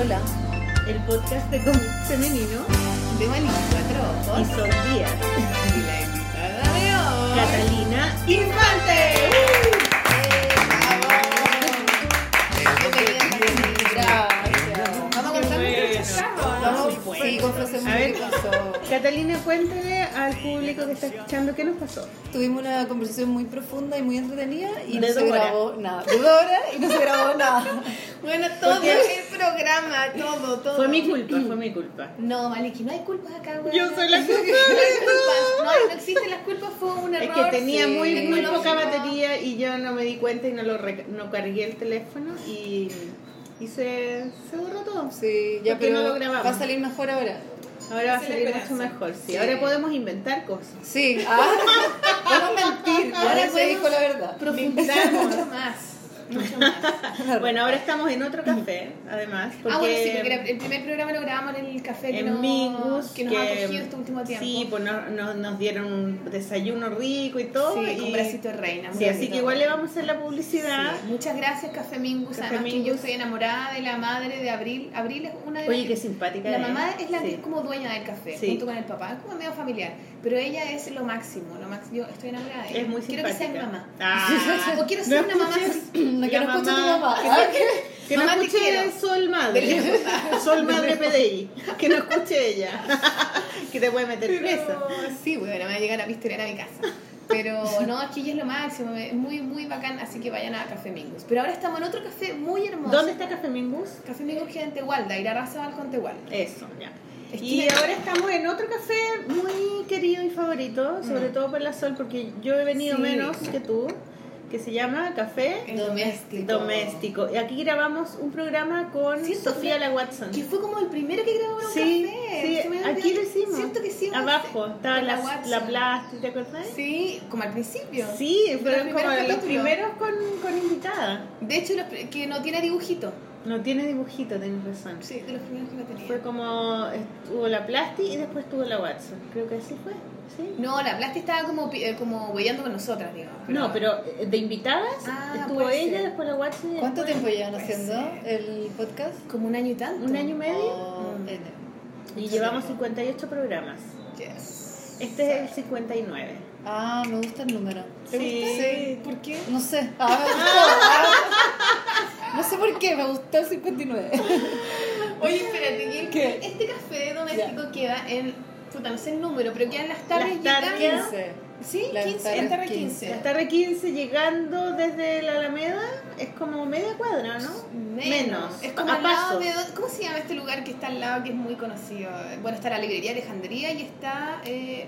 Polola. el podcast de cómic femenino De Maliki Cuatro y días. Y la invitada de hoy. Catalina Infante. A ver. qué pasó. Catalina, cuéntale al público que está escuchando qué nos pasó. Tuvimos una conversación muy profunda y muy entretenida y no se horas. grabó nada. De dos horas y no se grabó nada. Bueno, todo el programa, todo, todo. Fue mi culpa, fue mi culpa. No, Maliki, no hay culpas acá, güey. Yo soy la No hay culpable. culpas. No, no existen las culpas, fue un error. Es que tenía sí, muy, muy poca batería y yo no me di cuenta y no lo re- no cargué el teléfono y, y se, se borró todo. Sí, ya ¿Por qué pero no lo grabamos? va a salir mejor ahora. Ahora va a salir mucho mejor. Sí. Sí. Ahora podemos inventar cosas. Sí, ah, podemos mentir. Ahora Ahora se podemos dijo la verdad. Profundizar mucho más. Mucho más. Bueno, ahora estamos en otro café, además. Porque Ah, bueno, sí, porque el primer programa lo grabamos en el café que, nos, Mingus, que nos ha acogido este último tiempo. Sí, pues nos, nos, nos dieron un desayuno rico y todo. Sí, y, con bracito de reina. Sí, así que igual le vamos a hacer la publicidad. Sí, Muchas gracias, Café Mingus. Café Además que yo Mingus. estoy enamorada de la madre de Abril. Abril es una de Oye, las qué simpática. La es. mamá es la que es como dueña del café, junto con el papá, es como medio familiar. Pero ella es lo máximo, lo máximo. Yo estoy enamorada de ella. Es muy Quiero que sea mi simpática. mamá. Ah, O quiero ser no una mamá. No La que no escuche tu mamá. Que- Que no Mamá, te escuche quiero. Sol Madre. Sol Madre PDI. Que no escuche ella. Que te puede meter presa. Sí, bueno, me va a llegar a historia a mi casa. Pero no, aquí ella es lo máximo, es muy, muy bacán, así que vayan a Café Mingus. Pero ahora estamos en otro café muy hermoso. ¿Dónde está Café Mingus? Café Mingus queda en Tehualda, ir a Razabal con Tehualda. Eso, ya. Es Y que- ahora estamos en otro café muy querido y favorito, sobre todo por la Sol, porque yo he venido Sí. menos que tú, que se llama Café doméstico. Doméstico. Y aquí grabamos un programa con Cierto, Sofía La Watson. Que fue como el primero que un Sí, café. sí, aquí lo hicimos. Cierto que sí. Abajo estaba la, la Watson. la plástica, ¿te acordás? Sí, como al principio. Sí, fueron como los primeros con, con invitada. De hecho, los que no tiene dibujito. No tiene dibujito, tenés razón. Sí, de los primeros que no tenía. Fue como, estuvo la Plasti y después estuvo la Watson. Creo que así fue, ¿sí? No, la Plasti estaba como, pi- eh, como huellando con nosotras, digamos. No, pero eh, de invitadas Ah, estuvo ella, ser. después la Watson. y ¿Cuánto tiempo llevan haciendo ser. el podcast? Como un año y tanto. ¿Un año y medio? Oh, Mm. Y llevamos 58 programas. Yes. Este es el 59. Ah, me gusta el número. ¿Te Sí. gusta? Sí, ¿por qué? No sé. Ah, me gustó. Ah. No sé por qué, me gustó el 59. Oye, espérate, ¿y el- ¿Qué? este café doméstico queda en, puta, no sé el número, pero queda en las tardes Las tardes. llegando- 15. Sí, Las 15, tardes en tarde 15. 15. La tarde 15 llegando desde la Alameda es como media cuadra, ¿no? Menos. Es como a al lado pasos. de. do- ¿Cómo se llama este lugar que está al lado que es muy conocido? Bueno, está la librería Alejandría y está. Eh,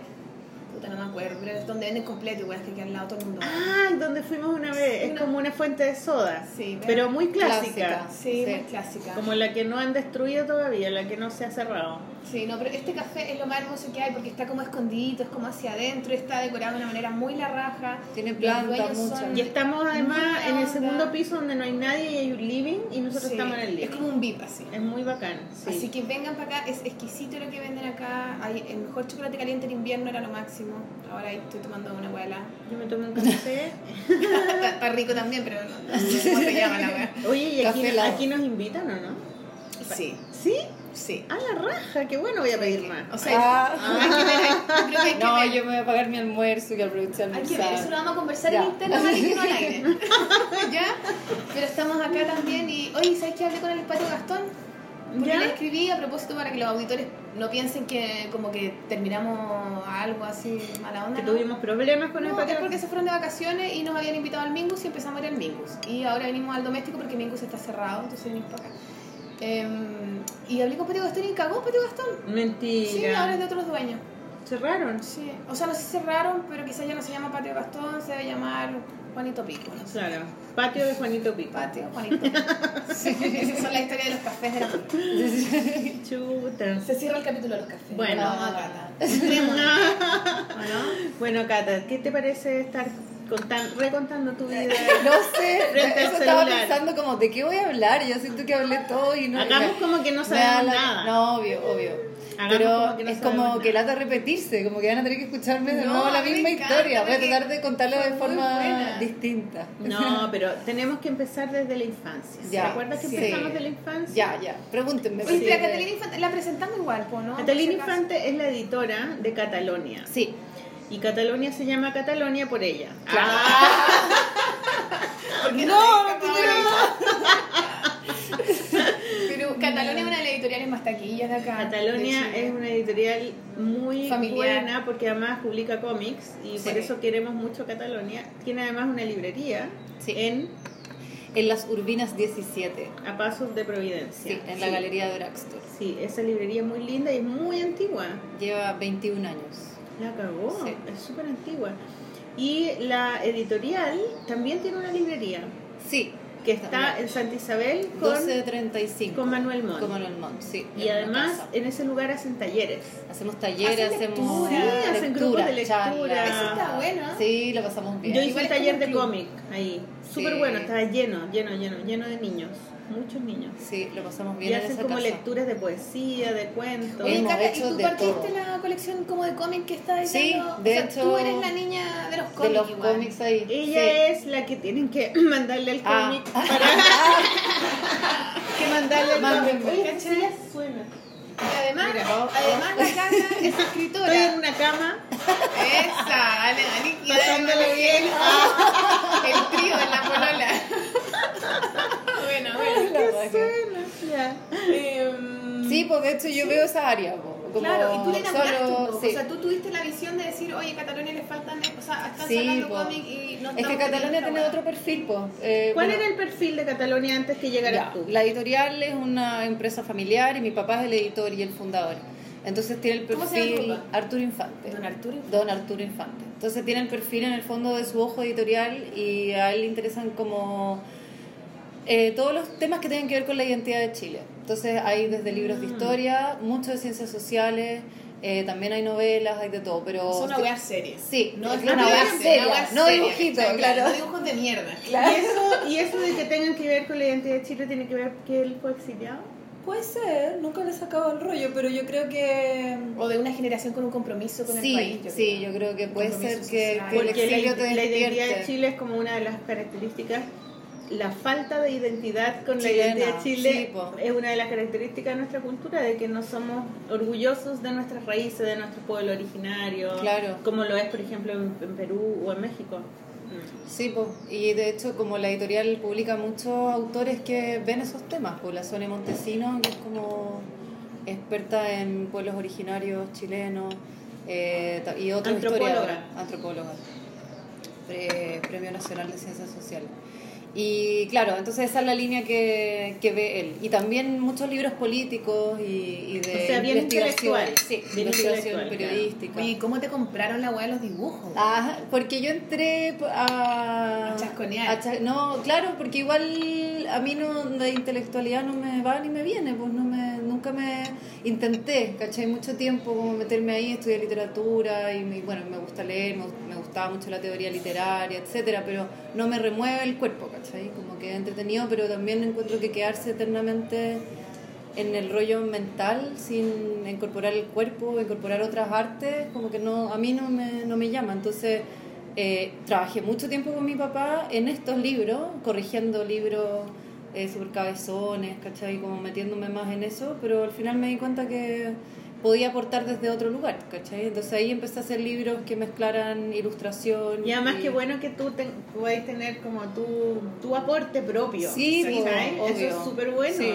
puta, no me acuerdo, pero es donde venden completo, igual es que queda al lado todo el mundo. Ah, donde fuimos una vez. Es Una- como una fuente de soda. Sí, pero muy clásica. Clásica. sí, sí. muy clásica. Como la que no han destruido todavía, la que no se ha cerrado. Sí, no, pero este café es lo más hermoso que hay porque está como escondidito, es como hacia adentro, está decorado de una manera muy la raja. Tiene Los planta, dueños mucha. son- Y estamos además en el segundo piso donde no hay nadie y hay un living y nosotros Sí, estamos en el Es living. como un VIP así. Es muy bacán. Sí. Así que vengan para acá, es exquisito lo que venden acá. Hay el mejor chocolate caliente en invierno era lo máximo. Ahora estoy tomando una abuela. Yo me tomé un café. está, está rico también, pero no, no sé cómo se llama la wea. Oye, ¿y aquí, aquí nos invitan o no? Sí, ¿Sí? sí. A la raja, qué bueno, voy a pedir más. O sea, Ah. hay que ver, hay- yo creo que hay que No, ver. yo me voy a pagar mi almuerzo y aprovechar Hay que ver, eso lo vamos a conversar Ya. en interno, no al aire. ¿Ya? Pero estamos acá también y, oye, ¿sabes qué hablé con el Patio Gastón? Porque ¿Ya? le escribí a propósito para que los auditores no piensen que como que terminamos algo así mala onda. Que ¿no? tuvimos problemas con el No, es patio. porque se fueron de vacaciones y nos habían invitado al Mingus y empezamos a ir al Mingus. Y ahora venimos al doméstico porque Mingus está cerrado, entonces venimos para acá. Em, y hablé con Patio Gastón y cagó Patio Gastón. Mentira. Sí, ahora es de otros dueños. Cerraron. Sí. O sea, no sé si cerraron, pero quizás ya no se llama Patio Gastón, se debe llamar Juanito Pico. No sé. Claro. Patio de Juanito Pico. Patio Juanito Pico. Sí, esas son las historias de los cafés de la Chuta. Se cierra el capítulo de los cafés. Bueno. A Cata. ¿O no? Bueno, Cata, ¿qué te parece estar contan- recontando tu vida? No sé, Frente al eso estaba pensando como, ¿de qué voy a hablar? Yo siento que hablé todo y no... Hagamos como que no sabemos la- nada. No, obvio, obvio. Hagamos pero como que no es como que lata repetirse, como que van a tener que escucharme de No, nuevo la misma encanta, historia. Voy a tratar de contarlo de forma buena. distinta. No, pero tenemos que empezar desde la infancia. Ya, ¿Se acuerdas que sí. empezamos de la infancia? Ya, ya. Pregúntenme. Quiere- Catalina Infante, la presentamos igual, ¿no? Catalina. Infante es la editora de Catalonia. Sí. Y Catalonia se llama Catalonia por ella. Porque No, no, pero Catalonia es una de las editoriales más taquillas de acá. Catalonia de es una editorial muy Familiar. buena porque además publica cómics y Sí. por eso queremos mucho Catalonia. Tiene además una librería Sí. en En las Urbinas 17. A Pasos de Providencia. Sí, en la Sí. Galería de Draxtor. Sí, esa librería es muy linda y es muy antigua. Lleva 21 años. La cagó, Sí. es súper antigua. Y la editorial también tiene una librería Sí. que está También. en Santa Isabel con, 1235. con Manuel Montt. Con Manuel Montt, sí. y en además en ese lugar hacen talleres. Hacemos talleres, Hacen hacemos lectura. Sí, hacen grupos de lectura. charlas. Eso está bueno. Sí, lo pasamos bien. Yo hice Igual un taller de cómic ahí, súper Sí. bueno, estaba lleno, lleno, lleno, lleno de niños, muchos niños. Sí, lo pasamos bien Y en hacen esa como casa. lecturas de poesía, de cuentos. Oye, Hemos Cata, ¿y tú de partiste todo. la colección como de cómics que está Sí, diciendo? de o sea, hecho, tú eres la niña de los de cómics los igual. cómics ahí. Ella sí. es la que tienen que mandarle el Ah. cómic para que mandarle el Mándenme. cómic. Oye, ¿Cachai? sí, suena. Y además, Mira, además la Cata es Estoy escritora. en una cama Esa, dale, Dani, y pasándolo dale, bien. El trío de la polola. Em, Sí, pues de hecho yo veo esa área. Como Claro, y tú le enamoraste solo- un poco. sí. O sea, tú tuviste la visión de decir, oye, Catalonia le faltan, o sea, están Sí, sacando cómic y no Es que teniendo tiene otro perfil, pues. Eh, ¿Cuál bueno, era el perfil de Catalonia antes que llegaras Ya, tú? La editorial es una empresa familiar y mi papá es el editor y el fundador. Entonces tiene el ¿Cómo se llama tu perfil? Arturo Infante. Don Arturo. Don Arturo Infante. Entonces tiene el perfil en el fondo de su ojo editorial y a él le interesan como eh, todos los temas que tienen que ver con la identidad de Chile. Entonces hay desde libros de Mm. historia, mucho de ciencias sociales, eh, también hay novelas, hay de todo, pero... Son una seria. Sí, No es una weá seria, no seria, dibujito, ¿cachai? claro. No dibujos de mierda. ¿Y, eso, ¿Y eso de que tengan que ver con la identidad de Chile tiene que ver que él fue exiliado? Puede ser, nunca le he sacado el rollo, pero yo creo que... O de una generación con un compromiso con Sí, el país. yo sí, creo. yo creo que puede ser que, el Porque la, exilio te la identidad de. Chile es como una de las características, la falta de identidad con Chilena, la identidad de Chile sí, es una de las características de nuestra cultura, de que no somos orgullosos de nuestras raíces, de nuestro pueblo originario, Claro. como lo es por ejemplo en, en Perú o en México. Sí, pues, y de hecho como la editorial publica muchos autores que ven esos temas, pues la Sonia Montesino, que es como experta en pueblos originarios chilenos, eh, y otros Antropóloga. antropóloga, Pre- Premio Nacional de Ciencias Sociales. Y claro, entonces esa es la línea que, que ve él. Y también muchos libros políticos y, y de O sea, bien investigación, sí, Bien investigación periodística. Oye, ¿cómo te compraron la weá de los dibujos? Ah, porque yo entré a... A chasconear. a no, claro, porque igual a mí no, de intelectualidad no me va ni me viene, pues no me, nunca me intenté, ¿cachai? Mucho tiempo como meterme ahí, estudiar literatura y me- bueno, me gusta leer, me, me gustaba mucho la teoría literaria, etcétera, pero no me remueve el cuerpo, ¿cachai? Como que entretenido, pero también encuentro que quedarse eternamente en el rollo mental sin incorporar el cuerpo, incorporar otras artes, como que no a mí no me, no me llama. Entonces eh, trabajé mucho tiempo con mi papá en estos libros, corrigiendo libros eh, super cabezones, ¿cachai? Como metiéndome más en eso, pero al final me di cuenta que podía aportar desde otro lugar, ¿cachai? Entonces ahí empecé a hacer libros que mezclaran ilustración. Y además qué bueno que tú te, puedas tener como tu, tu aporte propio. Sí, po, Eso obvio. es súper bueno. Sí.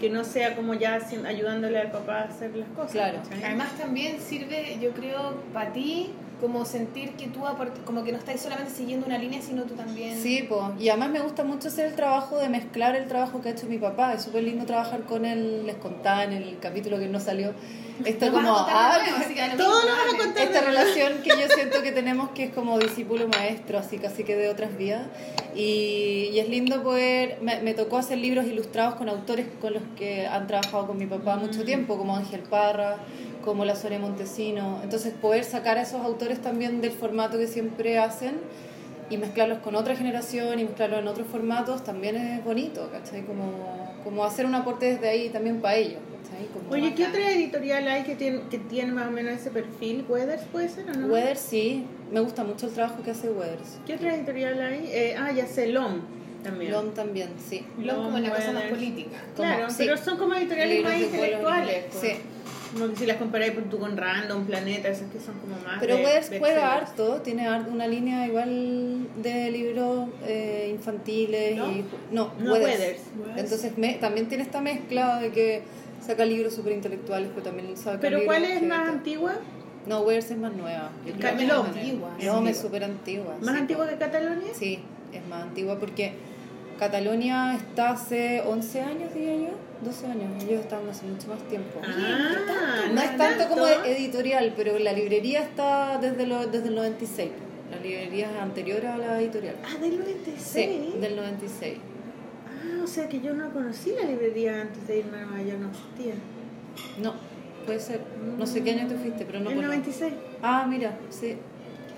Que no sea como ya ayudándole al papá a hacer las cosas. Claro. ¿cachai? Además también sirve, yo creo, para ti como sentir que tú como que no estás solamente siguiendo una línea, sino tú también. Sí, pues. Y además me gusta mucho hacer el trabajo de mezclar el trabajo que ha hecho mi papá. Es súper lindo trabajar con él. Les contaba en el capítulo que no salió. Esto Nos como. ah, nuevo, así que da lo Todo lo vas a contar. esta relación que yo siento que tenemos que es como discípulo maestro, así casi que de otras vías. Y, y es lindo poder, me, me tocó hacer libros ilustrados con autores con los que han trabajado con mi papá mucho tiempo, como Ángel Parra, como la Sonia Montesino. Entonces poder sacar a esos autores también del formato que siempre hacen y mezclarlos con otra generación y mezclarlos en otros formatos también es bonito, ¿cachai? Como, como hacer un aporte desde ahí también para ellos, ¿cachai? Como Oye, ¿qué otra editorial hay que tiene, que tiene más o menos ese perfil? ¿Weathers puede ser o no? Weathers sí, me gusta mucho el trabajo que hace Weathers. ¿Qué otra editorial hay? Eh, ah, ya sé, LOM también. Lom también, sí. Lo como la cosa más política. Claro, Como- pero sí. son como editoriales Libros más intelectuales. originales, pues. sí. Como que si las comparáis por tú con Random, Planeta, esas que son como más. Pero de Weathers bestsellers. juega harto, tiene una línea igual de libros eh, infantiles ¿No? y... No, No, Weathers. Weathers. Entonces me- también tiene esta mezcla de que saca libros súper intelectuales, pero también saca ¿Pero cuál es más antigua? No, Weathers es más nueva. Yo creo que es más Antigua, antigua. es súper antigua. ¿Más sí. antigua que Catalonia? Sí, es más antigua porque Catalonia está hace 11 años, diría yo, 12 años. Ellos estaban hace mucho más tiempo. Ah, no es tanto como tanto. editorial, pero la librería está desde, lo, desde el 96. La librería es anterior a la editorial. Ah, del 96. Sí, del 96. Ah, o sea que yo no conocí la librería antes de irme a Nueva York, no existía. No, puede ser. No sé qué año te fuiste, pero no el conozco. 96. Ah, mira, sí.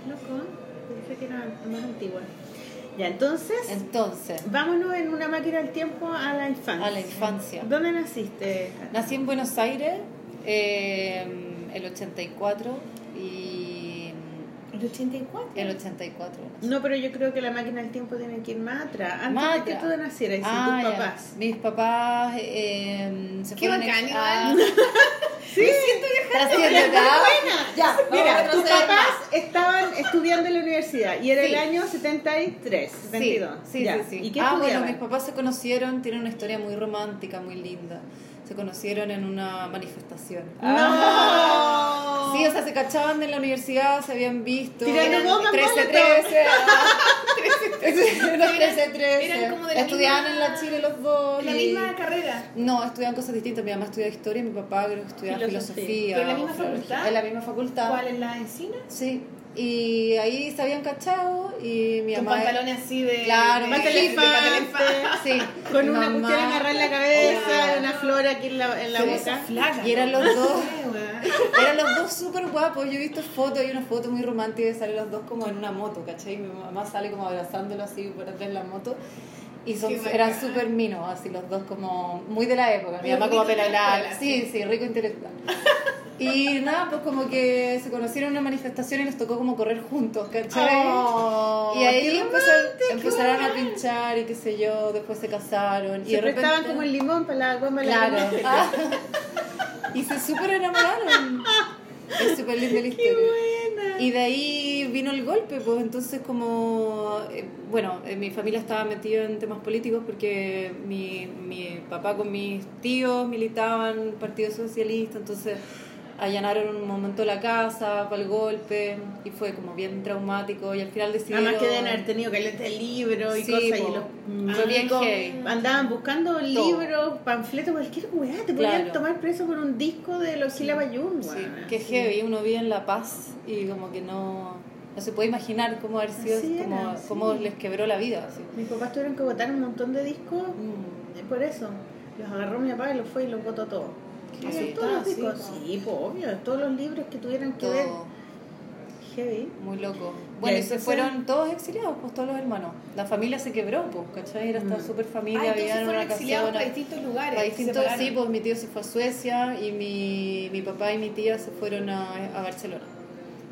Loco, pensé que era más antigua. Ya, entonces, Entonces, vámonos en una máquina del tiempo a la infancia. a la infancia. ¿Dónde naciste? Nací en Buenos Aires eh, el 84 y El 84. el 84. nací. No, pero yo creo que la máquina del tiempo tiene que ir más atrás. Antes Más de que tú nacieras, y Ah, tus ya. papás. Mis papás eh, se Qué fueron bacán, ex- igual. Sí, Trasciéndete, ¿ah? Ya, Mira, vamos a tus retroceder papás más. estaban estudiando en la universidad y era Sí. el año 73, 72. Sí, sí, Ya. sí, sí. ¿Y qué ah, bueno, estudiaban? mis papás se conocieron, tienen una historia muy romántica, muy linda. Se conocieron en una manifestación. ¡No! Sí, o sea, se cachaban en la universidad, se habían visto. Eran bombas 13, molotov. 13. Eran 13, 13. Eran como de la Estudiaban misma- en la Chile los dos. La y- misma carrera. No, estudian cosas distintas. Mi mamá estudia historia y mi papá creo que estudia Filosofía. filosofía. ¿Pero en la misma facultad? En la misma facultad. ¿Cuál es la encina? Sí. Y ahí se habían cachado y mi Con mamá... pantalones así de. Claro, de, de- de. Sí. Con una mamá- cuestión agarrada en la cabeza, Claro. una flor aquí en la, en la boca. Flaca. Y eran los dos. Eran los dos súper guapos. Yo he visto fotos, hay una foto muy romántica de salen los dos como en una moto, ¿cachai? Mi mamá sale como abrazándolo así por atrás en la moto. Y son, eran súper minos, así los dos como muy de la época. Mi Pero mamá como pela larga. Sí, sí, rico intelectual. Y nada, pues como que se conocieron en una manifestación y les tocó como correr juntos, ¿cachai? Oh, y ahí qué empezaron, a pinchar y qué sé yo, después se casaron. y Se repente, prestaban como el limón para la goma la Claro. limón. Ah. y se súper enamoraron. Es súper linda la historia. buena. Y de ahí vino el golpe, pues entonces como, eh, bueno, eh, mi familia estaba metida en temas políticos porque mi, mi papá con mis tíos militaban Partido Socialista, entonces allanaron un momento la casa para el golpe y fue como bien traumático y al final decidieron... Además que deben haber tenido caleta de libros y Sí, cosas y los Fue bien milicos heavy. andaban buscando libros, panfletos, cualquier weá, te podían tomar preso por un disco de los Sí, weón. que heavy, uno vive en La Paz y como que no, no se puede imaginar cómo haber sido, era, cómo, sí. cómo les quebró la vida. Así. Mis papás tuvieron que botar un montón de discos Mm. por eso. Los agarró mi papá y los fue y los botó todos. Así, todos los sí, pues obvio, todos los libros que tuvieran que ver. Todo Heavy. muy loco. Bueno, y se fueron todos exiliados, pues todos los hermanos. La familia se quebró, pues, ¿cachai? Era esta Mm. super Ah, familia, entonces vivían en fueron una exiliados para distintos lugares. Para distintos, sí, pues mi tío se fue a Suecia y mi, mi papá y mi tía se fueron a, a Barcelona.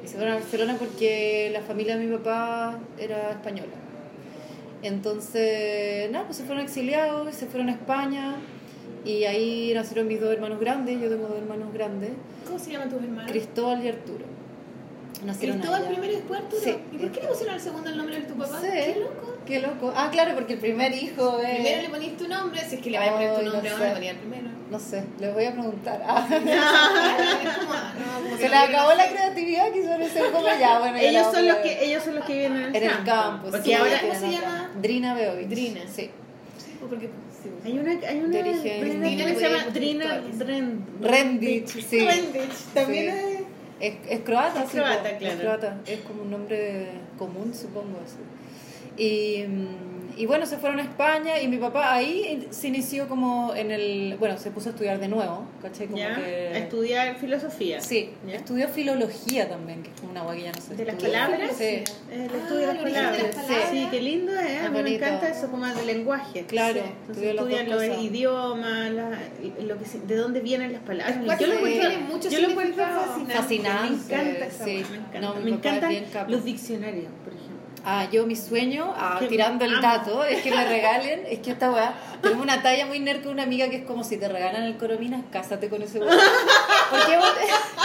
Y se fueron a Barcelona porque la familia de mi papá era española. Entonces, nada, pues se fueron exiliados, se fueron a España y ahí nacieron mis dos hermanos grandes, yo tengo dos hermanos grandes, ¿Cómo se llaman tus hermanos? Cristóbal y Arturo. Nacieron Cristóbal allá. primero y después Arturo. Sí. ¿Y por qué le pusieron al segundo el nombre de tu papá? Sí. Qué loco. Qué loco. Ah, claro, porque el primer hijo es... Primero le ponís tu nombre, si es que le vas a poner tu nombre no ahora, le sé. ponía el primero. No sé, les voy a preguntar. Ah. Es como, no, Se no les quiero acabó la creatividad, quisieron ser como ya, bueno. ya Ellos son los que ellos son los que viven en el, En el campo, Porque sí, ahora ¿Cómo se llama? Drina Beovich. Drina. Sí. Sí, pues porque hay una hay una indígena. que se llama Drina Rendich, sí. Rendich, también Sí. es Es, es croata, Es sí, croata, po, claro. Es croata. Es como un nombre común, supongo. así. Y, mm, y bueno, se fueron a España y mi papá ahí se inició como en el... Bueno, se puso a estudiar de nuevo, ¿cachai? Como ¿Ya? que... A estudiar filosofía. Sí, estudió filología también, que es como una guay que ya no sé. ¿De las palabras? Sí. El estudio de Ah, las el de palabras. las palabras. Sí, qué lindo es. A mí me encanta eso como de lenguaje. Claro, Sí. Estudian los idiomas, la- lo que, se- de dónde vienen las palabras. Es yo lo encuentro, mucho yo lo encuentro fascinante. Fascinante, Me encanta esa sí. wea, Me encanta. No, me encantan los diccionarios, por ejemplo. Ah, yo mi sueño, ah, tirando el dato, es que me regalen, es que esta weá, tenemos una talla muy nerd con una amiga que es como si te regalan el corominas, cásate con ese weá. Porque vos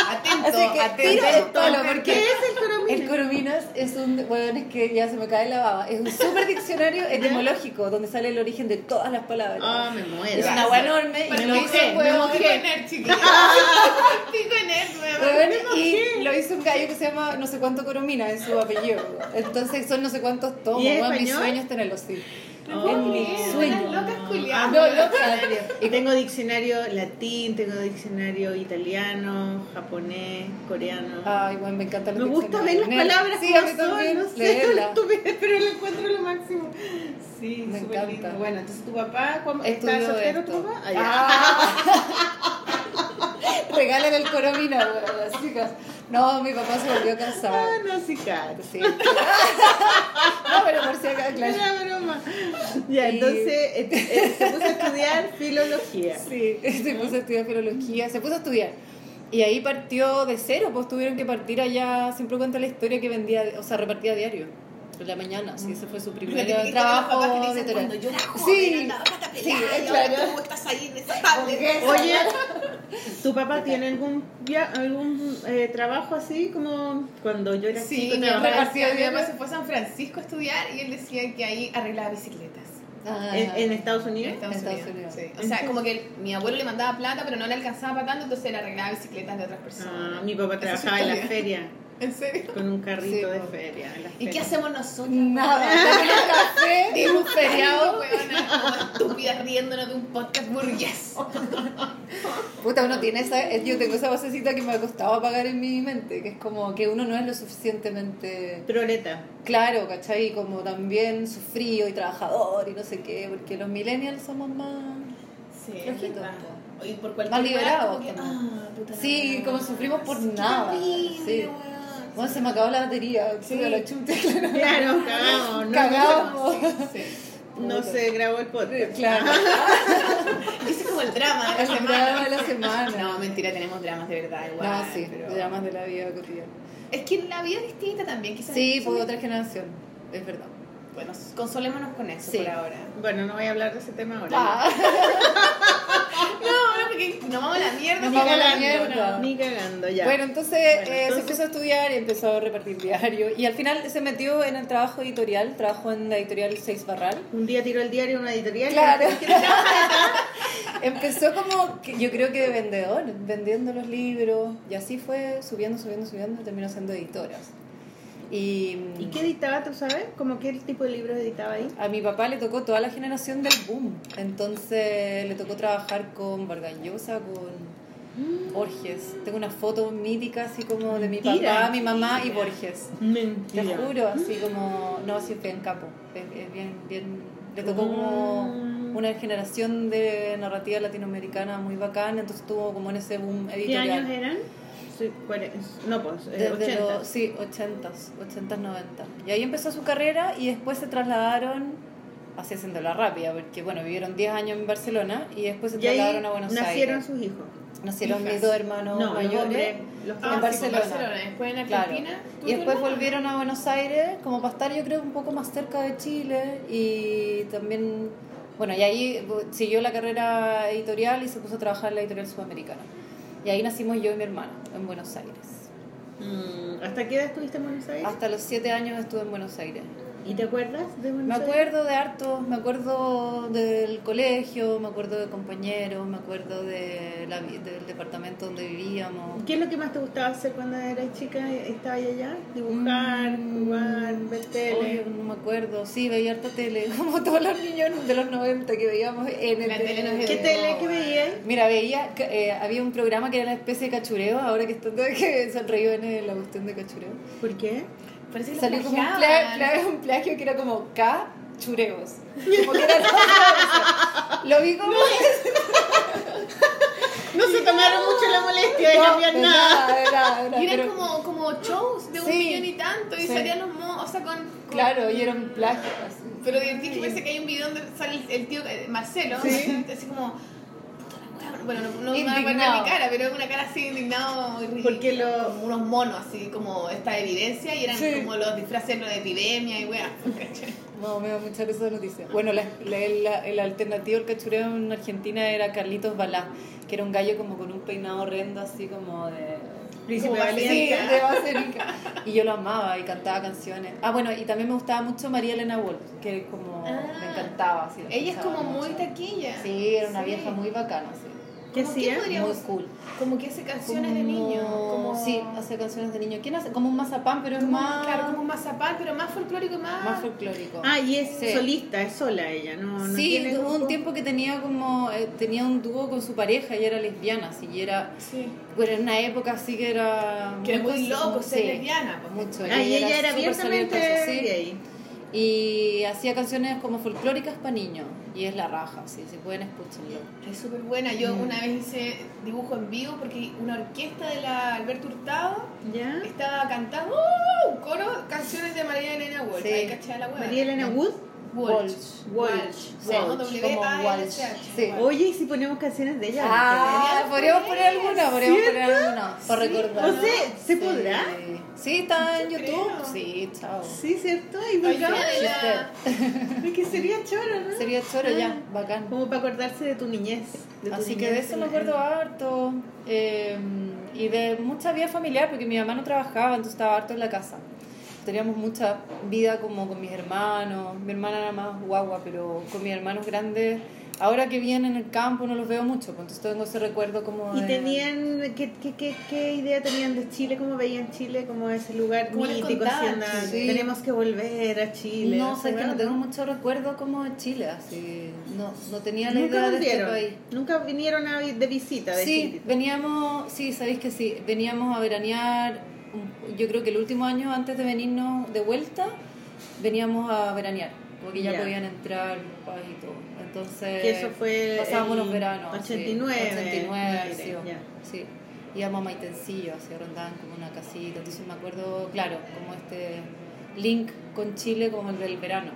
Atento, Así que atento. tiro el palo, ¿Qué porque es el coromina? el corominas es un, bueno, es que ya se me cae la baba, es un super diccionario etimológico donde sale el origen de todas las palabras. Ah, me muero. es una weá enorme y lo me hizo un me mojé. Pico nerd, weón. Weón, y lo hizo un gallo que se llama no sé cuánto coromina en su apellido. Entonces son no sé cuántos tomos. ¿Y es weón, mi español? sueño es tenerlos, sí. Oh, en locas culiadas. No, loca. Y tengo diccionario latín, tengo diccionario italiano, japonés, coreano. Ay, bueno, me encanta me gusta ver las palabras sí, como son, no sé, pero lo encuentro lo máximo. Sí, Me encanta. lindo. Bueno, entonces tu papá, ¿cómo, Estudió ¿está soltero esto. tu papá? Ah. Ah. Regalen el coromina, weón, las chicas. No, mi papá se volvió a casar. Ah, no, sí, cacho. Sí. No, pero por si acá, claro. Era broma. Ya, Y- entonces eh, eh, se puso a estudiar filología. Sí, se puso a estudiar filología, se puso a estudiar. Y ahí partió de cero, pues tuvieron que partir allá, siempre cuenta la historia que vendía, o sea, repartía diario. En la mañana, sí, ese fue su primer trabajo que dicen. Cuando yo era joven, Sí, andaba pata sí, claro. tú estás ahí en esa tablet. Oye, ¿tu papá tiene algún via- algún eh, trabajo así como cuando yo era Sí, chico? mi papá, decía, mi papá se fue a San Francisco a estudiar y él decía que ahí arreglaba bicicletas. Ah, ¿En, en Estados En Unidos? Estados, Estados Unidos. Unidos. sí. O sea, como que mi abuelo le mandaba plata, pero no le alcanzaba para tanto, entonces él arreglaba bicicletas de otras personas. Ah, mi papá trabajaba en la feria ¿En serio? con un carrito Sí, de feria. ¿Y qué hacemos nosotros? Nada, café, Digo, un feriado. Weona, como estúpidas riéndonos de un podcast burgués. Puta, uno tiene esa, yo tengo esa basecita que me ha costado apagar en mi mente, que es como que uno no es lo suficientemente Proleta. claro, ¿cachai? Como también sufrido y trabajador y no sé qué, porque los millennials somos más... Sí. Y por cualquier Más liberados como que, también. ah, puta Sí, como sufrimos por nada, terrible, sí. Bueno, se me acabó la batería, sí, la claro. Claro, cagamos. No, Cagamos. Sí. no se grabó el podcast. Claro, Ese es como el drama de la el semana. drama de la semana. No, mentira, tenemos dramas de verdad igual. No, sí, pero... dramas de la vida cotidiana. Es que la vida es distinta también, quizás. Sí, Sí. por otra generación, es verdad. Bueno, consolémonos con eso Sí. por ahora. Bueno, no voy a hablar de ese tema ahora. Ah, No, no, porque nos vamos a la mierda. Nos vamos a la cagando, mierda. Ni cagando, ya. Bueno, entonces, Bueno, eh, entonces- se puso a estudiar y empezó a repartir diario. Y al final se metió en el trabajo editorial, trabajó en la editorial Seis Barral. Un día tiró el diario una editorial. Claro. Empezó como, que yo creo que de vendedor, vendiendo los libros. Y así fue subiendo, subiendo, subiendo. y Terminó siendo editora. Y, ¿Y qué editaba, tú sabes? ¿Cómo qué tipo de libros editaba ahí? a mi papá le tocó toda la generación del boom. Entonces le tocó trabajar con Vargas Llosa, con Borges. Tengo una foto mítica así como de mi Mentira. papá, mi mamá y Borges. Te Mentira. juro, así como, no, sí bien capo, bien, bien, le tocó como Mm. una generación de narrativa latinoamericana muy bacana, entonces estuvo como en ese boom ¿Qué editorial. años eran? Sí, No, pues, eh, Desde 80. los, sí, 80s, 80s, 90. Y ahí empezó su carrera y después se trasladaron, así haciéndola rápida, porque bueno, vivieron 10 años en Barcelona y después se Y ahí trasladaron a Buenos nacieron Aires. sus hijos. Nacieron hijas. mis dos hermanos No, los mayores. hombres. Los Ah, en Barcelona. Barcelona. Después en Claro. Argentina. ¿tú Y después volvieron a Buenos Aires como para estar yo creo un poco más cerca de Chile y también, bueno, y ahí siguió la carrera editorial y se puso a trabajar en la editorial sudamericana. Y ahí nacimos yo y mi hermana en Buenos Aires. Mm, ¿Hasta qué edad estuviste en Buenos Aires? Hasta los siete años estuve en Buenos Aires. ¿Y te acuerdas de Buenos Me Aires? acuerdo de harto, me acuerdo del colegio, me acuerdo de compañeros, me acuerdo de la del departamento donde vivíamos. ¿Qué es lo que más te gustaba hacer cuando eras chica? ¿Estabas allá? ¿Dibujar, Mm. jugar, ver tele? Oye, no me acuerdo, sí, veía harta tele, como todos los niños de los 90 que veíamos en el La tele nos ¿Qué tele que veías? Mira, veía, eh, había un programa que era una especie de cachureo, ahora que está que se reído en la cuestión de cachureo. ¿Por qué? Parece que Salió como un, plagiaban. pla- pla- un plagio que era como K chureos. Como que era Lo vi como... No se tomaron mucho la molestia de No, cambiar nada. de nada, de nada, Y eran pero- como, como shows de un Sí. millón y tanto y Sí. salían los mo, o sea, con, con- Claro, y eran plagios. Pero divertido que parece que hay un video donde sale el, tío eh, Marcelo, Sí. así como. "Puta la wea". Bueno, no, no me va a poner Indignado. mi cara, pero es una cara así indignado. Porque lo- Como unos monos, así como esta evidencia, y eran Sí. como los disfraces de epidemia y weá. No, me da mucha risa esa noticia. Bueno, la, la- el, el alternativo al cachureo en Argentina era Carlitos Balá, que era un gallo como con un peinado horrendo, así como de... Príncipe Sí, valiente. de Basílica. Y yo lo amaba y cantaba canciones. Ah, bueno, y también me gustaba mucho María Elena Wolf, que como Ah. me encantaba. Así, la Ella es como muy taquilla. Sí, era una Sí. vieja muy bacana, sí. ¿Qué ¿Cómo qué hacía? Muy cool. Como que hace canciones de Como- niño. Como, Sí, hace canciones de niño. ¿Quién hace? Como un mazapán, pero es como- más, Claro, como un mazapán, pero más folclórico y más. más folclórico. Ah, y es Sí. solista, es sola ella, no, no sí, tiene hubo un tiempo que tenía como eh, tenía un dúo con su pareja y era lesbiana, así y era Sí. bueno, en una época así que era Que es muy cos- loco ser sí, lesbiana. pues. mucho. Ah, y ella era abiertamente sí. gay. Y hacía canciones como folclóricas para niños y es la raja, sí, si pueden escúchenlo. Es súper buena. Yo Mm. una vez hice dibujo en vivo porque una orquesta de la Alberto Hurtado ¿Ya? estaba cantando un coro canciones de María Elena Walsh. Sí. Ahí caché a la hueá. María Elena Wood. Walsh. Walsh. Walsh. Oye, ¿y si ponemos canciones de ella? Ah, podríamos poner, alguna, podríamos poner alguna para Sí, recordar. O sea, ¿se podrá? Sí, está en Yo YouTube. Sí, chao. Sí, ¿cierto? Y bacán. Es que sería choro, ¿no? Sería choro ya, bacán. Como para acordarse de tu niñez. Así que de eso me acuerdo harto. eh, y de mucha vida familiar, porque mi mamá no trabajaba, entonces estaba harto en la casa. Teníamos mucha vida como con mis hermanos. Mi hermana era más guagua, pero con mis hermanos grandes. Ahora que vienen en el campo no los veo mucho, pues entonces tengo ese recuerdo como ¿Y de- tenían, qué, qué, qué, qué idea tenían de Chile? ¿Cómo veían Chile como ese lugar ¿Cómo les mítico? Sí. Tenemos que volver a Chile. No, esa sé que weá, no tengo mucho recuerdo como de Chile, así. No, no tenía la idea de este país. Nunca vinieron a, de visita. De Sí, chiquitito. veníamos, sí, sabéis que sí, veníamos a veranear, yo creo que el último año antes de venirnos de vuelta, veníamos a veranear, porque ya podían entrar pues, y todo. Entonces, Que eso fue pasábamos los veranos. sí, 89, 89, aire, sí, ya. sí. Íbamos a Maitencillo, así arrendaban como una casita, entonces me acuerdo, claro, como este link con Chile como el del verano.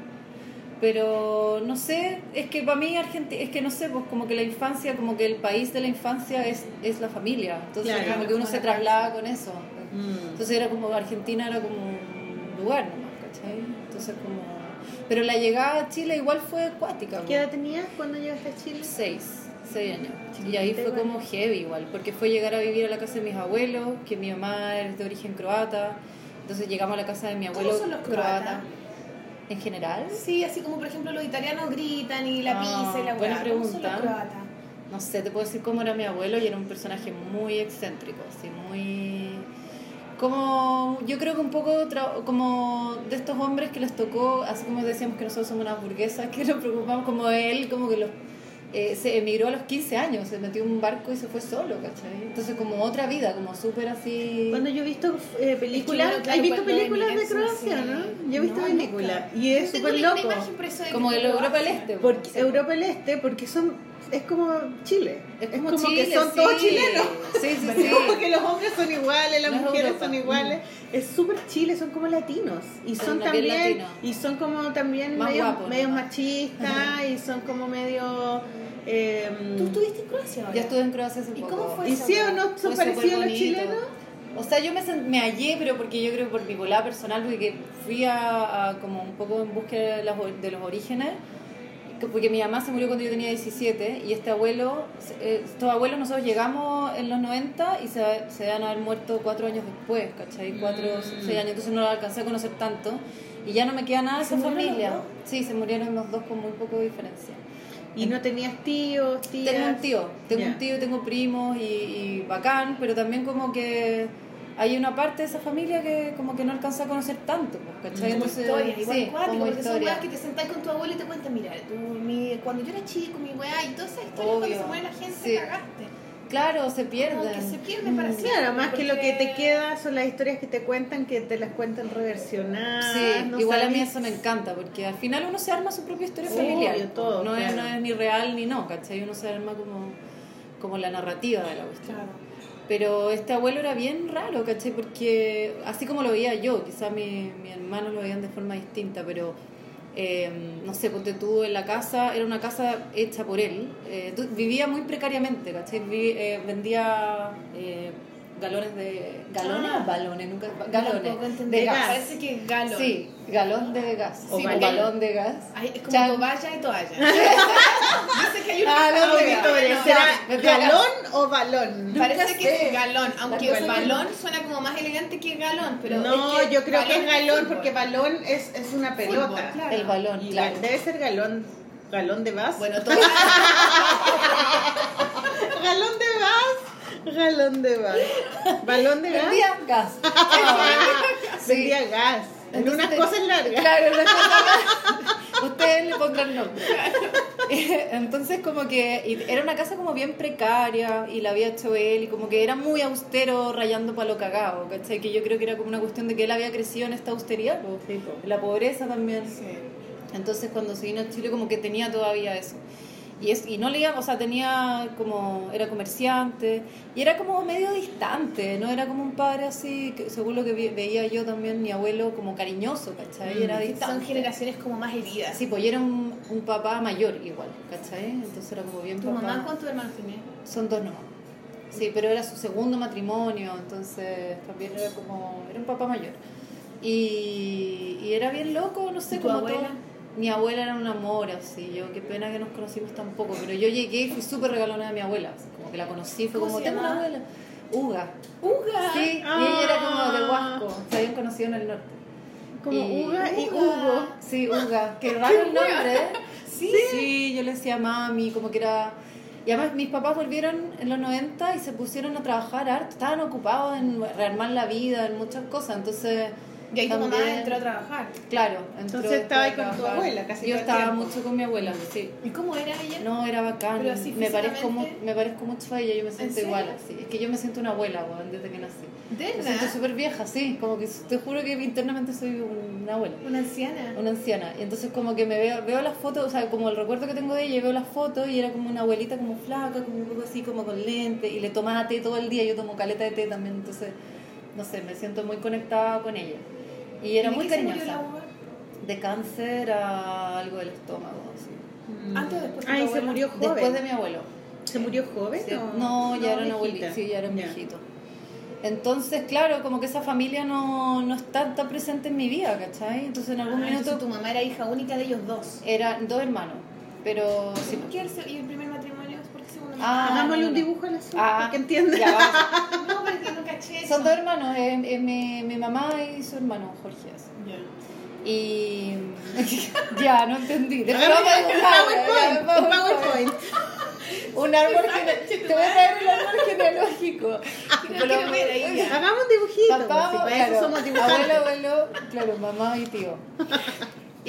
Pero no sé, es que para mí Argentina, es que no sé, pues como que la infancia, como que el país de la infancia es, es la familia. Entonces Claro. como que uno se traslada con eso. Mm. Entonces era como, Argentina era como un lugar nomás, ¿cachai? Entonces como... Pero la llegada a Chile igual fue acuática. ¿Qué edad tenías cuando llegaste a Chile? Seis, seis años. Y ahí fue igual. como heavy igual, porque fue llegar a vivir a la casa de mis abuelos, que mi mamá es de origen croata. Entonces llegamos a la casa de mi abuelo son los croatas? En general, Sí, así como por ejemplo los italianos gritan y la Ah, pizza y la buena. ¿Cómo pregunta. no sé, te puedo decir cómo era mi abuelo y era un personaje muy excéntrico, así muy... Como, yo creo que un poco como de estos hombres que les tocó, así como decíamos que nosotros somos unas burguesas, que nos preocupamos como él, como que los, eh, se emigró a los 15 años, se metió en un barco y se fue solo, ¿cachai? Entonces como otra vida, como súper así... Cuando yo he visto eh, películas, claro, ¿has visto películas de Croacia, sí. no? Yo he visto No, películas y es súper una loco. imagen, de Como el Europa del. Este. Porque. Europa del Este, porque son es como Chile. Es como, que Chile, son sí. todos chilenos. Sí, sí, sí. Como que los hombres son iguales, las No es mujeres son iguales. Es súper Chile, son como latinos. Y Son también, y son como también Más medio, medio ¿no? machistas y son como medio... eh, ¿Tú estuviste en Croacia ahora? Yo estuve en Croacia hace ¿Y poco. cómo fue ¿Y esa sí o no son parecidos los bonito. chilenos? O sea, yo me, me hallé, pero porque yo creo que por mi volada personal, porque fui a, a como un poco en búsqueda de, las or- de los orígenes, que- porque mi mamá se murió cuando yo tenía 17 y este abuelo, eh, estos abuelos nosotros llegamos en los 90 y se, se van a haber muerto cuatro años después, ¿cachai? Cuatro, Mm. seis años, entonces no lo alcancé a conocer tanto y ya no me queda nada de ¿Se esa familia. los dos? Sí, se murieron los dos con muy poco de diferencia. ¿Y no tenías tíos, tías? Tengo un tío, tengo un tío, tengo primos y, y bacán, pero también como que hay una parte de esa familia que como que no alcanza a conocer tanto, pues, ¿cachai? Como Entonces, historia, igual sí, cuático, como porque son historia. weas que te sentás con tu abuelo y te cuentan, mira, tú, mi, cuando yo era chico, mi weá, y toda esa historia cuando se muere la gente, sí. cagaste. claro, se pierden. Que se pierden para siempre. Claro, más que lo que te queda son las historias que te cuentan, que te las cuentan reversionadas. Sí, no igual a mí eso me encanta, porque al final uno se arma su propia historia familiar. todo, no, es, no es ni real ni no, ¿cachai? Uno se arma como, como la narrativa de la cuestión. Claro. Pero este abuelo era bien raro, ¿cachai? Porque así como lo veía yo, quizá mi, mi hermano lo veían de forma distinta, pero eh, no sé, ponte tú en la casa, era una casa hecha por él, eh, vivía muy precariamente, ¿cachai? Vi- eh, vendía eh, galones de... ¿Galones Ah. o balones? Nunca, galones de gas. Parece que es galón. Sí, galón de gas. Sí, o porque- balón de gas. Ay, es como Chan. toalla y toalla. Dice que hay no, ¿será me galón o balón? Parece que sé. es galón, aunque cosa balón suena como más elegante que galón, pero no, es que yo creo que es galón porque balón es, es una pelota. Fútbol, claro. El balón, Y claro. debe ser galón. ¿Galón de vas? Bueno, todo galón de vas. Galón de vas. ¿Balón de gas? Vendía gas. Sí. Vendía gas. En Entonces unas cosas largas. Claro, en unas cosas- Ustedes le pondrán nombre. Entonces, como que era una casa como bien precaria y la había hecho él y como que era muy austero, rayando para lo cagado, ¿cachai? Que yo creo que era como una cuestión de que él había crecido en esta austeridad. Sí, la pobreza también. Sí. Entonces cuando se vino a Chile como que tenía todavía eso. Y, es, y no leía, o sea, tenía como, era comerciante y era como medio distante, no era como un padre así, que, según lo que vi- veía yo también, mi abuelo como cariñoso, ¿cachai? Era Son distante. generaciones como más heridas. Sí, pues yo era un, un papá mayor igual, ¿cachai? Entonces era como bien ¿Tu papá. mamá cuántos hermanos tenía? Son dos nomás. Sí, pero era su segundo matrimonio, entonces también era como, era un papá mayor. Y, y era bien loco, no sé, ¿Y tu como abuela? todo. Mi abuela era un amor, así, yo, qué pena que nos conocimos tan poco, pero yo llegué y fui súper regalona de mi abuela, así, como que la conocí, fue ¿Cómo como, tengo una abuela, Uga. ¡Uga! Sí, y ella era como de Huasco, se habían conocido en el norte. Como Y- Uga y Uga. Hugo. Sí, Uga. Qué raro el nombre, ¿eh? Sí. Sí, yo le decía mami, como que era... Y además mis papás volvieron en los 90 y se pusieron a trabajar harto, estaban ocupados en rearmar la vida, en muchas cosas, entonces... Y ahí tu mamá también- entró a trabajar. Claro, entró Entonces estaba ahí con tu trabajar. abuela casi Yo estaba tiempo. mucho con mi abuela, sí. ¿Y cómo era ella? No, era bacán. Pero así me, parezco me parezco mucho a ella, yo me siento igual así. Es que yo me siento una abuela, weón, desde que nací. ¿De Me siento súper vieja, sí. Como que te juro que internamente soy una abuela. Una anciana. una anciana. Y entonces como que me veo, veo las fotos, o sea, como el recuerdo que tengo de ella, y veo las fotos y era como una abuelita como flaca, como un poco así, como con lente, y le tomaba té todo el día, yo tomo caleta de té también, entonces, no sé, me siento muy conectada con ella. Y era ¿Y muy qué se murió cariñosa. De cáncer a algo del estómago, así. Antes o después de Ay, tu se murió joven. Después de mi abuelo. ¿Se murió joven? Sí. o- No, ya era un abuelito, sí, ya era un viejito. Entonces, claro, como que esa familia no, no está tan presente en mi vida, ¿cachai? Entonces en algún Ah, minuto tu mamá era hija única de ellos dos. eran dos hermanos, pero sí. ¿Por qué el, se- y el primer matrimonio? ¿Por qué segundo Ah? Hagámosle no, un dibujo a la azul, Ah, que va. No, pero que no caché. Son dos hermanos, eh, eh, mi, mi mamá y su hermano Jorge. Y ya, no entendí. Después un PowerPoint, un PowerPoint. Un árbol gene- Te voy a traer el árbol genealógico. Hagamos un dibujito. Papá, si para claro, eso somos dibujantes. abuelo, abuelo, claro, mamá y tío.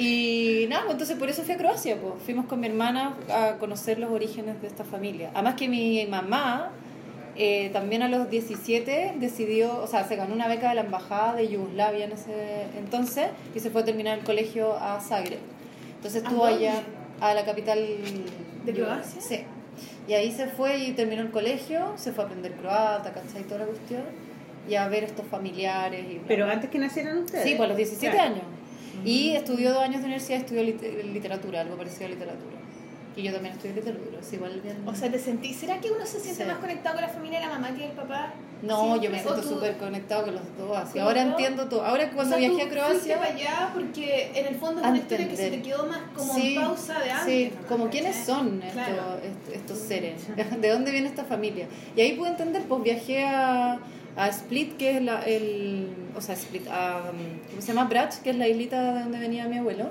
Y nada, pues entonces por eso fui a Croacia, pues. Fuimos con mi hermana a conocer los orígenes de esta familia. Además que mi mamá eh, también a los 17 decidió, o sea, se ganó una beca de la embajada de Yugoslavia en ese entonces y se fue a terminar el colegio a Zagreb. Entonces ¿A estuvo allá a la capital ¿De Croacia? Sí. Y ahí se fue y terminó el colegio, se fue a aprender croata, ¿cachai? Toda la cuestión. Y a ver estos familiares. Y bla, Pero antes que nacieran ustedes. Sí, pues a los 17 Claro. años. Y estudió dos años de universidad, estudió lit- literatura, algo parecido a literatura. Y yo también estudié literatura, es igual bien... O sea, te sentí. ¿Será que uno se siente Sí. más conectado con la familia de la mamá que el papá? no, yo me ¿O siento súper conectado con los dos. Así. ¿Con Ahora entiendo todo. Ahora cuando o sea, viajé a Croacia... para allá porque en el fondo es una historia que se te quedó más como Sí, en pausa de antes. Sí, como quiénes son estos, Claro. est- estos seres, de dónde viene esta familia. Y ahí pude entender, pues viajé a, a Split, que es la, el, o sea, Split, a, ¿cómo se llama? Brach, que es la islita de donde venía mi abuelo.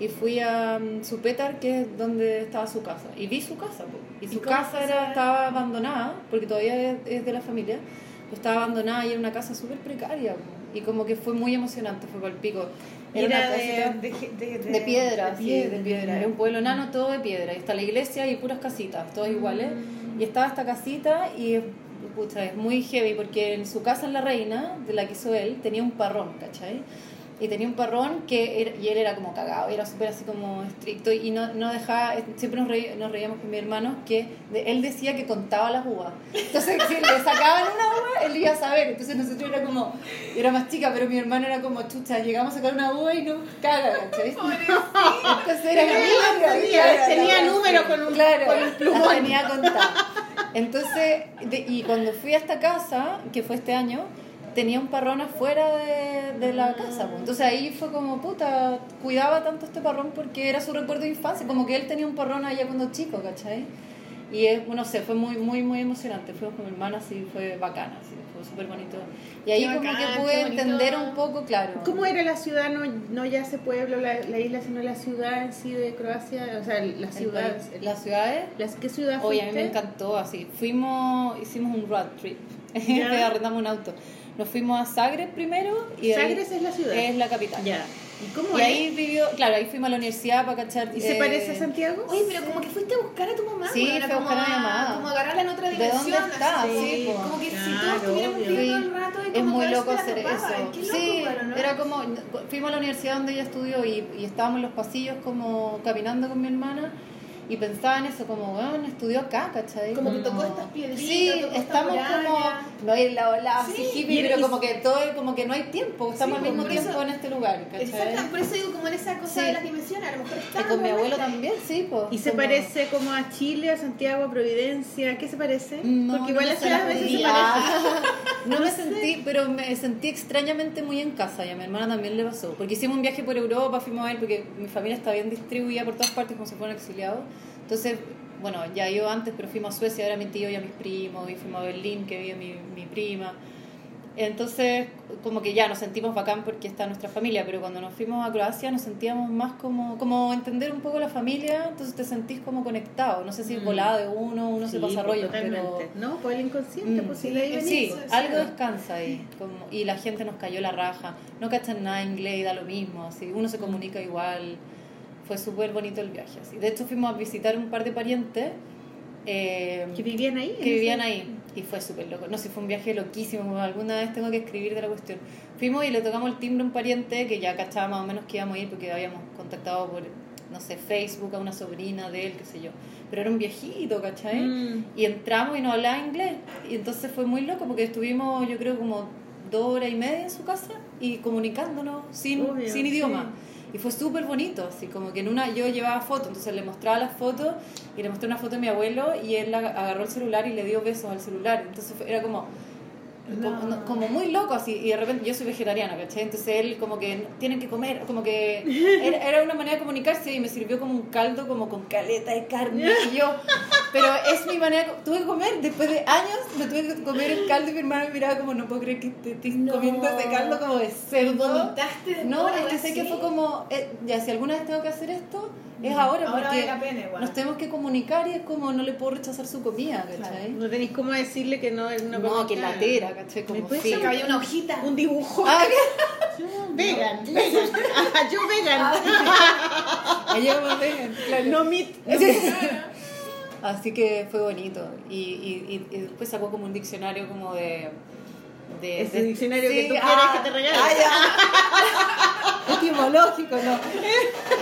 Y fui a um, Supetar, que es donde estaba su casa. Y vi su casa, pues. Y ¿Y su cómo casa era, estaba abandonada, porque todavía es, es de la familia. pues estaba abandonada y era una casa súper precaria. pues. Y como que fue muy emocionante, fue para el pico. Era una de, de, de, de piedra, de sí, de piedra. Es un pueblo enano todo de piedra. Y está la iglesia y puras casitas, todas iguales. Y estaba esta casita y pucha, es muy heavy porque en su casa en La Reina, de la que hizo él, tenía un parrón, ¿cachai? Y tenía un parrón que era- y él era como cagado, era súper así como estricto y no, no dejaba, siempre nos, reí- nos reíamos con mi hermano que de- él decía que contaba las uvas. Entonces si le sacaban una uva, él iba a saber. Entonces nosotros era como, yo era más chica, pero mi hermano era como, chucha, llegamos a sacar una uva y nos caga, ¿cachai? Entonces era Tenía- como, tenía- números con un- claro, con un plumón. las tenía contadas. Entonces, de- y cuando fui a esta casa, que fue este año, tenía un parrón afuera de, de la casa. pues. Entonces ahí fue como, puta, cuidaba tanto este parrón porque era su recuerdo de infancia, como que él tenía un parrón allá cuando chico, ¿cachai? Y es, no sé, fue muy, muy, muy emocionante. Fuimos con mi hermana, así, fue bacana, así, fue súper bonito. Y ahí como que pude entender un poco, claro. ¿Cómo era la ciudad? No, no ya ese pueblo, la, la isla, sino la ciudad en sí de Croacia. O sea, la el ciudad. país. Las ciudades Las, ¿Qué ciudad Oye, a mí me encantó así. Fuimos, hicimos un road trip. Ya. Arrendamos un auto. Nos fuimos a Zagreb primero y de ahí- Sagres es la ciudad. es la capital. Ya. ¿Y cómo Y es? ahí vivió, claro, ahí fuimos a la universidad para cachar. ¿Y se eh, parece a Santiago? Oye, pero como que fuiste a buscar a tu mamá. Sí, weona, fui a como buscar a mi mamá. Como agarrarla en otra ¿De dimensión. dónde está? así, Sí, como, como que si Claro, todos estuviéramos viviendo Sí. el rato y Es como muy que a loco hacer eso. Qué loco, sí, bueno, ¿no? era como, fuimos a la universidad donde ella estudió y, y estábamos en los pasillos como caminando con mi hermana y pensaba en eso, como, bueno, estudió acá, ¿cachai? Como que tocó estas piedritas, Sí, tocó esta estamos muralla. como, no hay la ola así Sí, hippie, y- pero y- como que todo, como que no hay tiempo, estamos Sí, al mismo por eso- tiempo en este lugar, ¿cachai? Exacto, por eso digo como en esa cosa Sí. de las dimensiones, a lo mejor Y está con mi abuelo también, sí, pues. ¿Y se como- parece como a Chile, a Santiago, a Providencia? ¿Qué se parece? No, Porque no igual me las ciudades a veces se sentí- parecen. Ah, no, me sé. sentí, pero me sentí extrañamente muy en casa y a mi hermana también le pasó. Porque hicimos un viaje por Europa, fuimos a ver, porque mi familia está bien distribuida por todas partes como si fueran exiliados. Entonces, bueno, ya yo antes, pero fuimos a Suecia, era mi tío y a mis primos, y fuimos a Berlín, que vive mi, mi prima. Entonces, como que ya nos sentimos bacán porque está nuestra familia, pero cuando nos fuimos a Croacia nos sentíamos más como, como entender un poco la familia, entonces te sentís como conectado. No sé si Mm. volada de uno, uno se pasa pues, rollo, totalmente. pero... No, pues el inconsciente, Mm. pues si Sí, pues, algo sí. descansa ahí. Como, y la gente nos cayó la raja. No cachan nada de inglés y da lo mismo. Así, uno se comunica igual. Fue súper bonito el viaje. Así. De hecho, fuimos a visitar un par de parientes eh, Que vivían ahí. que vivían ahí. Y fue súper loco. No sé, fue un viaje loquísimo. Alguna vez tengo que escribir de la cuestión. Fuimos y le tocamos el timbre a un pariente que ya cachaba más o menos que íbamos a ir porque habíamos contactado por, no sé, Facebook a una sobrina de él, qué sé yo. Pero era un viejito, ¿cachai? Mm. Y entramos y no hablaba inglés. Y entonces fue muy loco porque estuvimos, yo creo, como dos horas y media en su casa y comunicándonos sin, Obvio, sin idioma. sí. Y fue súper bonito, así como que en una yo llevaba fotos, entonces le mostraba las fotos y le mostré una foto de mi abuelo y él agarró el celular y le dio besos al celular. Entonces era como, No. como muy loco así y de repente yo soy vegetariana, ¿cachai? Entonces él como que tienen que comer, como que era, era una manera de comunicarse y me sirvió como un caldo como con caleta de carne y yo, pero es mi manera, tuve que comer, después de años me tuve que comer el caldo y mi hermano me miraba como no puedo creer que te estés No. comiendo este caldo como de cerdo. No, es que sé que fue como, eh, ya si alguna vez tengo que hacer esto, es ahora, Ahora porque vale la pena igual. nos tenemos que comunicar y es como no le puedo rechazar su comida, ¿cachai? No tenéis cómo decirle que no es una No, cosa- que latera, ¿cachai? Como ¿Me puedes sí. Que había una hojita. Un dibujo. Ah, Vegan, vegan. Yo vegan. Llegamos vegan, claro. No meat. Así que fue bonito. Y, y, y, y después sacó como un diccionario como de... de Ese de- diccionario que Sí, tú quieres que te regale. ah, ya. Etimológico, ¿no?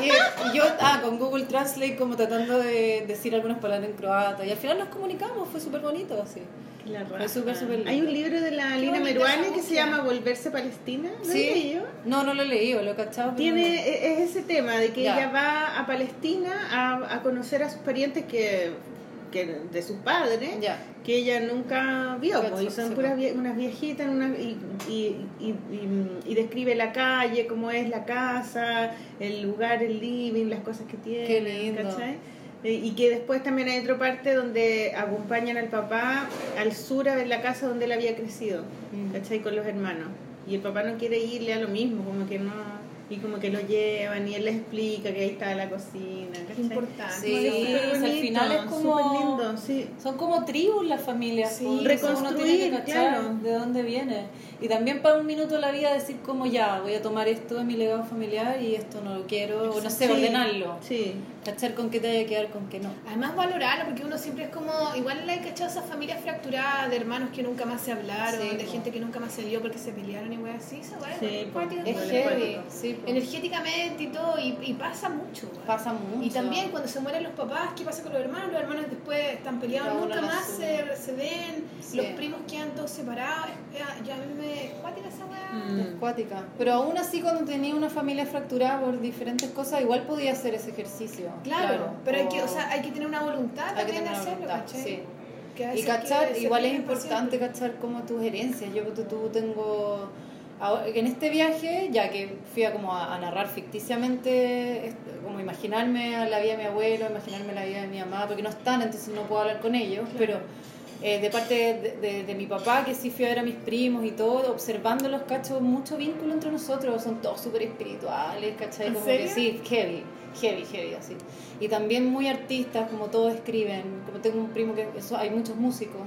Y, y yo, ah, con Google Translate como tratando de decir algunas palabras en croata. Y al final nos comunicamos, fue súper bonito así. La Fue súper, súper lindo. Hay un libro de la Lina Meruane que se llama Volverse Palestina. ¿Lo Sí. he leído? No, no lo he leído, lo he cachado. Tiene, no. e- es ese tema de que Ya. ella va a Palestina a, a conocer a sus parientes que, que de sus padres Ya. que ella nunca vio pues, y son puras vie- unas viejitas una, y, y, y, y- y describe la calle cómo es la casa el lugar el living las cosas que tiene Qué lindo. ¿cachai? Eh, y que después también hay otra parte donde acompañan al papá al sur a ver la casa donde él había crecido Mm. ¿cachai? con los hermanos y el papá no quiere ir le da lo mismo como que no y como que lo llevan y él les explica que ahí está la cocina. ¿cachai? Importante. Sí, Como que o súper sea, al bonito, final es como- lindo, sí. Son como tribus las familias. Sí, pues, uno tiene que reconstruir, cachar claro. de dónde viene. Y también para un minuto de la vida decir como ya, voy a tomar esto de mi legado familiar y esto no lo quiero, o no sé, Sí, ordenarlo. Sí. Cachar con qué te vaya a quedar, con qué no. Además valorarlo, porque uno siempre es como, igual le he cachado esas familias fracturadas de hermanos que nunca más se hablaron, Sí, de po. gente que nunca más se vio porque se pelearon y wey así, weá Sí, es heavy, sí, energéticamente y todo, y, y pasa mucho. Pasa mucho. Y también cuando se mueren los papás, ¿qué pasa con los hermanos? Los hermanos después están peleados, nunca la más se, se ven, los primos quedan todos separados. Ya, ya a mí me es cuática esa weá. Mm. Es cuática. Pero aún así, cuando tenía una familia fracturada por diferentes cosas, igual podía hacer ese ejercicio. Claro, pero hay que, O- o sea, hay que tener una voluntad hay que también tener de una hacerlo, voluntad, ¿cachai? sí. Que Y cachar, igual es importante siempre. cachar como tus herencias. Yo tú, tú tengo... ahora- En este viaje, ya que fui a como a, a narrar ficticiamente, como imaginarme la vida de mi abuelo, imaginarme la vida de mi mamá, porque no están, entonces no puedo hablar con ellos, pero eh, de parte de, de- de mi papá, que sí fui a ver a mis primos y todo, observando los cachos, mucho vínculo entre nosotros, son todos súper espirituales, ¿cachai? ¿En Como serio? que sí, heavy, heavy, heavy, así. Y también muy artistas, como todos escriben, como tengo un primo que, eso, hay muchos músicos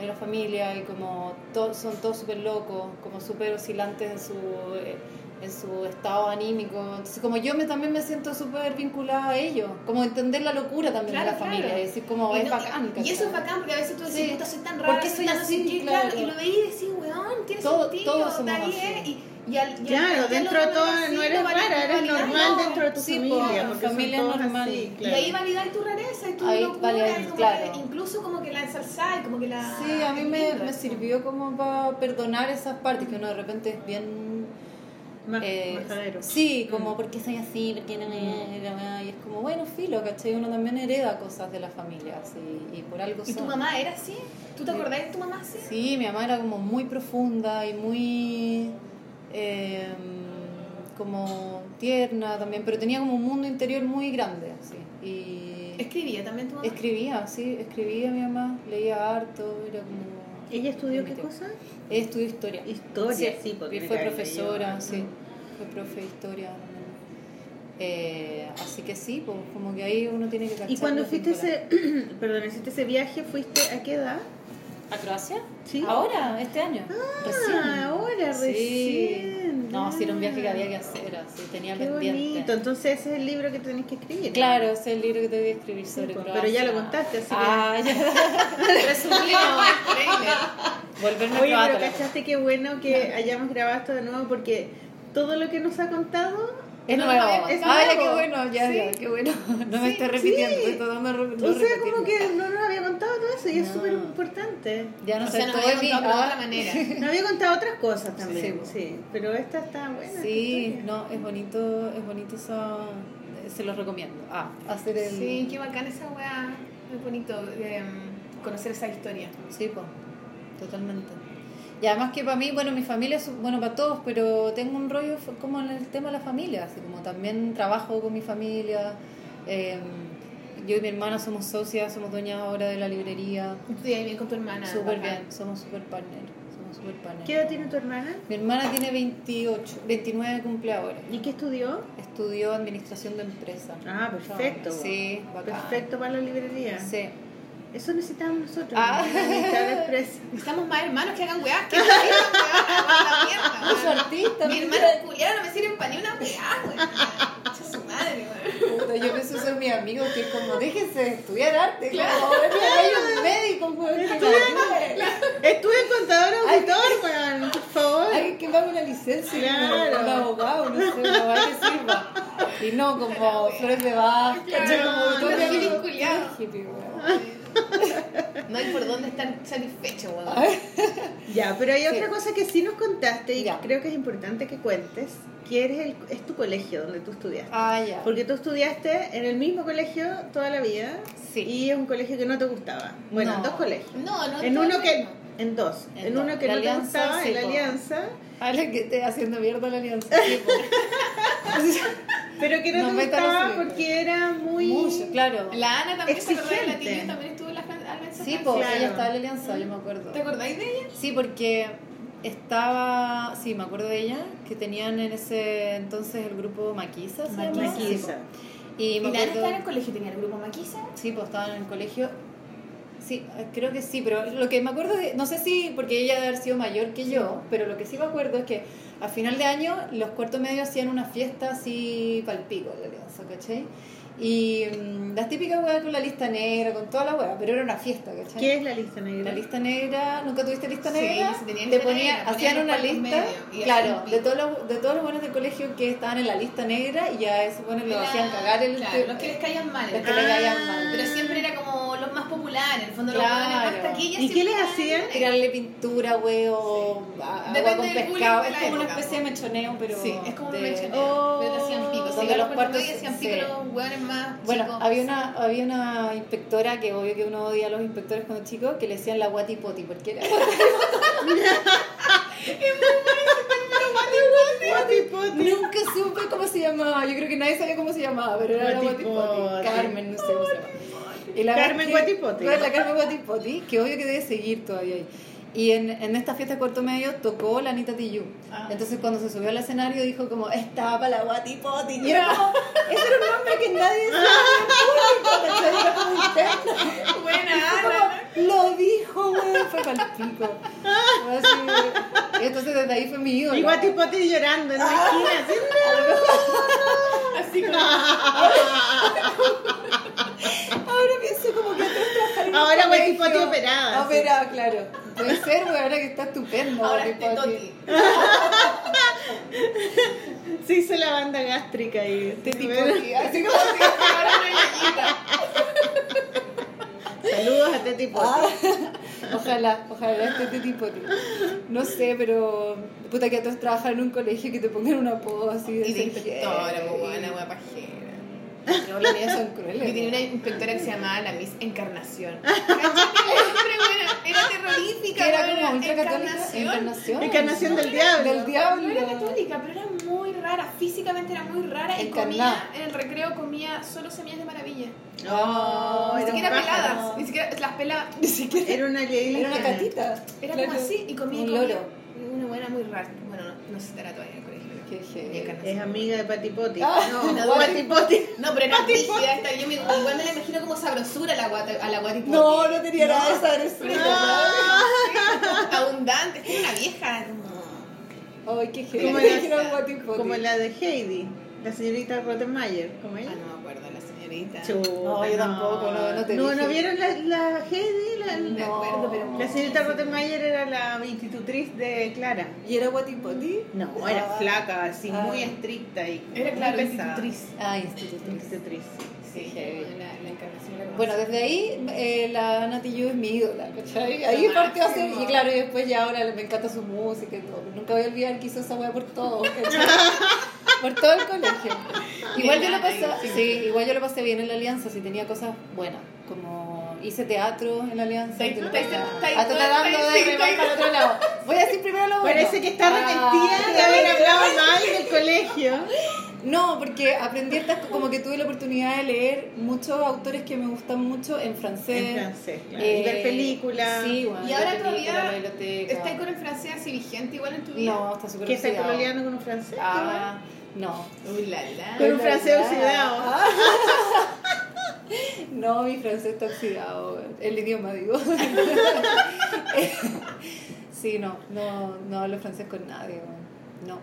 en la familia y como son todos súper locos, como súper oscilantes en su, eh, en su estado anímico. Entonces como yo me, también me siento súper vinculada a ellos, como entender la locura también Claro, de la familia, claro. y decir como Y es no- bacán. Y ¿cachai? eso es bacán porque a veces tú decís, Sí. soy tan ¿Por rara, qué soy tan así? qué", Claro. claro. Y lo veís y decís, weón, tiene Todo- sentido, todos está somos bien. así. Y, y al, y al Claro, plantearlo dentro de todo así, no eres rara, eres normal no. dentro de tu Sí, familia. po, porque familia son normal. así, Y claro. ahí validáis tu rareza y tu Ahí locura, validáis, y como claro. que incluso como que la ensalzáis, como que la... Sí, a mí es me, me sirvió como para perdonar esas partes que uno de repente es bien... Más, eh, sí, como Mm. ¿por qué soy así? ¿Por qué no me...? Y es como, bueno, filo, ¿cachai? Uno también hereda cosas de la familia, así, y por algo ¿Y tu mamá era así? ¿Tú te Sí. acordás de tu mamá así? Sí, mi mamá era como muy profunda y muy... eh, como tierna también, pero tenía como un mundo interior muy grande, así. Y ¿Escribía también tu mamá? escribía, sí, escribía mi mamá, leía harto, era como... ¿Ella estudió qué cosa? Estudió historia. Historia, sí, porque fue profesora, yo. sí. Fue profe de historia también. Eh, así que sí, pues como que ahí uno tiene que cachar ¿Y cuando fuiste ese, perdón, hiciste ese viaje, fuiste a qué edad? ¿A Croacia? Sí. Ahora, este año. recién. Ah, ahora, Sí. recién. No, sí, era un viaje que había que hacer, así, tenía Qué pendiente. bonito, entonces ese es el libro que tenés que escribir. Claro, ese es el libro que te voy a escribir sobre pues, Croacia. pero ya lo contaste, así que- Ah, ya. Resumimos. Volverme Oye, croata, pero la cachaste qué bueno que hayamos grabado esto de nuevo porque todo lo que nos ha contado Es No, nuevo. no, es ah, ya, nuevo. qué bueno, ya, Sí. ya, qué bueno. No me Sí, estoy repitiendo, sí. tratando de re- no o sea, como que no nos había contado todo eso y es No. súper importante. Ya no O sé, sea, todo había es contado de ah, otra manera. Nos había contado otras cosas también, Sí, pero esta está buena. Sí, no, es bonito, es bonito esa, se los recomiendo. Ah, hacer el... Sí, qué bacán esa weá. Es bonito eh, conocer esa historia. Sí, pues, totalmente. Y además que para mí, bueno, mi familia es, bueno, para todos, pero tengo un rollo como en el tema de la familia, así como también trabajo con mi familia. eh, yo y mi hermana somos socias, somos dueñas ahora de la librería. Estudias bien con tu hermana. Súper bien, somos súper partner, somos súper partner. ¿Qué edad tiene tu hermana? Mi hermana tiene 28, 29 cumple ahora. ¿Y qué estudió? Estudió administración de empresas. Ah, perfecto. Sí, bacán. Perfecto para la librería. Sí. Eso necesitamos nosotros. Ah. Necesitamos más hermanos que hagan weá. Que escriban weá, la mierda. Mi hermano culiado no me sirven para ni una weá. Echa su madre. Puta, yo pienso ser mi amigo que es como déjense de estudiar arte, Claro. como "Mira, hay un médico, weón, que me ayude". Estuve contador auditor, weón, por favor. Alguien que pague una licencia, Claro. como un abogado, no sé, una weá que sirva. Y no como flores de ¿cachai? Claro, como todo no, No hay por dónde estar satisfecho, weón. Ya, pero hay Sí. otra cosa que sí nos contaste y Ya. creo que es importante que cuentes, que eres el, es tu colegio donde tú estudiaste. Ah, ya. Porque tú estudiaste en el mismo colegio toda la vida Sí. y es un colegio que no te gustaba. Bueno, en No. dos colegios. No, no. En uno que... mismo. En dos. En En, dos. uno que La no alianza, te gustaba, sí, en la po. alianza, Ale, que esté haciendo mierda la alianza. Sí, pero que no, No te gustaba porque era muy... Mucho, claro. La Ana también se acordaba de la Exigente. También estuvo en la. Sí, pues Claro. ella estaba en la alianza, yo me acuerdo. ¿Te acordáis de ella? Sí, porque estaba, sí, me acuerdo de ella, que tenían en ese entonces el grupo Maquisa. ¿se? Maquisa. Y ¿Y me acuerdo, estaba en el colegio? ¿Tenía el grupo Maquisa? sí, pues estaban en el colegio. Sí, creo que sí, pero lo que me acuerdo, de, no sé si porque ella debe haber sido mayor que yo, pero lo que sí me acuerdo es que a final de año los cuartos medios hacían una fiesta así palpico en la alianza, ¿cachai? Y mm, las típicas weas con la lista negra, con toda la wea, pero era una fiesta, ¿cachai? ¿Qué es la lista negra? La lista negra, ¿nunca tuviste lista Sí, negra? sí Te ponía, negra, hacían ponían una los lista, claro, de todos los de todos los buenos del colegio que estaban en la lista negra y ya esos buenos lo Era- hacían cagar el Claro, los que les caían mal. los que ¿verdad? le caían mal. Pero siempre era como los más populares, en el fondo Claro. los hueones más taquillas. ¿Y qué les hacían? Tirarle pintura, huevo, a- agua con pescado. Es como una especie de mechoneo, pero. Sí, es como un mechoneo, Oh, pero te hacían pico. donde Si los los cuartos- hacían pico sí. los más Bueno, chicos. había una, había una inspectora que obvio que uno odia a los inspectores cuando chicos que le decían la guati poti porque era Guatipoti. Nunca supe cómo se llamaba. Yo creo que nadie sabía cómo se llamaba, pero era la Guatipoti. Guatipoti. Carmen, no sé cómo se llama. Y la Carmen Guatipoti. que- La Carmen Guatipoti, que obvio que debe seguir todavía ahí. Y en, en esta fiesta de corto medio tocó la Anita Tijoux. Ah. Entonces cuando se subió al escenario dijo como, estaba para la Guatipoti. Y era como, ese era un nombre que nadie sabía público, como. Buena, Como, Ana. Lo dijo, güey, fue pa'l pico. Entonces desde ahí fue mi ídolo. Y Guatipoti llorando en la esquina. así, Así como. Ahora pienso como que antes de trabajar en un Ahora colegio- Guatipoti operada, sí. Claro. Puede ser, güey, ahora que está estupendo. Ahora Guatipoti. este. Se hizo la banda gástrica y... Tetipoti, así como Ahora no. Saludos a Tetipoti. Ah, ojalá, ojalá este Tetipoti. No sé, pero puta que todos trabajan en un colegio que te pongan un apodo así de Y de inspectora, pues buena, buena pajera. No, las niñas son Yo crueles. tenía una inspectora que se llamaba la Miss Encarnación. Era terrorífica. Era como ultracatólica. Encarnación. Encarnación. Encarnación del diablo. Del diablo. No era católica, pero era muy rara, físicamente era muy rara y comía, Encarnada. en el recreo comía solo semillas de maravilla. No, ni era siquiera peladas, ni siquiera las pelaba, ni siquiera. Era una ley Era una catita. Era Claro. como así y comía Un comía. loro. Una buena muy rara. Bueno, no, no sé si estará todavía. Qué. Es amiga de Patipoti. Ah, no, no. No, pero era rígida esta. Yo me, igual me la imagino como sabrosura a la, guata, a la guatipoti. No, no tenía nada de sabrosura. Abundante. Es como una vieja. Ay, qué heavy. Como la, como de Heidi, la señorita Rottenmeier. ¿Cómo Ah, ella? no Chuta, No, yo tampoco, no, no te No, dije. ¿no vieron la, la Heidi? La, No me acuerdo, pero. la señorita Rottenmeier era la institutriz de Clara. ¿Y era Guatipoti? No, era Ah. flaca, así, Ah. muy estricta y Era pesada. institutriz. Ah, institutriz. Institutriz. Sí, heavy. la, la encarnación la Bueno, desde ahí eh, la Nati Yu es mi ídola, ¿cachai? Ahí partió a ser, máximo. y claro, y después ya ahora me encanta su música y todo. Nunca voy a olvidar que hizo esa weá por todo, ¿cachai? por todo el colegio. Igual yo lo pasé, sí, igual yo lo pasé bien en la alianza, sí tenía cosas buenas, como hice teatro en la alianza. y te lo Estáis- pasaba. estáis- Ah, tú tratando de estáis- remar para el otro lado. Voy a decir primero lo bueno. Parece que está arrepentida Ah, de haber hablado mal del colegio. No, porque aprendí estas, como que tuve la oportunidad de leer muchos autores que me gustan mucho en francés. En francés, claro. Eh, y ver películas. Sí, bueno, Y ahora ver todavía. ¿Estás con el francés así vigente igual en tu vida? No, está súper ¿Qué está oxidado. pololeando con un francés? Ah, no. Uy, la la. Con un francés oxidado. Ah. No, mi francés está oxidado. El idioma, digo. Sí, no, no, no hablo francés con nadie. No.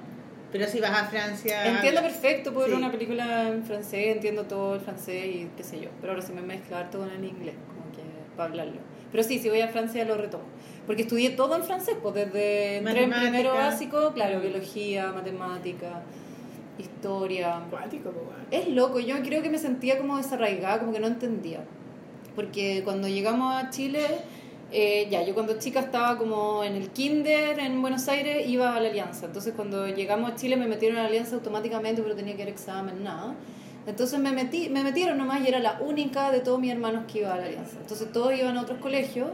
Pero si vas a Francia. Entiendo perfecto, puedo ver Sí. una película en francés, entiendo todo el francés y qué sé yo. Pero ahora se me mezcla harto con el inglés, como que para hablarlo. Pero sí, si voy a Francia lo retomo. Porque estudié todo en francés, pues desde entré en primero básico, claro, biología, matemática, historia. Es loco, yo creo que me sentía como desarraigada, como que no entendía. Porque cuando llegamos a Chile, eh, ya, yo cuando chica estaba como en el kinder en Buenos Aires, iba a la Alianza. Entonces cuando llegamos a Chile me metieron a la Alianza automáticamente, pero tenía que ir examen, nada. Entonces me, metí, me metieron nomás y era la única de todos mis hermanos que iba a la Alianza. Entonces todos iban a otros colegios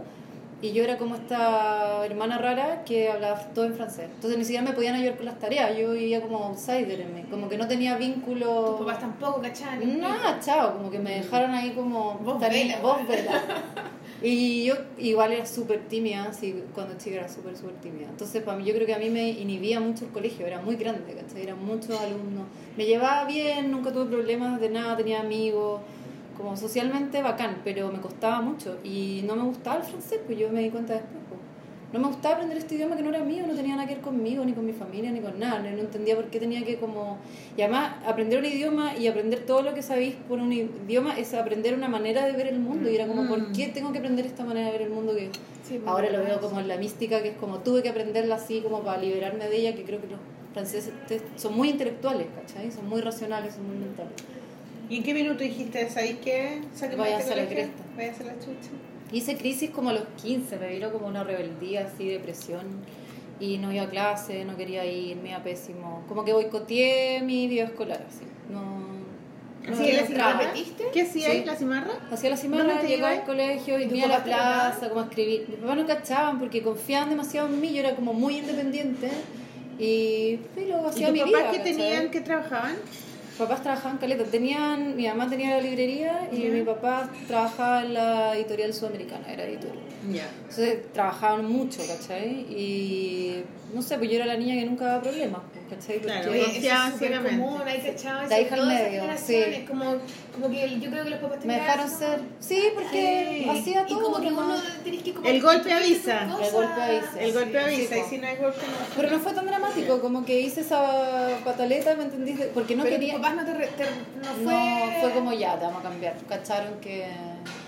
y yo era como esta hermana rara que hablaba todo en francés. Entonces ni siquiera me podían ayudar con las tareas, yo vivía como outsider en mí, como que no tenía vínculo... Tus papás tampoco, ¿cachai? Nada, chao, como que me dejaron ahí como... Vos vela, vos vela. Y yo igual era súper tímida, sí, cuando chica era súper, súper tímida. Entonces, para mí, yo creo que a mí me inhibía mucho el colegio, era muy grande, ¿cachai? Eran muchos alumnos. Me llevaba bien, nunca tuve problemas de nada, tenía amigos, como socialmente bacán, pero me costaba mucho. Y no me gustaba el francés, pues yo me di cuenta después. pues. No me gustaba aprender este idioma que no era mío, no tenía nada que ver conmigo, ni con mi familia, ni con nada. No, no entendía por qué tenía que como... Y además, aprender un idioma y aprender todo lo que sabéis por un idioma es aprender una manera de ver el mundo. Y era como, ¿por qué tengo que aprender esta manera de ver el mundo que Sí, pues, ahora lo veo como en la mística, que es como tuve que aprenderla así como para liberarme de ella, que creo que los franceses son muy intelectuales, ¿cachai? Son muy racionales, son muy mentales. ¿Y en qué minuto dijiste, ¿sabéis qué? Este a la colegio, cresta. Vaya a hacer la chucha. Hice crisis como a los 15, me vino como una rebeldía, así, depresión. Y no iba a clase, no quería ir, me iba pésimo. Como que boicoteé mi vida escolar, así. No. no ¿Así me la cimarra? ¿Repetiste? ¿Qué hacía Sí. ahí, la cimarra? Hacía la ¿Dónde semana, te llegaba al colegio y ¿Y tu venía a la plaza, como a escribir. Mis papás no cachaban porque confiaban demasiado en mí, yo era como muy independiente y ¿Y hacía tus mi papás vida. que ¿cachai? tenían, que trabajaban? Papás trabajaban caleta, tenían, mi mamá tenía la librería y mi papá trabajaba en la editorial sudamericana, era editor. Entonces trabajaban mucho, ¿cachai? Y no sé, pues yo era la niña que nunca daba problemas, ¿cachai? Claro, Oye, eso es súper común, hay hija al todas esas medio, generaciones, sí. Como, como que yo creo que los papás te me dejaron ser. Sí, porque Sí. hacía Y todo. como que uno tenés que como El golpe avisa. El golpe avisa. El golpe Sí, avisa, sí, y si no hay golpe no Pero no fue tan dramático, como que hice esa pataleta, ¿me entendiste? Porque no Pero quería. papás no te, re- te- no fue... No, fue como ya, te vamos a cambiar. Cacharon que.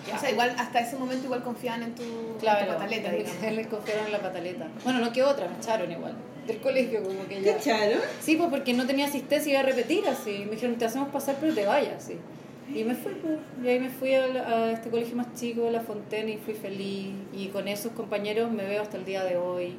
ya. O sea, igual hasta ese momento igual confiaban en tu, en tu Claro, pataleta, digamos. les confiaron en la pataleta. Bueno, no que otra, me echaron igual. Del colegio, como que ya. ¿Qué echaron? Sí, pues porque no tenía asistencia y iba a repetir así. Me dijeron, te hacemos pasar, pero te vayas, sí. Y me fui, pues. Y ahí me fui a, a este colegio más chico, La Fontaine, y fui feliz. Y con esos compañeros me veo hasta el día de hoy.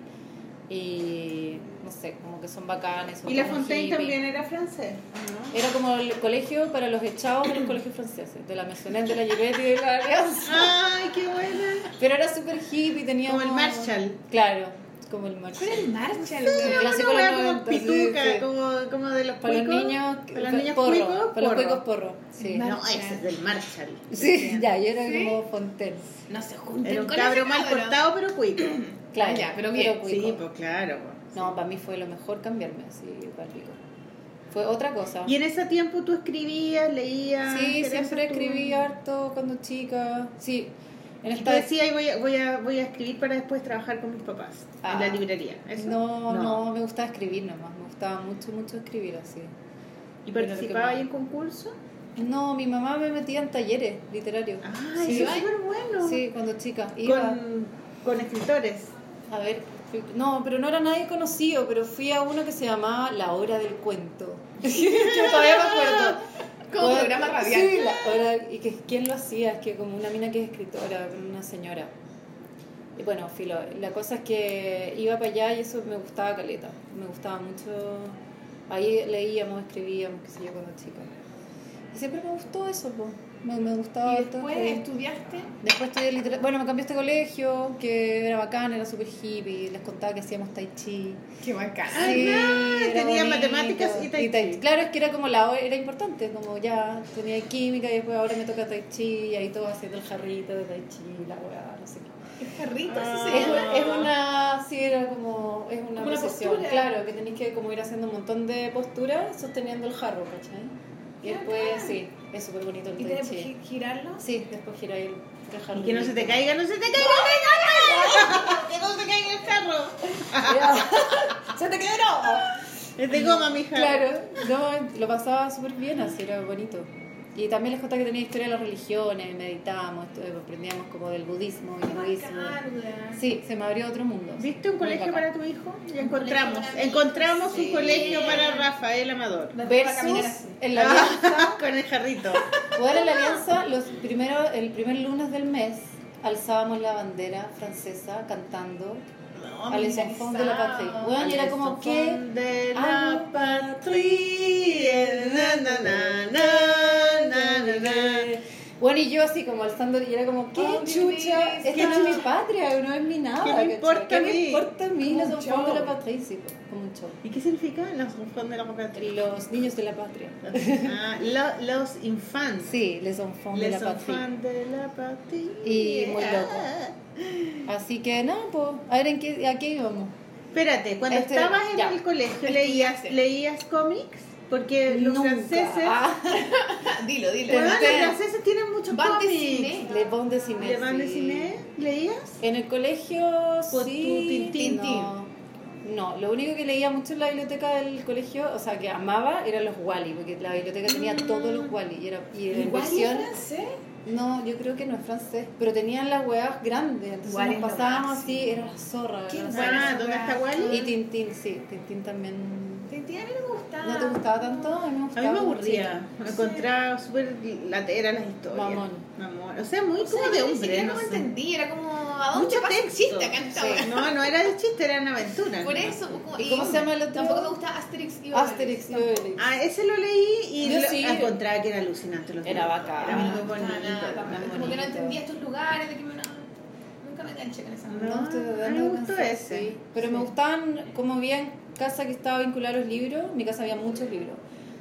Y no sé, como que son bacanes. son Y la Fontaine también era francés, ¿no? Era como el colegio para los echados de los colegios franceses, de la Maisonette, de la Gillette y de la Alianza. ¡Ay, qué buena! Pero era súper hippie, tenía Como el Marshall. Claro, como el Marshall. Pero el Marshall, El clásico de los como 90, sí, pituca, sí. Como, como de los Para los cuicos. niños, Para los niños porro, cuicos, para los porro. cuicos porro. Sí. No, ese es del Marshall. Sí, ya, yo era como Fontaine. No se junten Era un cabro mal cortado, pero cuico. Claro, Ah, ya, pero bien. cuico. Sí, pues claro. pues. No, para mí fue lo mejor cambiarme así, para. Fue otra cosa. Y en ese tiempo tú escribías, leías. Sí, siempre escribí harto cuando chica. Sí, en Y tú esta decías, voy a, voy, a, voy a escribir para después trabajar con mis papás Ah. en la librería. ¿Eso? No, no, me gustaba escribir nomás, me gustaba mucho, mucho escribir así. ¿Y participaba ahí en concursos? No, mi mamá me metía en talleres literarios. Ah, sí, eso es súper bueno. sí, cuando chica. Iba Con, con escritores. a ver, fui- no, pero no era nadie conocido, pero fui a uno que se llamaba La Hora del Cuento. que todavía me acuerdo. Como Bueno, programa radial. Sí, la hora, y que quién lo hacía, es que como una mina que es escritora, una señora. Y bueno, filo, la cosa es que iba para allá y eso me gustaba caleta, me gustaba mucho. Ahí leíamos, escribíamos, qué sé yo, cuando chica. Y siempre me gustó eso, pues. Me, me gustaba Y después estudiaste. Después estudié literatura. Bueno, me cambié a este colegio, que era bacán, era súper hippie. Les contaba que hacíamos tai chi. Qué bacán. Sí, Ah, tenía bonito. matemáticas y tai chi. Claro, es que era como la era importante, como ya tenía química y después ahora me toca tai chi y ahí todo haciendo el jarrito de tai chi, la weá, no sé qué. Es jarrito, Ah. se Es, una, sí, era como, es una Como una postura. claro, que tenéis que como ir haciendo un montón de posturas sosteniendo el jarro, ¿cachai? Y después, sí, es súper bonito el ¿Y que gi- girarlo? Sí, después gira el. Y que no se te caiga, no se te caiga, no que no se caiga el carro. ¡Se te quebró! Es de goma, mija. Claro, no, lo pasaba súper bien, así era bonito. Y también les contaba que tenía historia de las religiones, meditábamos, aprendíamos como del budismo y Qué hinduismo. Sí, se me abrió otro mundo. ¿Viste un colegio bacán. para tu hijo? Un encontramos. Encontramos Sí. un colegio para Rafael Amador. Versus en la alianza, Con el jarrito. poder en la alianza, los primeros, el primer lunes del mes alzábamos la bandera francesa cantando al esonfón de la patria. Bueno, y era como que de Ah, la patria. Na, na, na, na, na, na, na. Bueno, y yo así como alzando, y era como, ¿qué Oh, chucha? Esta no es mi patria, no es mi nada. ¿Qué me importa ¿Qué a me mí? importa a mí? Un enfants de la patria, sí, pues, como un show. ¿Y qué significa los enfants de la patria? Los niños de la patria. Ah, lo- los infants. Sí, les enfants de Les la patria. enfants de la patria. Y muy loco. Así que no, pues, a ver en qué, a qué íbamos. Espérate, cuando Este, estabas en ya. el colegio, ¿leías. ¿leías cómics? Porque los Nunca. franceses... Ah, dilo, dilo. Bueno, los franceses tienen muchos Van de cine. Le Bon de Cine. ¿Le van de cine? ¿Leías? En el colegio Por sí. Tintín. No, no, lo único que leía mucho en la biblioteca del colegio, o sea, que amaba, eran los Wally, porque la biblioteca tenía todos los Wally. Y, era, y ¿Igual versión. es francés? No, yo creo que no es francés, pero tenían las huevas grandes, entonces Wally nos pasábamos así, era la zorra. Qué era la zorra. ¿dónde está Wally? Y Tintín, sí, Tintín también. Tintín a mí no me gustaba. ¿No te gustaba tanto? A mí me A gustaba. mí me mucho. aburría, me Sí. encontraba súper latera las historias. Mamón. Mamón. O sea, muy O sea, como de hombre, no no sé. entendí, era como, ¿a dónde Mucho pasa chiste acá en esta Sí. No, no era de chiste, era una aventura. Por ¿no? eso, como- ¿Y cómo se llama el otro? Tampoco me gusta Asterix y Obelix. Asterix y. Obelix. Ah, ese lo leí y Yo lo- sí. encontraba que era alucinante. Los Era bacán. Era muy bonito. gustaba Como que no entendía estos lugares, de que me, no, nunca me enganché con esa No. weá. No, estoy a mí tratando me de gustó ese. sí. Pero me gustaban, como había en casa que estaba vinculada a los libros, en mi casa había muchos libros.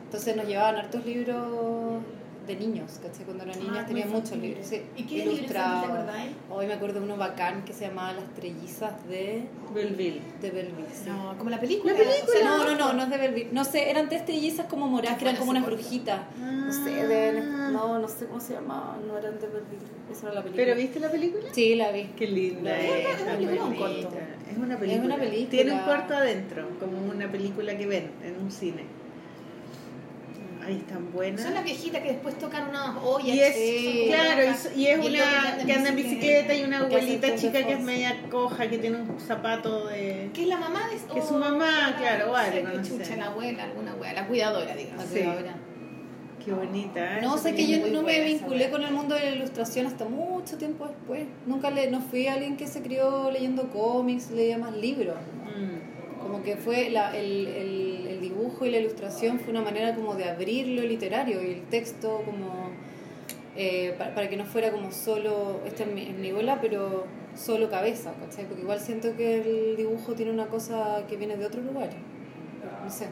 Entonces nos llevaban hartos libros de niños, ¿cachai? Cuando eran niñas Ah, tenía muchos libros, sí. ¿Y qué libros ilustrados. te acordáis? Hoy me acuerdo de uno bacán que se llamaba Las Trellizas de, Belleville. de Belleville. sí. No, como la película. La película. o sea, No, no, no, no es de Belleville. No sé, eran tres trellizas como moradas, que eran como unas brujitas. No sé, de, no, no sé cómo se llamaban, no eran de Belleville. Esa era la película. ¿Pero viste la película? Sí, la vi. Qué linda es. es una película, un corto. Es una película. una película. Tiene un corto adentro, como una película que ven en un cine. Ahí están buenas. Son las viejitas que después tocan unas ollas. Y es, Sí. claro, y, y es Y una que anda en bicicleta y una abuelita el chica que es media coja, que tiene un zapato de... Que es la mamá de Que es su mamá, claro, no sé, no chucha, la abuela, alguna abuela, la cuidadora, digamos. La Sí. cuidadora. Qué bonita. ¿eh? No, sé que yo no me buena esa vinculé con el mundo de la ilustración hasta mucho tiempo después. Nunca le, no fui alguien que se crió leyendo cómics, leía más libros. Mm. Como que fue la, el, el, el dibujo y la ilustración fue una manera como de abrir lo literario y el texto como eh, para, que no fuera como solo, esta es mi, es mi bola, pero solo cabeza, ¿cachai? Porque igual siento que el dibujo tiene una cosa que viene de otro lugar. No sé.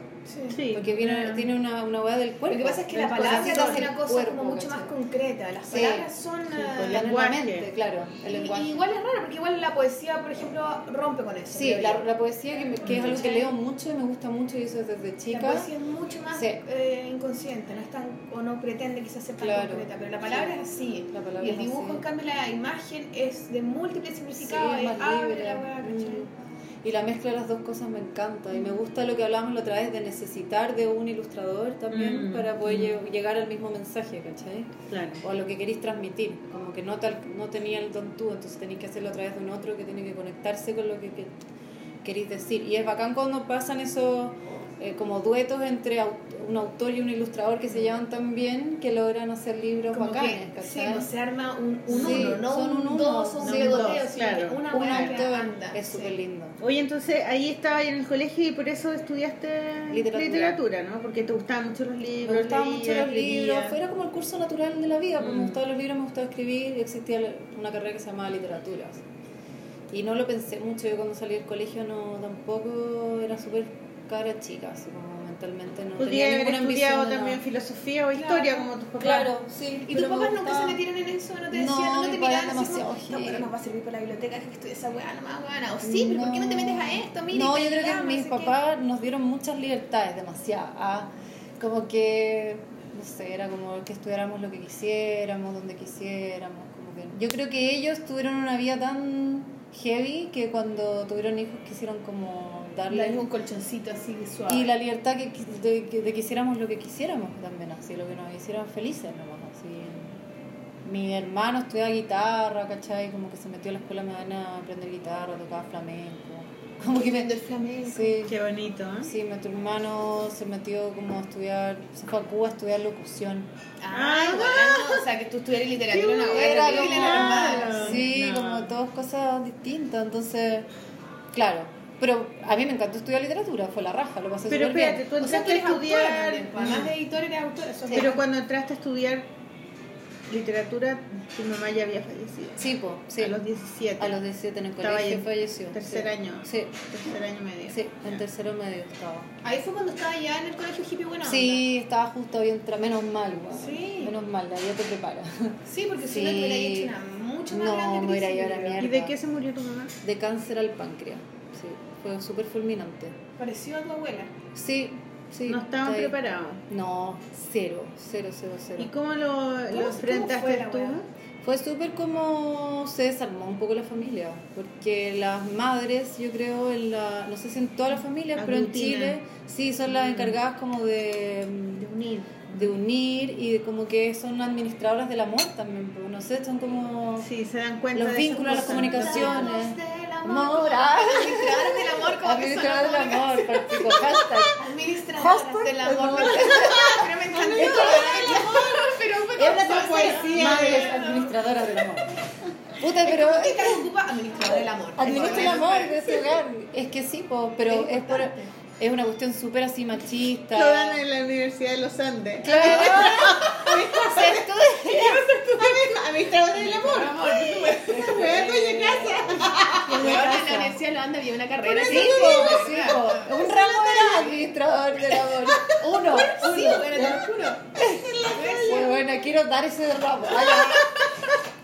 Sí. Porque viene, tiene una, una hueá del cuerpo. Lo que pasa es que la palabra es una cosa cuerpo, como mucho ¿cachai? más concreta. Las Sí. palabras son. pues, eh, el en la lenguaje. claro, el y- lenguaje. y igual es raro, porque igual la poesía, por ejemplo, rompe con eso. Sí, la, la poesía, que, me- que es algo que leo mucho y me gusta mucho y eso es desde La chica. poesía es mucho más Sí. eh, inconsciente, no es tan, o no pretende quizás ser tan Claro. concreta, pero la palabra Sí. es así. La palabra y el dibujo, así. en cambio, la imagen es de múltiples significados, Sí, es más abre libre. la. Mm. Y la mezcla de las dos cosas me encanta. Y me gusta lo que hablábamos la otra vez de necesitar de un ilustrador también Mm, para poder mm. lle- llegar al mismo mensaje, ¿cachai? Claro. O a lo que queréis transmitir. Como que no, tal, no tenía el don tú, entonces tenéis que hacerlo a través de un otro que tiene que conectarse con lo que, que queréis decir. Y es bacán cuando pasan esos eh, como duetos entre au- un autor y un ilustrador que se llevan tan bien que logran hacer libros Como bacanes, que sí, no se arma un, un Sí, uno, no son un, un uno, dos un pegoteo, dos, sino claro. una un autor anda. es sí. súper lindo. Oye, entonces ahí estaba en el colegio y por eso estudiaste Literatura. ¿no? Porque te gustaban mucho los libros. Me gustaban mucho los libros, fuera como el curso natural de la vida, porque Mm. me gustaban los libros, me gustaba escribir, y existía una carrera que se llamaba literatura. Y no lo pensé mucho, yo cuando salí del colegio no tampoco era súper cara chica, así como mentalmente no Podría tenía haber estudiado también filosofía o Claro. historia como tus papás. Claro, sí. ¿Y tus papás nunca se metieron en eso? ¿No te No, decían, no, te mis miraban así como, demasiado no, pero nos va a servir para la biblioteca que estudia esa weá nomás, weá? O sí, pero ¿por qué no te metes a esto? Mira, no, yo creo que mis no papás nos dieron muchas libertades, demasiadas. ah, Como que, no sé, era como que estudiáramos lo que quisiéramos, donde quisiéramos. Como que, yo creo que ellos tuvieron una vida tan heavy que cuando tuvieron hijos quisieron como darle... Darle un colchoncito así de suave. Y la libertad que, de, que- de que hiciéramos lo que quisiéramos también, así, lo que nos hicieran felices nomás, así. Mi hermano estudiaba guitarra, ¿cachai? Como que se metió a la escuela mediana a aprender guitarra, tocaba flamenco. Como que me... viendo el flamenco. Sí, Qué bonito, ¿eh? sí, otro hermano se metió como a estudiar, se fue a Cuba a estudiar locución. Ah, igual, no, o sea, que tú estudiaras literatura, una Era terrible, como- normal. Sí, No. como todas cosas distintas, entonces, claro. Pero a mí me encantó estudiar literatura, fue la raja, lo pasé Pero súper bien. espérate, tú O sea, entraste tú a estudiar... pues, además de editor eres autora. es Pero cuando entraste a estudiar literatura, tu mamá ya había fallecido. Sí, po, sí. A los 17. A los 17 en el Estaba colegio falleció. tercer sí. año. Sí, Tercer año medio. sí, en tercero medio estaba. Ahí fue cuando estaba ya en el colegio hippie buena onda. Sí, estaba justo bien, menos mal, weón. Sí. Menos mal, la vida te prepara. Sí, porque si no te hubiera hecho una mucho más No, grande me hubiera ido a la mierda. ¿Y de qué se murió tu mamá? De cáncer al páncreas. Sí, fue súper fulminante. Pareció a tu abuela. Sí, sí. no estaban ahí. preparados. No, cero, cero, cero, cero. ¿Y cómo lo, lo cómo enfrentaste fue tú? Fue súper como se desarmó un poco la familia, porque las madres, yo creo, en la, no sé si en todas las familias, pero en. Chile sí son las Mm. encargadas como de, De unir. de unir y de como que son administradoras del amor también, pues, no sé, son como Sí, se dan cuenta los de vínculos, las comunicaciones. Amor, ah. Administradoras del amor, como Administradoras del amor, partico, hashtag. Administradoras del amor. Pero me encantó. Es una poesía. Madres administradoras del amor. Puta, pero ¿Qué ocupa administrador del amor? administra el amor de ese hogar. Es que sí, pero Es por. Es una cuestión súper así machista. Lo dan en la Universidad de los Andes. Claro. Se estudia. Administrador del amor. Amor, tu casa. Y bueno, en la universidad lo anda, había una carrera. Sí. Un ramo era administrador del amor. Uno, uno. bueno, te lo juro. Bueno, quiero dar ese ramo.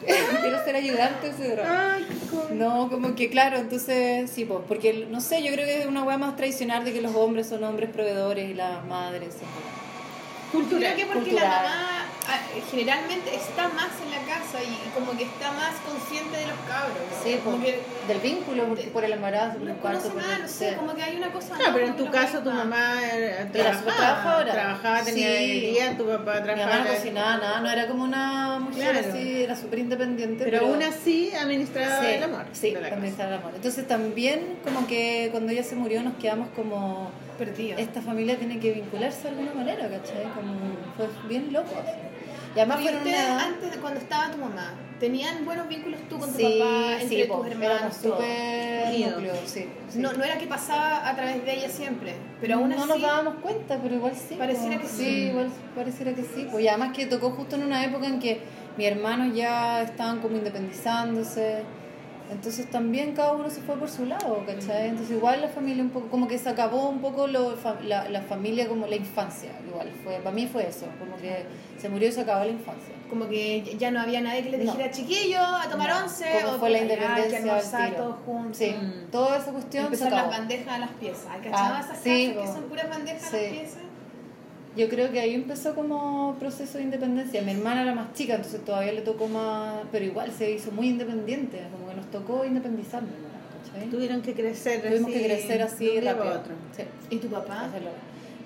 Quiero ser ayudante. Ay, qué cómico. No, como que claro, entonces sí, pues, porque no sé, yo creo que es una weá más tradicional de que los hombres son hombres proveedores y las madres son Cultural. Creo que porque cultural. la mamá ah, generalmente está más en la casa y como que está más consciente de los cabros. Sí, como que del vínculo, porque por el embarazo, por el conoce por el- no sé, como que hay una cosa. Claro, pero en tu caso tu mamá era, Era trabajaba, trabajadora. trabajaba, tenía Sí. el día, tu papá Mi mamá trabajaba. no cocinaba nada, no era como una mujer Claro. así, era súper independiente. pero aún así administraba sí, el amor. Sí, administrar el amor. Entonces también como que cuando ella se murió nos quedamos como, Perdido. esta familia tiene que vincularse de alguna manera, ¿cachai? Como, fue bien loco. así. Y además ¿Y fueron ustedes una edad- antes de cuando estaba tu mamá, tenían buenos vínculos tú con tu Sí, papá, entre sí, tus po, hermanos? súper Unidos. núcleo, sí, sí. No, no era que pasaba a través de ella siempre, pero aún no así. nos dábamos cuenta, pero igual sí. Pareciera po. que sí. igual pareciera que sí. Pues y además que tocó justo en una época en que mis hermanos ya estaban como independizándose. Entonces también cada uno se fue por su lado, ¿cachai? Entonces igual la familia un poco, como que se acabó un poco lo, la, la familia como la infancia, igual. fue Para mí fue eso, como que se murió y se acabó la infancia. Como que ya no había nadie que les No. dijera chiquillo a tomar No. once Como o fue la "Ay, independencia que al almorzar tiro". todos juntos. Sí, Mm. toda esa cuestión se Empezar las acabó. bandejas a las piezas. ¿Hay Ah, esas sí, casas que son puras bandejas a Sí. las piezas? Yo creo que ahí empezó como proceso de independencia. Mi hermana era más chica, entonces todavía le tocó más, pero igual se hizo muy independiente, como que nos tocó independizarnos. ¿cachai? Tuvieron que crecer Tuvimos así. que crecer de así un día rápido. otro. Sí, ¿Y tu papá? hacerlo.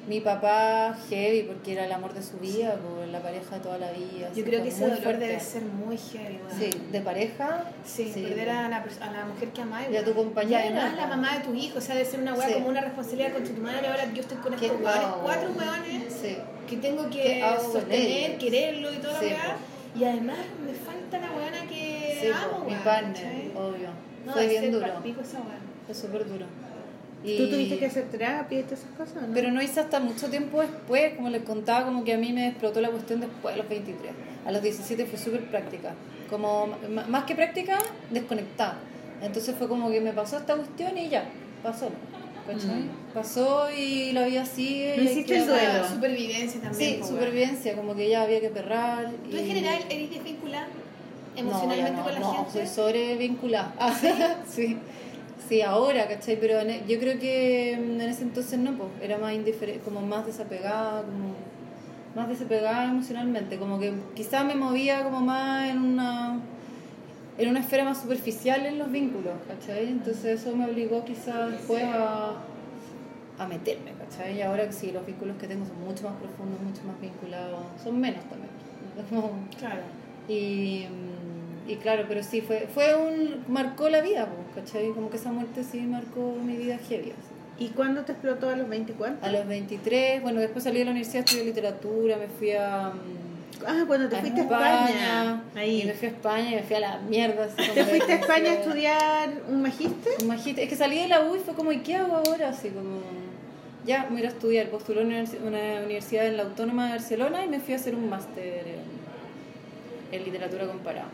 Mi papá, heavy, porque era el amor de su vida, por la pareja de toda la vida. Yo creo que ese dolor fuerte. debe ser muy heavy. Sí, de pareja. Sí, perder a la, pers- a la mujer que amáis. Y a tu compañera. Y además la mamá de tu hijo, o sea, debe ser una weá Sí. como una responsabilidad con tu madre. Ahora yo estoy con ¿Qué estos weones, hago? cuatro weones, Sí. que tengo que ¿Qué hago con sostener, quererlo y toda la weá. Y además me falta la weona que amo, mi weón, partner, obvio. No, Fue bien duro. palpico weá. Fue súper duro. ¿Tú Y- tuviste que hacer terapia y todas esas cosas? ¿no? Pero no hice hasta mucho tiempo después, como les contaba, como que a mí me explotó la cuestión después de los 23. A los 17 fue súper práctica. Como, más que práctica, desconectada. Entonces fue como que me pasó esta cuestión y ya, pasó. ¿cachai? Mm. Pasó y la vida sigue. No hiciste el duelo. Ah, Supervivencia también. Sí, supervivencia, como que ya había que perrar. ¿Tú en general eres desvinculada No, emocionalmente no, con la no, gente? soy sobre vinculada. sí. sí, ahora, ¿cachai? Pero en e- yo creo que mm, en ese entonces no, pues, era más indiferente, como más desapegada, como más desapegada emocionalmente, como que quizás me movía como más en una en una esfera más superficial en los vínculos, ¿cachai? Entonces eso me obligó quizás después a, a meterme, ¿cachai? Y ahora que sí, los vínculos que tengo son mucho más profundos, mucho más vinculados, son menos también. Claro. y, mm, y claro, pero sí, fue, fue un. marcó la vida, ¿cachai? Como que esa muerte sí marcó mi vida heavy. así. ¿Y cuándo te explotó a los 24? A los 23, bueno, después salí de la universidad, estudié literatura, me fui a. mm, Ah, cuando te a fuiste a España. Y me Ahí. fui a España y me fui a la mierda. así ¿Te fuiste a España a estudiar un magíster? Un magíster- Es que salí de la U y fue como, ¿y qué hago ahora? Así como, ya, me voy a estudiar. Postulé una universi- una universidad en la Autónoma de Barcelona y me fui a hacer un máster en, en literatura comparada.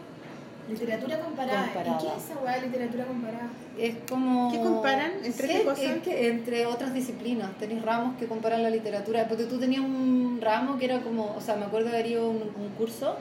Literatura comparada. Comparada. ¿Y qué es esa weá de literatura comparada? Es como... ¿Qué comparan? ¿Entre qué Sí, cosas? es que entre otras disciplinas. Tenéis ramos que comparan la literatura. Porque tú tenías un ramo que era como... O sea, me acuerdo de haber ido a un, un curso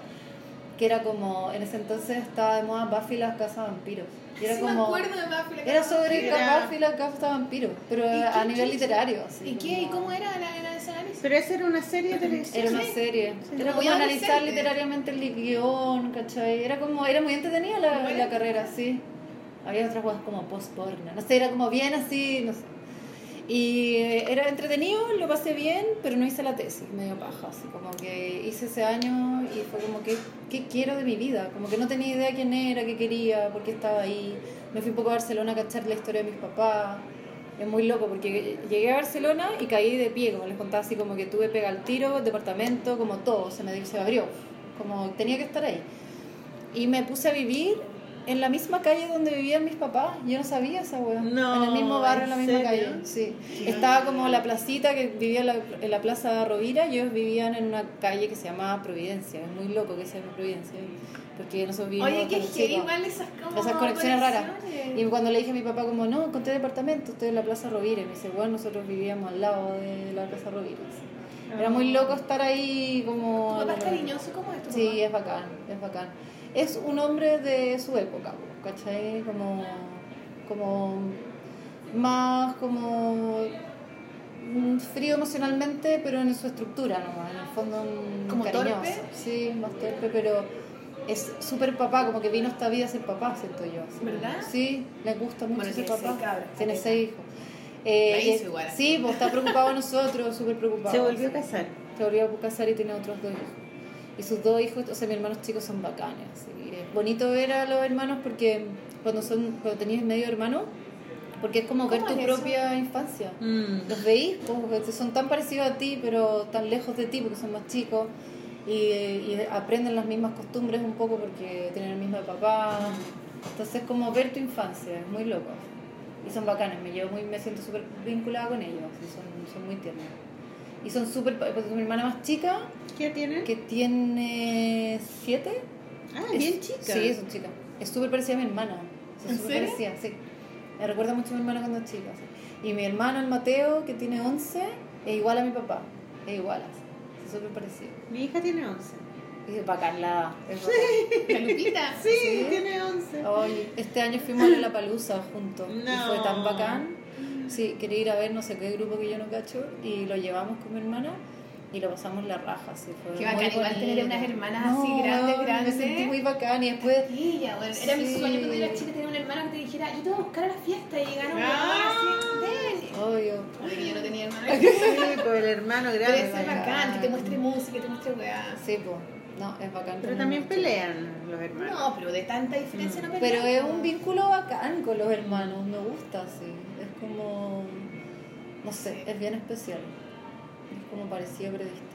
que era como... En ese entonces estaba de moda Buffy las casas vampiros. Y era sí, como... me acuerdo de Buffy la Era sobre Buffy vampiros. Pero ¿Y a nivel literario. así, ¿Y qué? ¿Y cómo era la, era ese análisis? Pero esa era una serie de televisión. Era una serie. Sí. Era como muy analizar adolescente. literariamente el guion, ¿cachai? Era como, era muy entretenida la, la carrera, sí. Había otras cosas como post-porno. No sé, era como bien así, no sé. Y eh, era entretenido, lo pasé bien, pero no hice la tesis, medio paja, así como que hice ese año y fue como que, ¿qué quiero de mi vida? Como que no tenía idea quién era, qué quería, por qué estaba ahí. Me fui un poco a Barcelona a cachar la historia de mis papás. Es muy loco porque llegué a Barcelona y caí de pie, como les contaba, así como que tuve pega al tiro, departamento, como todo, se me, se abrió, como tenía que estar ahí. Y me puse a vivir en la misma calle donde vivían mis papás. Yo no sabía esa weá. No, en el mismo barrio, en la ¿en misma serio? calle. Sí. Estaba como la placita que vivía en la, en la plaza Rovira. y Ellos vivían en una calle que se llamaba Providencia. Es muy loco que se llame Providencia. Porque nosotros vivimos Oye, chicos. igual esas como Esas conexiones raras. Y cuando le dije a mi papá como, no, encontré departamento, estoy en la Plaza Rovira. Y me dice, bueno, nosotros vivíamos al lado de la Plaza Rovira. Era muy loco estar ahí como... ¿Tu papá en es la- cariñoso? ¿Cómo es tu Sí, es bacán, es bacán. Es un hombre de su época, ¿cachai? Como, como más como mm, frío emocionalmente, pero en su estructura nomás, en el fondo un ¿Como cariñoso. torpe? Sí, más torpe, pero es súper papá, como que vino esta vida a ser papá, siento yo. así como- ¿Verdad? Sí, le gusta mucho Bueno, ser tiene papá. seis cabras, tiene seis hijos. Eh, es- igual. Sí, pues está preocupado de nosotros, súper preocupado. Se volvió a casar. Se volvió a casar y tiene otros dos hijos. Y sus dos hijos, o sea, mis hermanos chicos son bacanes. así. Es bonito ver a los hermanos porque cuando son cuando tenéis medio hermano, porque es como ver ¿Cómo tu es eso? propia infancia. Mm. Los veis, pues, que son tan parecidos a ti, pero tan lejos de ti porque son más chicos. Y, y aprenden las mismas costumbres un poco porque tienen el mismo papá. Entonces, como ver tu infancia, es muy loco. Y son bacanes, me, llevo muy, me siento súper vinculada con ellos, y son, son muy tiernos. Y son súper. Pues, mi hermana más chica, ¿Qué tienen? que tiene siete. Ah, es- bien chica. Sí, es chica. Es súper parecida a mi hermana. Es ¿En súper serio? parecida, sí. Me recuerda mucho a mi hermana cuando es chica. sí. Y mi hermano, el Mateo, que tiene 11, es igual a mi papá. Es igual, así. Es súper parecido. Mi hija tiene 11. Y es bacán la. Bacán. La Lupita. Sí, ¿Sí? tiene 11. Oye, este año fuimos a la palusa juntos. Y No. fue tan bacán. Sí, quería ir a ver no sé qué grupo que yo no cacho. Y lo llevamos con mi hermana. Y lo pasamos la raja, sí, fue Qué muy bacán, igual tener unas hermanas así grandes, grandes. Me sentí muy bacán y después Tía, bueno, era mi Sí. sueño cuando yo era chica tener una hermana que te dijera, yo te voy a buscar a la fiesta y llegaron Ah. así, ven. Obvio. Obvio que yo no tenía hermana. Sí, pues el hermano grande. eso es bacán, que te muestre música, que te muestre weá. Sí, pues. No, es bacán. Pero también mucho. pelean los hermanos. No, pero de tanta diferencia no Pero peleamos. es un vínculo bacán con los hermanos, me gusta así. Es como. No sé, es bien especial. Es como parecido pero distinto.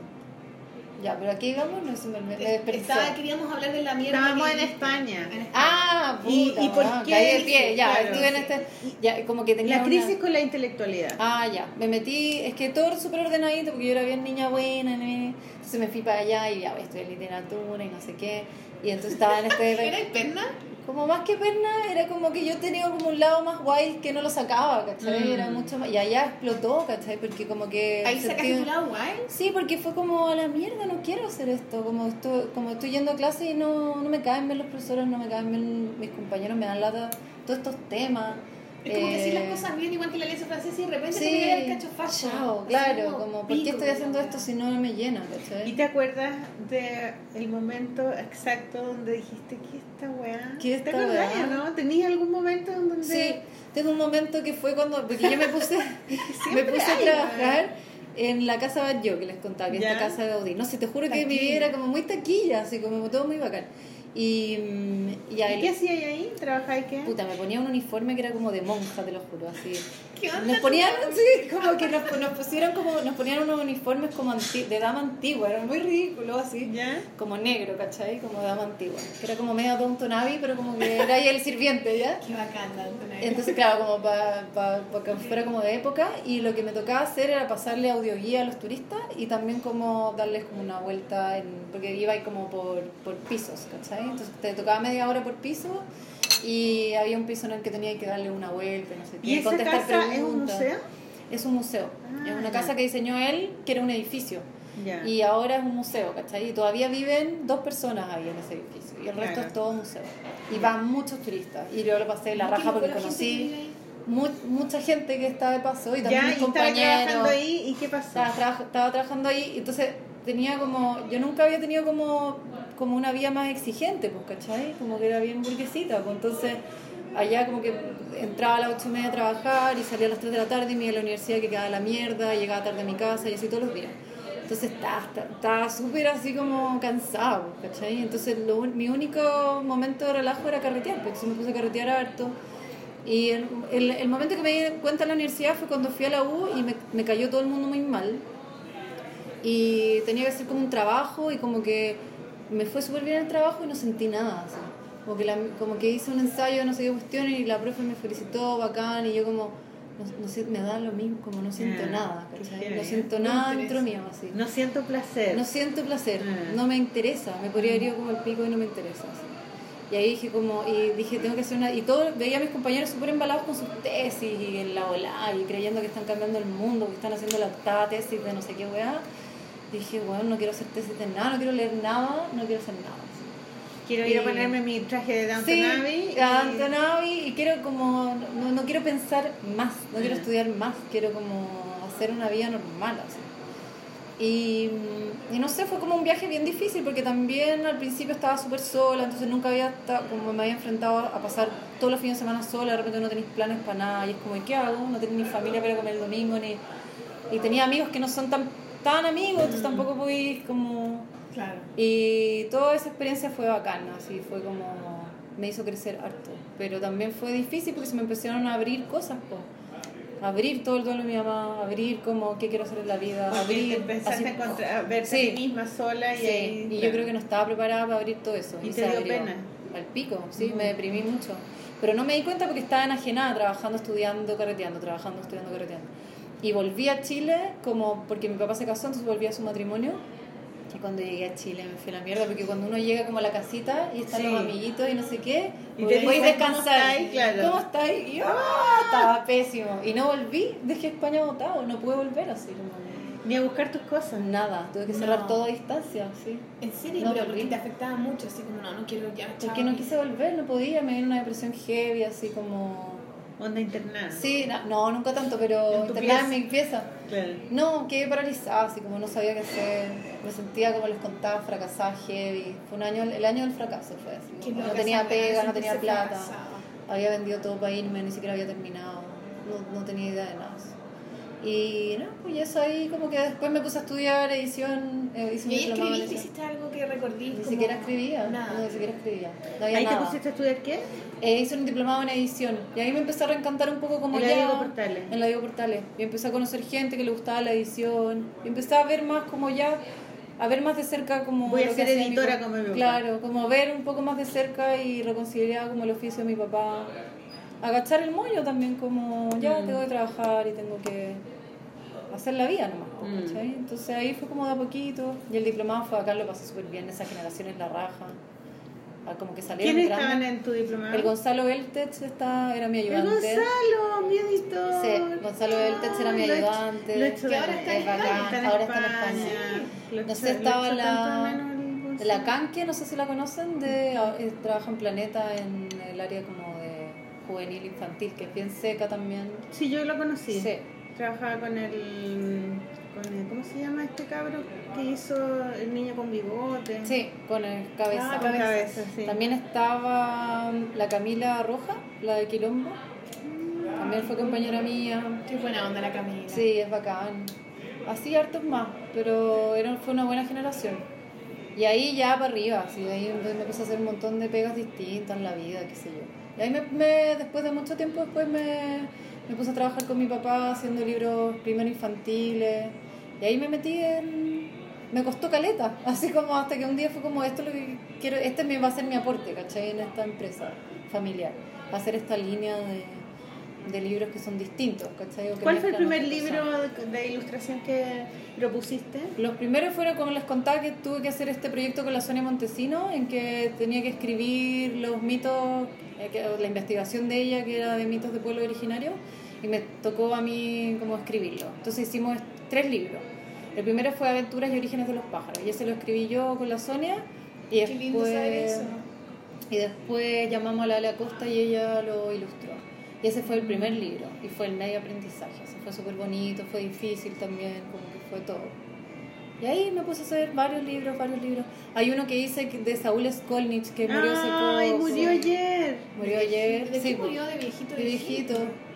Ya, pero aquí vamos, no se me, me. Estaba, queríamos hablar de la mierda. Estábamos en. España. En España. Ah, puta, ¿Y- y por weón, qué? caí de pie, ya, Claro. estuve en este. Ya, como que tenía La una- crisis con la intelectualidad. Ah, ya. Me metí, es que todo súper ordenadito porque yo era bien niña buena. ¿no? Entonces me fui para allá y ya, estoy en literatura y no sé qué. Y entonces estaba en este. ¿Era perna? Como más que perna, era como que yo tenía como un lado más guay que no lo sacaba, ¿cachai? Mm. Era mucho más. Y allá explotó, ¿cachai? Porque como que. Ahí sacaste tu lado guay. Sí, porque fue como a la mierda, no quiero hacer esto. Como estoy, como estoy yendo a clase y no, no me caen bien los profesores, no me caen bien mis compañeros, me dan lata todos estos temas. Es como que decir las Eh, cosas bien, igual que la alianza francesa, y de repente Sí, te llega el cacho facho. chao, Así claro, como, ¿por qué estoy haciendo esto si no me llena, ¿cachai? ¿Y te acuerdas de el momento exacto donde dijiste que esta weá? ¿Qué ¿Te esta acordás weá? no? ¿Tenías algún momento en donde Sí, tengo un momento que fue cuando, porque yo me puse, me puse a trabajar en la casa Batlló, que les contaba, que es esta casa de Gaudí. No sé, te juro que mi vida era como muy taquilla, así como todo muy bacán. Y, mm, y ¿Y ahí, qué hacías ahí? ¿Trabajabas qué? puta, me ponía un uniforme que era como de monja, te lo juro, así. ¿Qué onda? Nos ponían, sí, como que nos, nos pusieron como, nos ponían unos uniformes como anti- de dama antigua, era muy ridículo así. ¿Ya? Como negro, ¿cachai? Como dama antigua. Que era como medio Downton Abbey, pero como que era ahí el sirviente, ¿ya? Qué bacán, Dalton ahí. Entonces, claro, como para que fuera como de época, y lo que me tocaba hacer era pasarle audioguía a los turistas y también como darles como una vuelta, en, porque iba ahí como por, por pisos, ¿cachai? Entonces te tocaba media hora por piso y había un piso en el que tenía que darle una vuelta, no sé qué, ¿Y esa contestar casa es un preguntas. museo? Es un museo. Ah, es una casa que diseñó él, que era un edificio. Y ahora es un museo, ¿cachai? Y todavía viven dos personas ahí en ese edificio. Y el resto Claro. es todo museo. Y van muchos turistas. Y yo lo pasé la ¿Qué raja porque conocí mucha gente que está de paso y también ya, mis y estaba trabajando compañeros. ahí, ¿y qué pasó? Estaba, traba- estaba trabajando ahí, y entonces tenía como. Yo nunca había tenido como, como una vida más exigente, pues, ¿cachai? Como que era bien burguesita, pues entonces. Allá como que entraba a las ocho y media a trabajar y salía a las 3 de la tarde y me iba a la universidad que quedaba la mierda, llegaba tarde a mi casa y así todos los días. Entonces estaba súper así como cansado, ¿cachai? Entonces mi único momento de relajo era carretear, pues entonces me puse a carretear harto. Y el, el, momento que me di cuenta en la universidad fue cuando fui a la U y me cayó todo el mundo muy mal. Y tenía que hacer como un trabajo y como que me fue súper bien el trabajo y no sentí nada. así. Como, que la- como que hice un ensayo, no sé qué cuestión, y la profe me felicitó, bacán, y yo como, no, no sé, me da lo mismo, como no siento Ah, nada. No siento No me nada dentro mío, así. No siento placer. No siento placer, Ah. no me interesa, me podría haber ido como el pico y no me interesa. así. Y ahí dije como, y dije, tengo que hacer una... Y todo, veía a mis compañeros súper embalados con sus tesis y en la ola y creyendo que están cambiando el mundo, que están haciendo la octava tesis de no sé qué weá. Dije, bueno, no quiero hacer tesis de nada, no quiero leer nada, no quiero hacer nada. Quiero ponerme mi traje de Downton Sí, Abbey. y- Downton Abbey, y quiero como, no, no quiero pensar más, no quiero estudiar más, quiero como hacer una vida normal, así. Y, y no sé, fue como un viaje bien difícil porque también al principio estaba súper sola, entonces nunca había estado, como me había enfrentado a pasar todos los fines de semana sola, de repente no tenéis planes para nada y es como, ¿y qué hago? No tengo ni familia para comer el domingo, ni... Y tenía amigos que no son tan, tan amigos, entonces tampoco podéis como... Claro. Y toda esa experiencia fue bacana, así fue como me hizo crecer harto. Pero también fue difícil porque se me empezaron a abrir cosas, po. abrir todo el duelo de mi mamá, abrir como qué quiero hacer en la vida, Porque abrir te empezaste así- a encontrar, a verte Sí. a ti misma sola y Sí, ahí... y yo claro. creo que no estaba preparada para abrir todo eso. ¿Y se te dio abrió. pena? Al pico, sí, me deprimí mucho. Pero no me di cuenta porque estaba enajenada, trabajando, estudiando, carreteando, trabajando, estudiando, carreteando. Y volví a Chile como porque mi papá se casó, entonces volví a su matrimonio. Y cuando llegué a Chile me fui a la mierda porque cuando uno llega como a la casita y están Sí. los amiguitos y no sé qué, Y te te podéis dicen, ¿cómo descansar. estáis? Claro. ¿Cómo estáis? Y yo ¡ah! estaba pésimo. Y no volví, dejé España botado, no pude volver así como Ni a buscar tus cosas. nada, tuve que cerrar No. todo a distancia, sí. ¿En serio? No, pero porque te afectaba mucho, así como no, no quiero ya, chao. Porque no quise volver, no podía, me vino una depresión heavy, así como... Onda internada. Sí, no, no, nunca tanto, pero En internada en mi pieza. Claro. No, quedé paralizada, así como no sabía qué hacer. Me sentía como les contaba, fracasada heavy. Fue un año, el año del fracaso fue así. No tenía pega, no tenía plata. Había vendido todo para irme, ni siquiera había terminado. No, no tenía idea de nada. Y no, pues y eso ahí como que después me puse a estudiar edición. eh, hice un ¿Y en escribiste? edición. ¿Hiciste algo que recordís? Ni siquiera escribía, Nada. no, ni siquiera escribía. No había ¿Ahí te pusiste a estudiar qué? Eh, hice un diplomado en edición y ahí me empecé a reencantar un poco como En la ya Diego Portales. en la Diego Portales y empecé a conocer gente que le gustaba la edición y empecé a ver más como ya a ver más de cerca como Voy a ser mi editora papá. como mi papá. claro como ver un poco más de cerca y reconciliar como el oficio de mi papá agachar el moño también como ya Mm. tengo que trabajar y tengo que hacer la vida nomás Mm. ¿cachai? entonces ahí fue como de a poquito y el diplomado fue acá lo pasé súper bien esa generación es la raja Ah, como que salieron ¿Quiénes estaban en tu diplomado? El Gonzalo Eltech está, era mi El ayudante. Gonzalo, mi editor. Sí, Gonzalo Eltech era mi lo he hecho- ayudante. Lo he hecho Que ahora está en Es bacán, España. Está en ahora está en España. España. He No sé, estaba la- el. La Canque, no sé si la conocen, de, eh, trabaja en Planeta en el área como juvenil infantil, que es bien seca también. Sí, yo lo conocí. Sí. Trabajaba con el, con el. ¿Cómo se llama este cabro que hizo el niño con bigote? Sí, con el cabeza. Ah, con cabeza, sí. También estaba la Camila Roja, la de Quilombo. También fue compañera mía. Qué buena onda la Camila. Sí, es bacán. Así hartos más, pero era, fue una buena generación. Y ahí ya para arriba, así, de ahí me me puse a hacer un montón de pegas distintas en la vida, qué sé yo. Y ahí me, me- después de mucho tiempo después me, me puse a trabajar con mi papá haciendo libros primero infantiles. Y ahí me metí en... Me costó caleta, así como hasta que un día fue como esto es lo que quiero, este me va a ser mi aporte, ¿cachai? En esta empresa familiar, hacer esta línea de, de libros que son distintos, ¿cachai? Que ¿Cuál fue el primer libro de, de ilustración que propusiste? Los primeros fueron, como les contaba, que tuve que hacer este proyecto con la Sonia Montesino, en que tenía que escribir los mitos, la investigación de ella, que era de mitos de pueblo originario, y me tocó a mí como escribirlo. Entonces hicimos tres libros. El primero fue Aventuras y Orígenes de los Pájaros, y ese lo escribí yo con la Sonia, y Qué después, lindo saber eso. y después llamamos a la Ale Acosta y ella lo ilustró. Y ese fue el primer libro, y fue el medio aprendizaje. O sea, fue súper bonito, fue difícil también, como que fue todo. Y ahí me puse a hacer varios libros, varios libros. Hay uno que hice de Saúl Skolnick, que murió hace poco. Ay, murió ayer. Murió ayer. ¿De sí, qué murió? ¿De viejito? de viejito.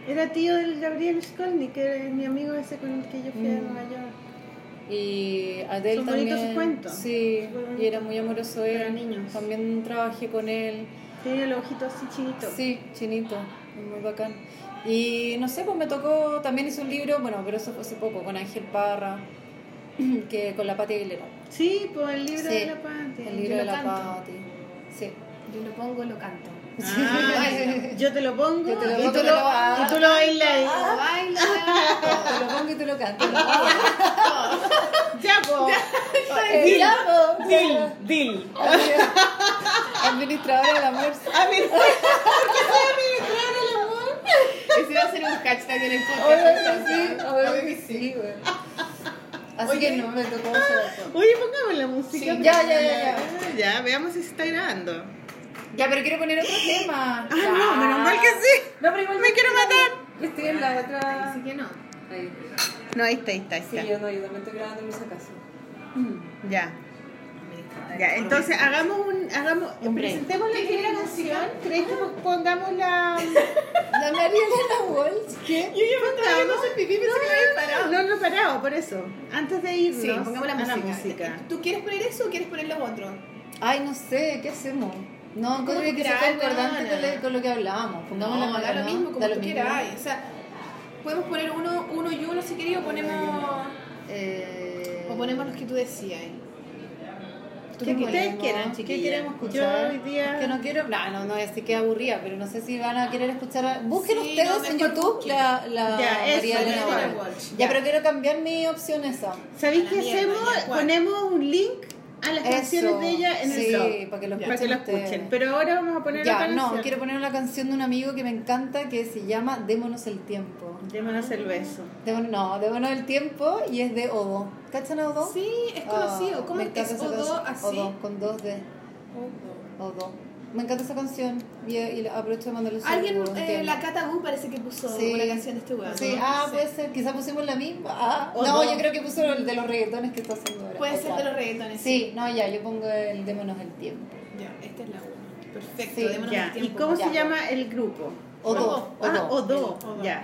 Era tío del Gabriel Skolnick, que es mi amigo ese con el que yo fui a Mm. Nueva York. Y Adele Son también. sus cuentos. Sí, y era muy amoroso él. Para niños. También trabajé con él. Tiene el ojito así chinito. Sí, chinito, muy bacán. Y no sé, pues me tocó, también hice un libro, bueno, pero eso fue hace poco, con Ángel Parra, que con la Pati Aguilera. Sí, pues el libro Sí, de la Pati. El libro Yo de lo la. Pati. Sí. Yo lo pongo, lo canto. Ah, yo te lo pongo Yo te lo y, tú te lo, lo y tú lo bailas. Lo bailo, Te lo pongo y tú lo cantas. Ya, po. Eh, ya, po. Dil, dil. Administradora del amor. ¿por qué soy administradora del amor? Ese va a ser un hashtag en el Obvio podcast. que sí, obvio Obvio que que sí, güey. Así Oye. que no me tocó hacer. Oye, pongamos la música. Sí, ya, ya, ya, ya. Ya, veamos si se está grabando. Ya, pero quiero poner otro tema. Ah, no, menos mal que sí. No, pero igual Me quiero matar. Estoy en la otra. Así que no. Ahí. No, ahí está, ahí está, ahí Sí, está. yo no, yo también estoy grabando en esa casa. Ya. Ya, entonces hagamos un, hagamos, presentemos la primera canción. ¿Crees que pongamos la, La Elena Walsh. ¿Qué? Yo ya me estaba pipí, pensé que me había parado. No, no he parado, por eso. Antes de irnos Sí, pongamos la a música. ¿Tú quieres poner eso o quieres poner los otros? Ay, no sé, ¿qué hacemos? No, encuentro que sea concordante con, lo- con lo que hablábamos. Pongamos la No, da lo ¿no? mismo, como lo tú mismo. quieras. O sea, podemos poner uno, uno y uno si querías o ponemos, Eh, o ponemos los que tú decías. ¿Qué ¿Qué ustedes quieran, ¿Qué queremos Yo escuchar? hoy día- Es que no quiero. No, no, no, así que aburrida, pero no sé si van a querer escuchar. Busquen Sí, ustedes no, en YouTube busquen. la, la Ya, eso, María Elena. Walsh. Ya, ya. pero quiero cambiar mi opción esa. ¿Sabéis qué hacemos? Ponemos un link a las canciones de ella en sí, el blog. para que lo para que lo escuchen escuchen. Pero ahora vamos a poner Ya, otra no, canción. quiero poner una canción de un amigo que me encanta que se llama Démonos el tiempo. Démonos el beso. Démonos, no, Démonos el tiempo y es de Odo. ¿Cachan a Odo? Sí, es conocido. Ah, ¿Cómo es encanta esa Odo canción. así? Odo, con dos de Odo. Me encanta esa canción y, y aprovecho de mandarle Alguien, eh, la Cata Gu parece que puso Sí. una canción de este weón. Sí, ¿no? ah, Sí. puede ser, quizá pusimos la misma. Ah, no, no. yo creo que puso el de los reggaetones que está haciendo ahora. Puede O ser de los reggaetones. Sí, no, ya, yo pongo el Démonos el tiempo. Ya, esta es la una. Perfecto, Sí, démonos Ya. el ¿Y cómo Ya. se llama el grupo? Odo. Ah, Odo. Odo. Odo. Ya.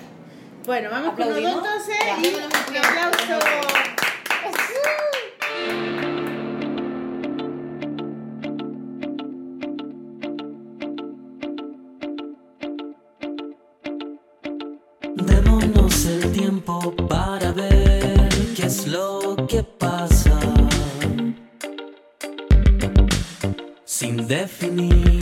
Bueno, vamos con Odo entonces Ya. y un aplauso. Para ver qué es lo que pasa. Sin definir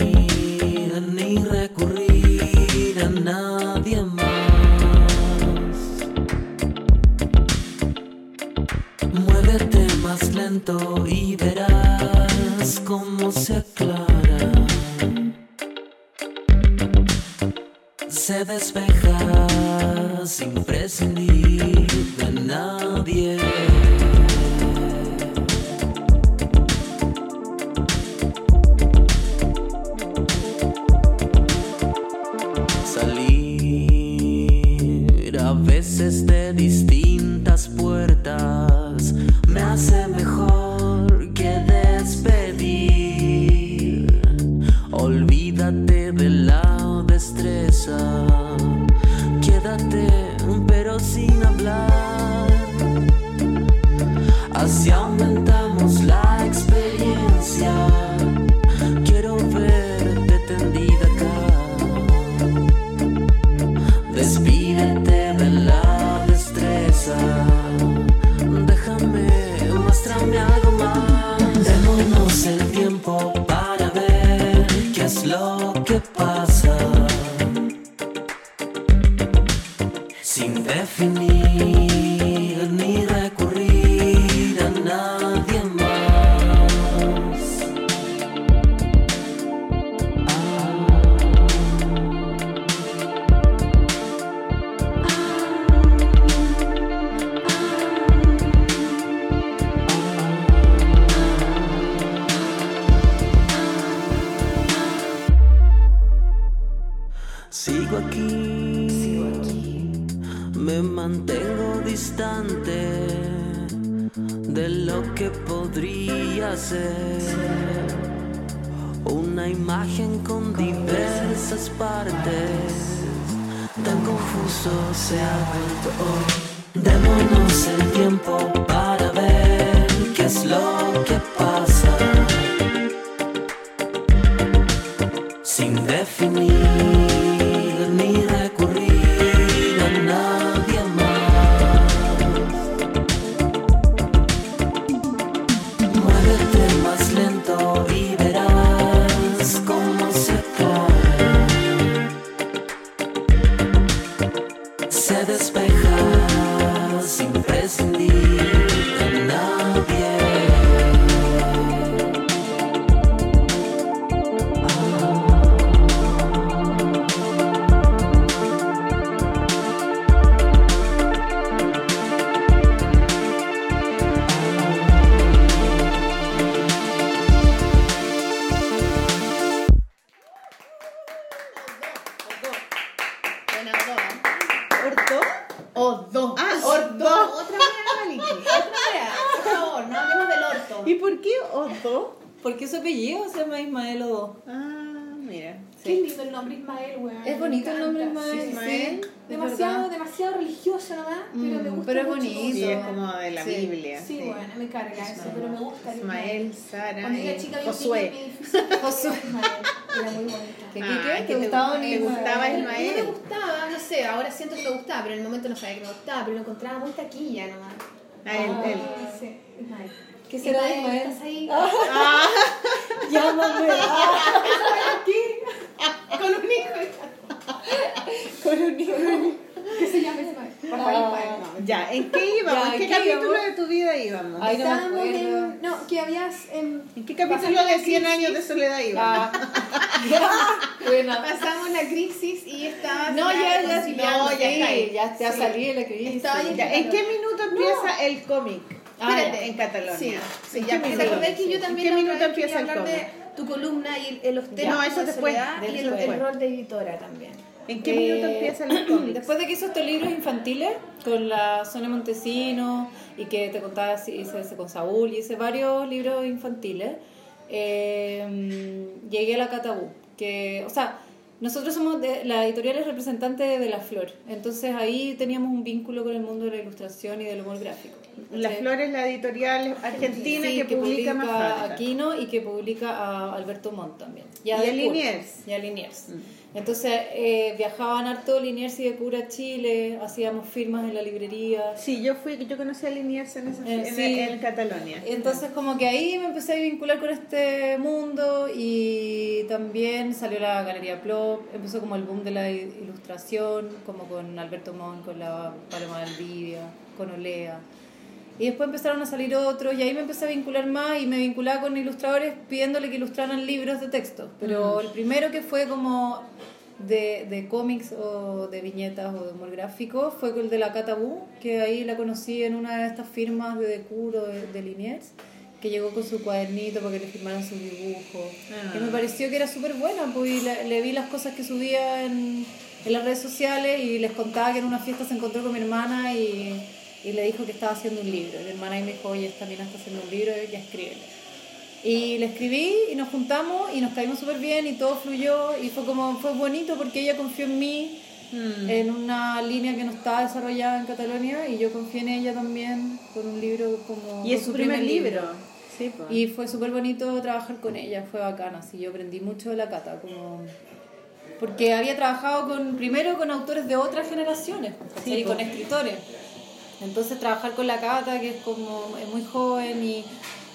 Orto? ¿Por qué su apellido se llama Ismael Odo? Ah, mira. Qué lindo el nombre Ismael, weón. Es bonito el nombre. Ismael, Sí, Ismael. sí, es Demasiado, verdad. demasiado religioso nomás, pero Mm, me gusta pero es mucho. bonito. Sí, es como de la Sí. Biblia. Sí, bueno, me carga eso, pero me gusta. el Ismael, Sara Cuando era chica Josué. Josué. Ismael. Era muy bonito. ¿Qué, Ah, qué, qué? que ¿Te te- gustaba te Ismael? gustaba No Ismael. me gustaba, no sé, ahora siento que me gustaba, pero en el momento no sabía que me gustaba, pero lo encontraba muy taquilla nomás. Ah, él, él. Sí, Ismael. ¿Qué será de Ismael? ¿Estás ahí? Ah, Llámame. Con un hijo. Con un hijo. ¿Qué se llama Ismael? Ismael. ya, ¿en qué íbamos? ¿En qué ¿en qué capítulo íbamos? de tu vida íbamos? Ay, no en. No, que habías. em, ¿En qué capítulo de la 100 crisis. años de soledad íbamos? Ah. Buena. Pasamos la crisis y estabas. No, ya, ya, no, ya sí, ya, ya sí. salí de la crisis. Estaba ahí Ya, ¿En qué minuto empieza el cómic? Ah, Espérate. En Cataluña. Sí, sí, ¿En ya, qué te acordás que yo ¿En también qué la minuto empieza el de tu columna y el- los temas No, eso de después, soledad y el, el rol de editora también. ¿En qué Eh, minuto empiezan los cómics? Después de que hizo estos libros infantiles con la Sonia Montesino y que te contaba, hice ese con Saúl y hice varios libros infantiles, eh, llegué a la Catabú. Que, o sea, nosotros somos de, la editorial es representante de La Flor, entonces ahí teníamos un vínculo con el mundo de la ilustración y del humor gráfico. La es la editorial argentina Sí, que, publica más a. Aquino y que publica a Alberto Montt también. Y a a De Cura. Liniers. Y a Liniers. Mm. Entonces eh, viajaban harto Liniers y de Cura a Chile, hacíamos firmas en la librería. Sí, yo fui, yo conocí a Liniers en, esa, Eh, en, sí. en Catalonia. Entonces como que ahí me empecé a vincular con este mundo y también salió la Galería Plop, empezó como el boom de la ilustración, como con Alberto Montt, con la Paloma Valdivia, con Olea. Y después empezaron a salir otros y ahí me empecé a vincular más y me vinculaba con ilustradores pidiéndole que ilustraran libros de texto. Pero el primero que fue como de, de cómics o de viñetas o de humor gráfico fue el de la Catabú, que ahí la conocí en una de estas firmas de Decuro de, de Liniers, que llegó con su cuadernito para que le firmaran sus dibujos. Ah. Y me pareció que era súper buena, pues le, le vi las cosas que subía en, en las redes sociales y les contaba que en una fiesta se encontró con mi hermana y, y le dijo que estaba haciendo un libro. Y mi hermana ahí me dijo, oye, esta mina está haciendo un libro y ya escríbele. Y le escribí y nos juntamos y nos caímos súper bien y todo fluyó y fue como, fue bonito porque ella confió en mí Mm. en una línea que no estaba desarrollada en Cataluña y yo confié en ella también con un libro como... Y es su primer libro. Sí, pues. Y fue súper bonito trabajar con ella, fue bacana, así yo aprendí mucho de la Cata, como... Porque había trabajado con, primero con autores de otras generaciones. Sí, y con escritores. Entonces trabajar con la Cata, que es como es muy joven y,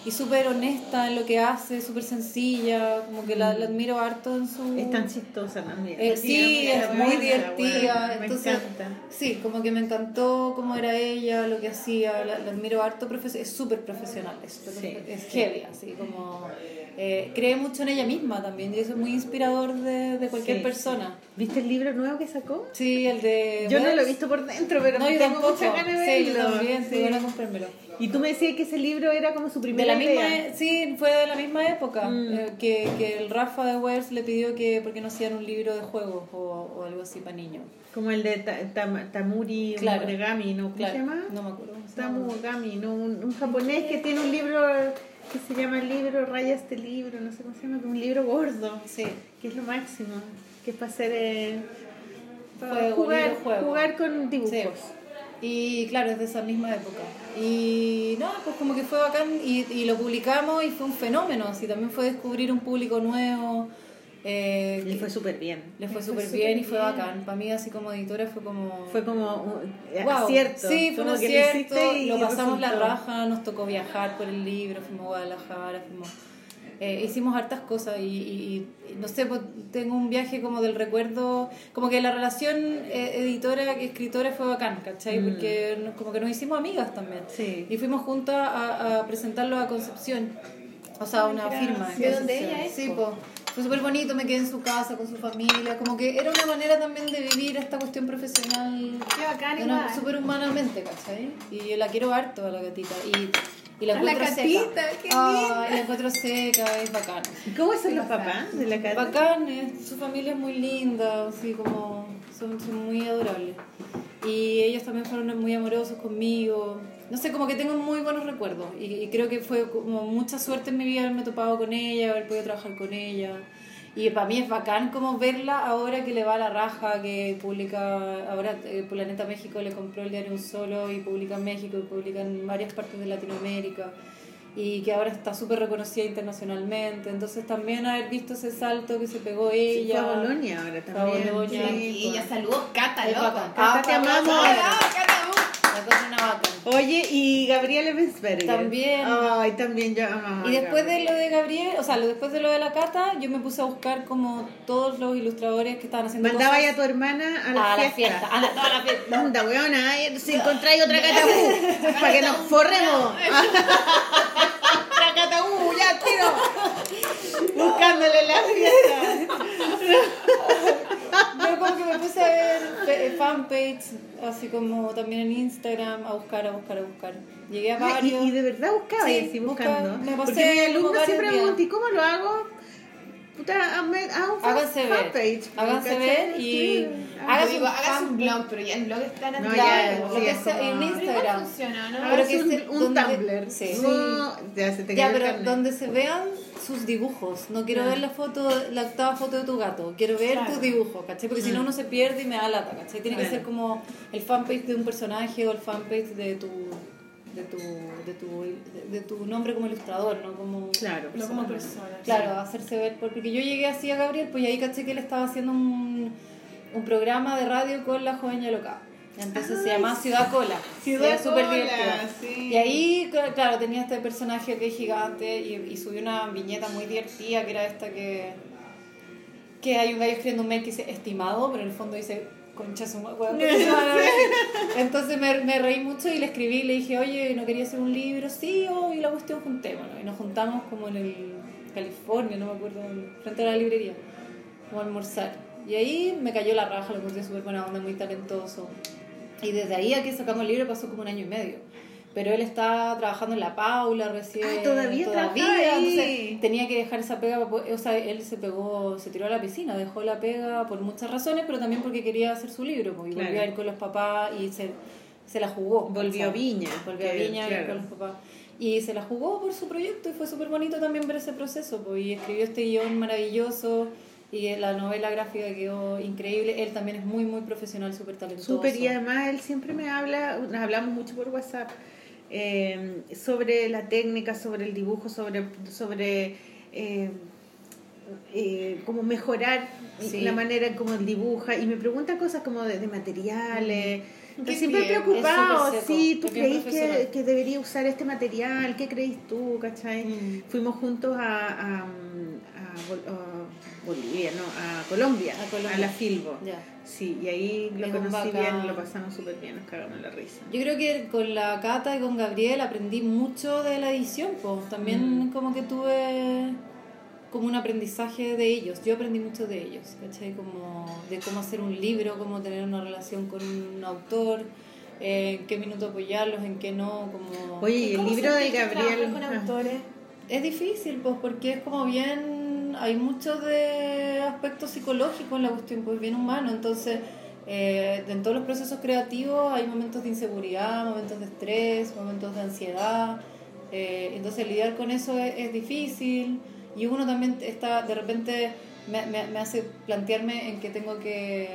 y súper honesta en lo que hace, súper sencilla, como que la, la admiro harto en su... Es tan chistosa también. Eh, sí, es muy divertida. bueno, entonces, me encanta. sí, como que me encantó cómo era ella, lo que hacía, la, la admiro harto, es súper profesional, es, Sí, es sí. heavy, así como eh, cree mucho en ella misma también, y eso es muy inspirador de, de cualquier Sí, persona. ¿Viste el libro nuevo que sacó? Sí, el de... Yo no lo he Wells. visto por dentro, pero No, yo tengo tampoco. muchas ganas de Sí, yo verlo. también, Sí. a comprármelo. Y tú me decías que ese libro era como su De primera la misma, idea. e- sí, fue de la misma época Mm. eh, que, que el Rafa de Wells le pidió que porque no hacían un libro de juegos o, o algo así para niños. Como el de Ta- Tam- Tamuri Claro. ¿no? ¿Cómo Claro, se llama? No me acuerdo. cómo se llama. Tamu Ogami, ¿no? Un, un japonés que tiene un libro que se llama el libro, raya este libro, no sé cómo se llama, que es un libro gordo, Sí. que es lo máximo, que es para hacer... eh, Juego, jugar, juego. jugar con dibujos. Sí. Y claro, es de esa misma época. Y no, pues como que fue bacán y, y lo publicamos y fue un fenómeno. Así también fue descubrir un público nuevo. Eh, Le fue súper bien. le fue súper bien y fue bien. bacán. Para mí, así como editora, fue como. Fue como un eh, Wow. acierto. Sí, fue un como que lo acierto. hiciste y Lo pasamos la resultó. raja, nos tocó viajar por el libro, fuimos a Guadalajara, fuimos. eh, hicimos hartas cosas y, y- y, no sé, pues, tengo un viaje como del recuerdo, como que la relación eh, editora-escritora fue bacán, ¿cachai? Mm. Porque nos- como que nos hicimos amigas también. Sí. Y fuimos juntas a, a presentarlo a Concepción, o sea, una firma. en ¿De dónde ella es, Sí, po? Fue súper bonito, me quedé en su casa con su familia, como que era una manera también de vivir esta cuestión profesional Qué bacán, una- súper humanamente, ¿cachai? Y yo la quiero harto a la gatita. Y, y la A la encuentro gatita, seca. qué Ay, linda. la encuentro seca, es bacán. ¿Y cómo son los papás de la Cata? Bacán, es- su familia es muy linda, así como son, son muy adorables. Y ellos también fueron muy amorosos conmigo. No sé, como que tengo muy buenos recuerdos. Y, y creo que fue como mucha suerte en mi vida haberme topado con ella, haber podido trabajar con ella. Y para mí es bacán como verla ahora que le va a la raja, que publica, ahora eh, Planeta México le compró el diario Un Solo y publica en México y publica en varias partes de Latinoamérica y que ahora está súper reconocida internacionalmente. Entonces también haber visto ese salto que se pegó Sí, ella. Fue a Bolonia ahora Fue a también. Bolonia. Sí, Y ella pues. saludos, Cata, loco. Cata, te amamos. Ah, Cata, uh. Cosa una bacán. Oye, y Gabriela Bensberger. También. Ay, también yo. Y después de lo de Gabriel, o sea, después de lo de la cata, yo me puse a buscar como todos los ilustradores que estaban haciendo Mandaba cosas ya a tu hermana a la a la fiesta. fiesta. A la, toda la fiesta. Anda, weona, si encontráis otra catabú, para que nos forremos. Ya, tiro. Buscándole la fiesta. Como que me puse a ver fe- fanpage, así como también en Instagram, a buscar, a buscar, a buscar. Llegué a Ah, varios. y, y de verdad buscaba Sí, y así busca- buscando. me pasé Porque mi alumno siempre me ¿y cómo lo hago? Puta, un fan- Háganse ver. fanpage. Háganse ver y Sí. Háganse digo, un hagas un fan- blog, pero ya el blog está en No, el ya, Lo sí, que es sea, como- en Pero igual Instagram. funciona, ¿no? Pero Hagas que un, se- un donde- Tumblr. sí. No, ya se te Ya, pero donde se vean sus dibujos. No quiero Ah. ver la foto, la octava foto de tu gato. Quiero ver Claro. tus dibujos, ¿cachai? Porque si no, Mm. uno se pierde y me da lata, ¿cachai? Tiene que ser como el fanpage de un personaje o el fanpage de tu de tu, de tu, de, de tu nombre como ilustrador, ¿no? Como Claro. No como persona. Claro, hacerse ver, porque yo llegué así a Gabriel, pues ahí caché que él estaba haciendo un, un programa de radio con la joven Yaloca. Entonces se llama Ciudad Cola. Ciudad era súper sí. Y ahí, cl- claro, tenía este personaje que es gigante y, y subió una viñeta muy divertida que era esta que que hay un gallo escribiendo un mail que dice estimado, pero en el fondo dice concha su madre". Entonces me, me reí mucho y le escribí y le dije, oye, ¿no quería hacer un libro? Sí, oh, y la cuestión juntémonos. Y nos juntamos como en el California, no me acuerdo, frente a la librería, como a almorzar. Y ahí me cayó la raja, lo encontré súper buena onda, muy talentoso. Y desde ahí a que sacamos el libro pasó como un año y medio. Pero él está trabajando en La Paula recién. Ah, ¿todavía entonces tenía que dejar esa pega, poder- o sea, él se pegó, se tiró a la piscina, dejó la pega por muchas razones, pero también porque quería hacer su libro, pues, y Claro. volvió a ir con los papás y se, se la jugó. Volvió a Viña, Volvió a Viña claro. con los papás. Y se la jugó por su proyecto y fue súper bonito también ver ese proceso, pues, y escribió este guion maravilloso y la novela gráfica quedó increíble. Él también es muy, muy profesional, súper talentoso. Súper, y además él siempre me habla, nos hablamos mucho por WhatsApp, eh, sobre la técnica, sobre el dibujo, sobre, sobre eh, eh, como mejorar Sí. la manera en cómo él dibuja y me pregunta cosas como de, de materiales. Está Qué siempre bien, preocupado, sí, tú creís que, debería usar este material, ¿qué creís tú? ¿cachai? Mm. Fuimos juntos a, a, a Bol- a Bolivia, no, a Colombia, A Colombia. la Filbo. Ya. Sí, y ahí lo Es conocí bien, lo pasamos súper bien, nos cagamos la risa. Yo creo que con la Cata y con Gabriel aprendí mucho de la edición, pues también Mm. como que tuve como un aprendizaje de ellos. Yo aprendí mucho de ellos, ¿cachai? Como de cómo hacer un libro, cómo tener una relación con un autor, eh, en qué minuto apoyarlos, en qué no, como... Oye, y el ¿Cómo libro de Gabriel... con ah, autores? Es difícil, pues, porque es como bien. Hay muchos de aspectos psicológicos en la cuestión, pues bien humano. Entonces, eh, en todos los procesos creativos hay momentos de inseguridad, momentos de estrés, momentos de ansiedad. eh, entonces, lidiar con eso es, es difícil. Y uno también está, de repente, me, me, me hace plantearme en que tengo que,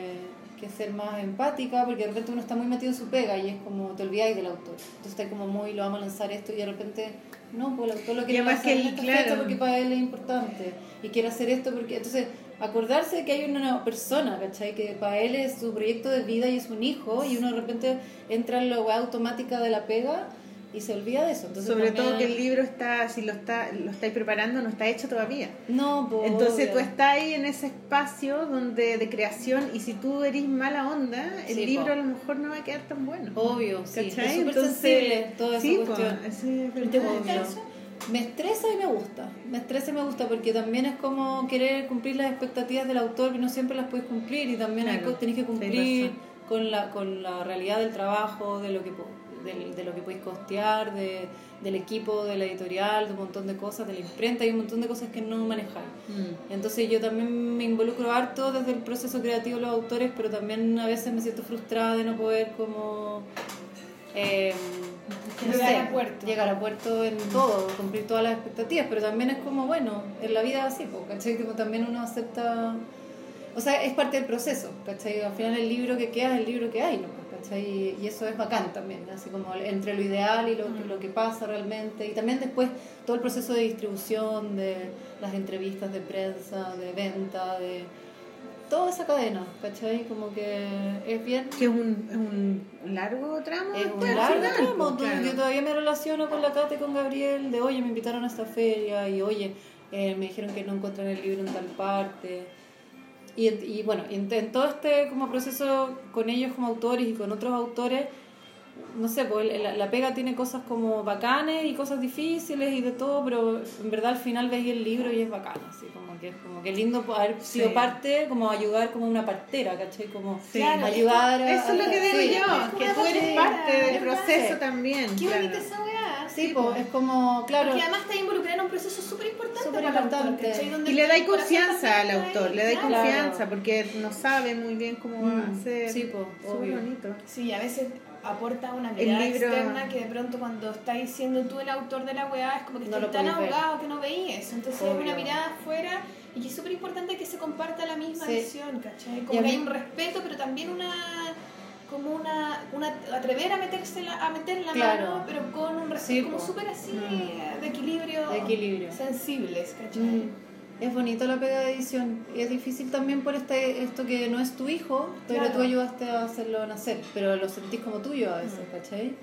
que ser más empática, porque de repente uno está muy metido en su pega y es como te olvidáis del autor. Entonces, está como muy, lo vamos a lanzar esto y de repente, no, pues el autor lo quiere lanzar que en él, esta claro. fecha porque para él es importante y quiere hacer esto porque. Entonces, acordarse de que hay una persona, ¿cachai? Que para él es su proyecto de vida y es un hijo y uno de repente entra en la weá automática de la pega y se olvida de eso. Entonces, Sobre también- todo que el libro está, si lo está, lo estáis preparando, no está hecho todavía. No, pues. Entonces obvio. tú estás ahí en ese espacio donde de creación y si tú eres mala onda, el Sí, libro po. a lo mejor no va a quedar tan bueno. Obvio, sí. ¿Cachai? Es súper Entonces, sensible toda esa sí, po, cuestión. ese es ¿Te gusta eso? Me estresa y me gusta. Me estresa y me gusta porque también es como querer cumplir las expectativas del autor que no siempre las puedes cumplir y también Claro, tenés que cumplir con la, con la realidad del trabajo, de lo que de, lo que podéis costear, de, del equipo, de la editorial, de un montón de cosas, de la imprenta y un montón de cosas que no manejáis. Mm. Entonces yo también me involucro harto desde el proceso creativo de los autores, pero también a veces me siento frustrada de no poder como... eh, no Llegar sé, a puerto. llegar a puerto en todo, cumplir todas las expectativas, pero también es como, bueno, en la vida así, ¿cachai? Como también uno acepta... O sea, es parte del proceso, ¿cachai? Al final el libro que queda es el libro que hay, ¿no? ¿Cachai? Y eso es bacán también, así como entre lo ideal y lo, que- lo que pasa realmente. Y también después todo el proceso de distribución, de las entrevistas de prensa, de venta, de toda esa cadena, ¿cachai? Como que es bien... Que es un, es un largo tramo. Es un largo final, tramo, pues, claro. Yo todavía me relaciono con la Cata y con Gabriel, de oye, me invitaron a esta feria y oye, eh, me dijeron que no encuentran el libro en tal parte. Y, y bueno, en, en todo este como proceso con ellos como autores y con otros autores, no sé, pues la, la pega tiene cosas como bacanes y cosas difíciles y de todo, pero en verdad al final veis el libro y es bacán, así como que es como que lindo haber sido Sí. parte, como ayudar como una partera, ¿cachai? Como Sí. Claro, ayudar a... Eso es lo que digo sí. yo, que tú eres parte- parte del proceso también. Qué claro. bonita esa weá. Sí, pues, es como, claro, Porque además está involucrada en un proceso súper importante Súper para el autor, importante. ¿cachai? Donde Y le dais confianza al autor, le dais claro. confianza porque no sabe muy bien cómo va a Mm, hacer. sí, po, Súper obvio. bonito. Sí, a veces aporta una mirada libro- externa que de pronto cuando estás siendo tú el autor de la weá es como que No estás tan ahogado que no veías. Entonces es una mirada afuera y que es súper importante que se comparta la misma Sí. visión, ¿cachai? Como que hay un respeto, pero también una como una, una atrever a meterse la, a meter la Claro. mano pero con un respeto Sí, como súper así Mm. de equilibrio De equilibrio. sensibles ¿cachai? Mm, Es bonito la pega de edición. Y es difícil también por este, esto que no es tu hijo, pero Claro. tú ayudaste a hacerlo nacer. Pero lo sentís como tuyo a veces, ¿cachai?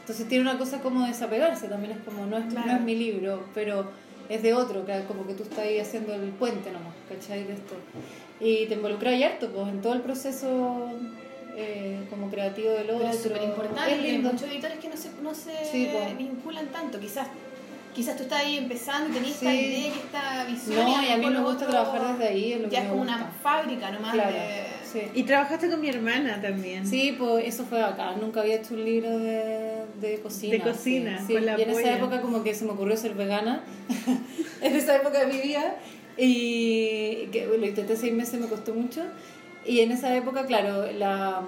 Entonces tiene una cosa como desapegarse también. Es como, no es, Claro. no es mi libro, pero es de otro, que como que tú estás ahí haciendo el puente nomás, ¿cachai? De esto. Y te involucras y harto, pues, en todo el proceso eh, como creativo del otro. Pero es súper importante, hay muchos editores que no se, no se Sí, po. vinculan tanto. Quizás quizás tú estás ahí empezando y tenías Sí. esta idea y esta visión. No, y a mí me gusta trabajar desde ahí, es lo Ya que es como una fábrica nomás Claro, de... sí. Y trabajaste con mi hermana también. Sí, pues eso fue acá. Nunca había hecho un libro de, de cocina. De cocina, sí, sí. con la Y en esa época como que se me ocurrió ser vegana. en esa época de mi vida. Y que lo intenté seis meses, me costó mucho. Y en esa época, claro, la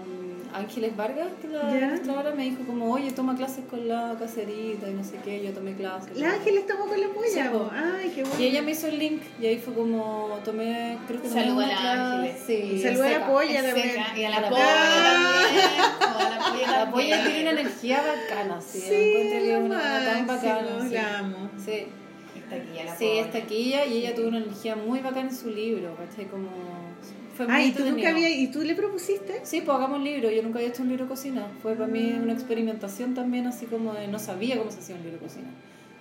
Ángeles Vargas, que la ilustradora, me dijo como, oye, toma clases con la caserita y no sé qué. Yo tomé clases. La Ángeles tomó con la Sí, polla. po. po. Ay, qué bueno. Y ella me hizo el link y ahí fue como, tomé, creo que tomé a la. Ángeles. Sí, Saluda a la polla también. y a la La polla también. la polla tiene una energía bacana, sí. Sí, encuentro que es una tan bacana. sí. la amo. Sí. Ya la Sí, pobre. es taquilla y ella tuvo una energía muy bacana en su libro, ¿cachai? Como... Fue muy Ay, ¿tú nunca había, ¿y tú le propusiste? Sí, pues hagamos un libro. Yo nunca había hecho un libro de cocina. Fue para mí una experimentación también, así como de no sabía cómo se hacía un libro de cocina.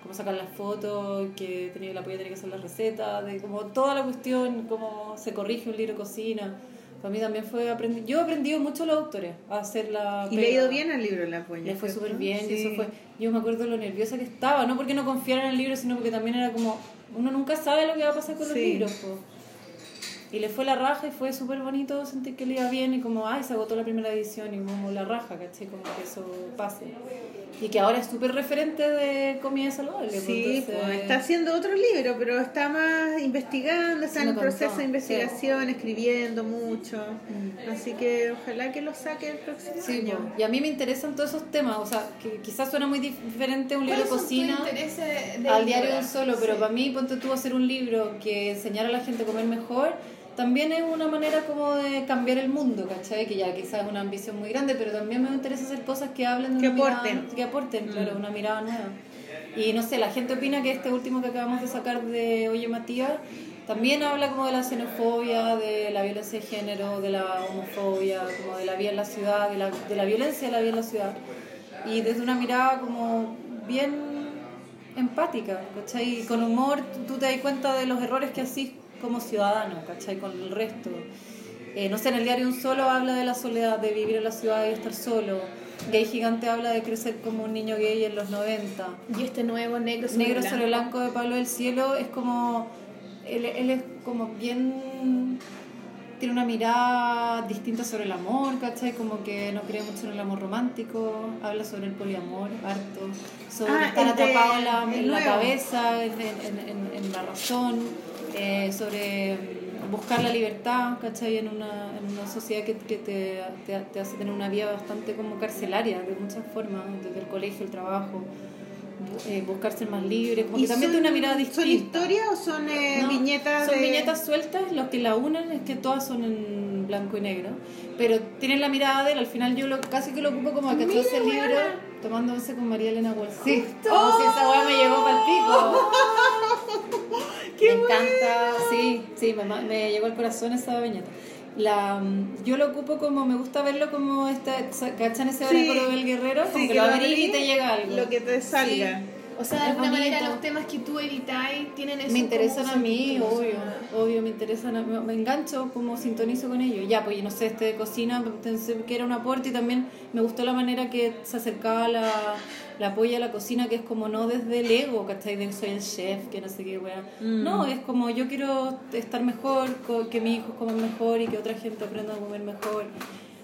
Cómo sacar las fotos, que tenía la apoyo tenía que hacer las recetas, de como toda la cuestión, cómo se corrige un libro de cocina. Para mí también fue aprendí. Yo he aprendido mucho a los autores a hacer la. Y le ha pega. ido bien al libro La Polla. Le fue súper bien, y Sí. eso fue. Yo me acuerdo lo nerviosa que estaba, no porque no confiara en el libro, sino porque también era como. Uno nunca sabe lo que va a pasar con los Sí. libros, po. Y le fue la raja y fue súper bonito sentir que le iba bien y como, ay, se agotó la primera edición y como la raja, ¿cachai? Como que eso pase. Y que ahora es súper referente de comida saludable. pues, Sí, entonces- pues, está haciendo otro libro, pero está más investigando, está Sí, en un proceso de investigación, escribiendo mucho. Así que ojalá que lo saque el próximo Mm. Sí, año. po. y a mí me interesan todos esos temas, o sea, que quizás suena muy diferente un libro de ¿Cuáles son tus cocina. de al diario editora? del solo, pero Sí. para mí, ponte tú a hacer un libro que enseñara a la gente a comer mejor, también es una manera como de cambiar el mundo, ¿cachai? Que ya quizás es una ambición muy grande, pero también me interesa hacer cosas que hablen de Que una mirada- aporten. que aporten, Mm. claro, una mirada nueva. Y no sé, la gente opina que este último que acabamos de sacar de Oye Matías también habla como de la xenofobia, de la violencia de género, de la homofobia, como de la vida en la ciudad, de la, de la violencia de la vida en la ciudad. Y desde una mirada como bien empática, ¿cachai? Y con humor tú te das cuenta de los errores que hacís como ciudadano, ¿cachai? Con el resto. Eh, no sé, en el diario Un Solo habla de la soledad, de vivir en la ciudad y estar solo. Gay Gigante habla de crecer como un niño gay en los 90. Y este nuevo negro sobre Negro blanco. sobre blanco de Pablo del Cielo es como. Él, él es como bien. Tiene una mirada distinta sobre el amor, ¿cachai? Como que no cree mucho en el amor romántico. Habla sobre el poliamor, harto. Sobre Ah, estar de- atrapado en la, en cabeza, en, en- en- en la razón. Eh, sobre buscar la libertad, ¿cachai? En una, en una sociedad que, que te, te, te hace tener una vida bastante como carcelaria, de muchas formas, desde el colegio, el trabajo eh, buscar ser más libre, como que también son- tiene una mirada ¿Son distinta. historias o son eh, No, viñetas Son de... viñetas sueltas, los que la unen es que todas son en blanco y negro, pero tienen la mirada de él, al final yo lo, casi que lo ocupo como que Mira, ese libro once con María Elena Walsh. Sí, oh, si esa weá me llegó para el pico. me encanta, sí, sí, me, me llegó al corazón esa viñeta. La, yo lo ocupo como, me gusta verlo como esta, ¿cachan ese Sí. oráculo del guerrero? Como Sí, que, que lo abrís y te llega algo. Lo que te salga. O sea, de Es alguna manera los temas que tú editáis tienen eso me interesan a mí, obvio, obvio, me interesan, a- me, me engancho, como sintonizo con ellos. Ya, pues yo no sé, este de cocina, pensé que era un aporte y también me gustó la manera que se acercaba la, la polla a la cocina, que es como no desde el ego, ¿cachai? De soy el chef, que no sé qué, weá. Mm. No, es como yo quiero estar mejor, que mis hijos coman mejor y que otra gente aprenda a comer mejor.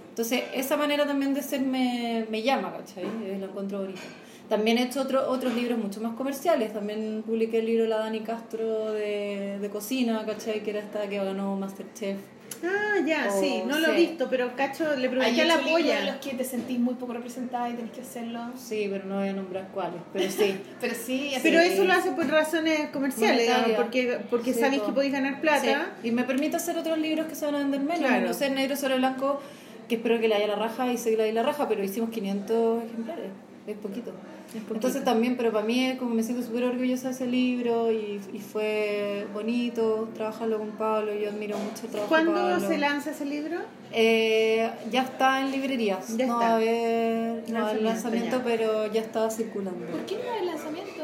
Entonces, esa manera también de ser me, me llama, ¿cachai? La encuentro bonita. También he hecho otro, otros libros mucho más comerciales. También publiqué el libro La Dani Castro de, de cocina, ¿cachai? Que era esta que ganó Masterchef. Ah, ya, sí, no lo he visto, pero cacho, le a la polla. los que te sentís muy poco representada y tenés que hacerlo. Sí, pero no voy a nombrar cuáles, pero sí. Pero sí, Pero que- eso lo hace por razones comerciales, digamos, porque, porque Sí, que podéis ganar plata. Sí, Y me permite hacer otros libros que se van a vender menos. Claro. No sé, negro sobre blanco, que espero que le haya la raja y sé que le haya la raja, pero hicimos 500 ejemplares. Es poquito. Entonces también, pero para mí es como me siento súper orgullosa de ese libro y, y fue bonito trabajarlo con Pablo. Yo admiro mucho el trabajo ¿Cuándo Pablo. se lanza ese libro? Eh, ya está en librerías. Ya no está. va a haber no haber Lanzamiento, ya. pero ya está circulando. ¿Por qué no hay lanzamiento?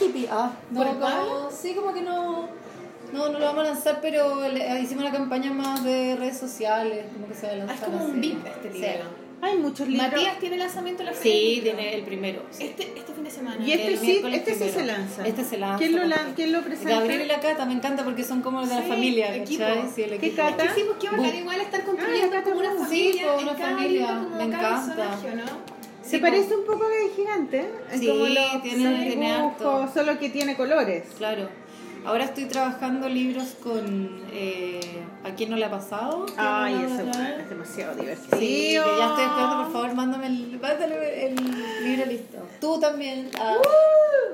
Hippie, ah, no, ¿Por el como- Pablo? sí, como que no, no, no lo vamos a lanzar, pero le- hicimos una campaña más de redes sociales, como que se va a Ah, lanzar es como un. VIP este Sí. Hay muchos libros. Matías tiene lanzamiento en la feria. Sí, tiene el primero. sí. Este, este fin de semana. Y este sí, este sí se lanza. Este se lanza. ¿Quién lo, lan-. ¿quién lo presenta? Gabriel y la Cata me encanta porque son como de la Sí, familia. Sí, el ¿Qué equipo. Cata? Es que sí, pues qué bacán, igual estar Ah, construyendo Cata como una familia. Sí, pues, en una familia. como Me encanta. ¿no? Se Sí, parece po. un poco a gigante, ¿eh? Es Sí, como los tiene- tiene dibujos, harto. solo que tiene colores. Claro. Ahora estoy trabajando libros con eh, ¿A quién no le ha pasado? Ay, eso es demasiado divertido. Sí, que ya estoy esperando, por favor, mándame el, mándale el libro listo. Tú también. ah,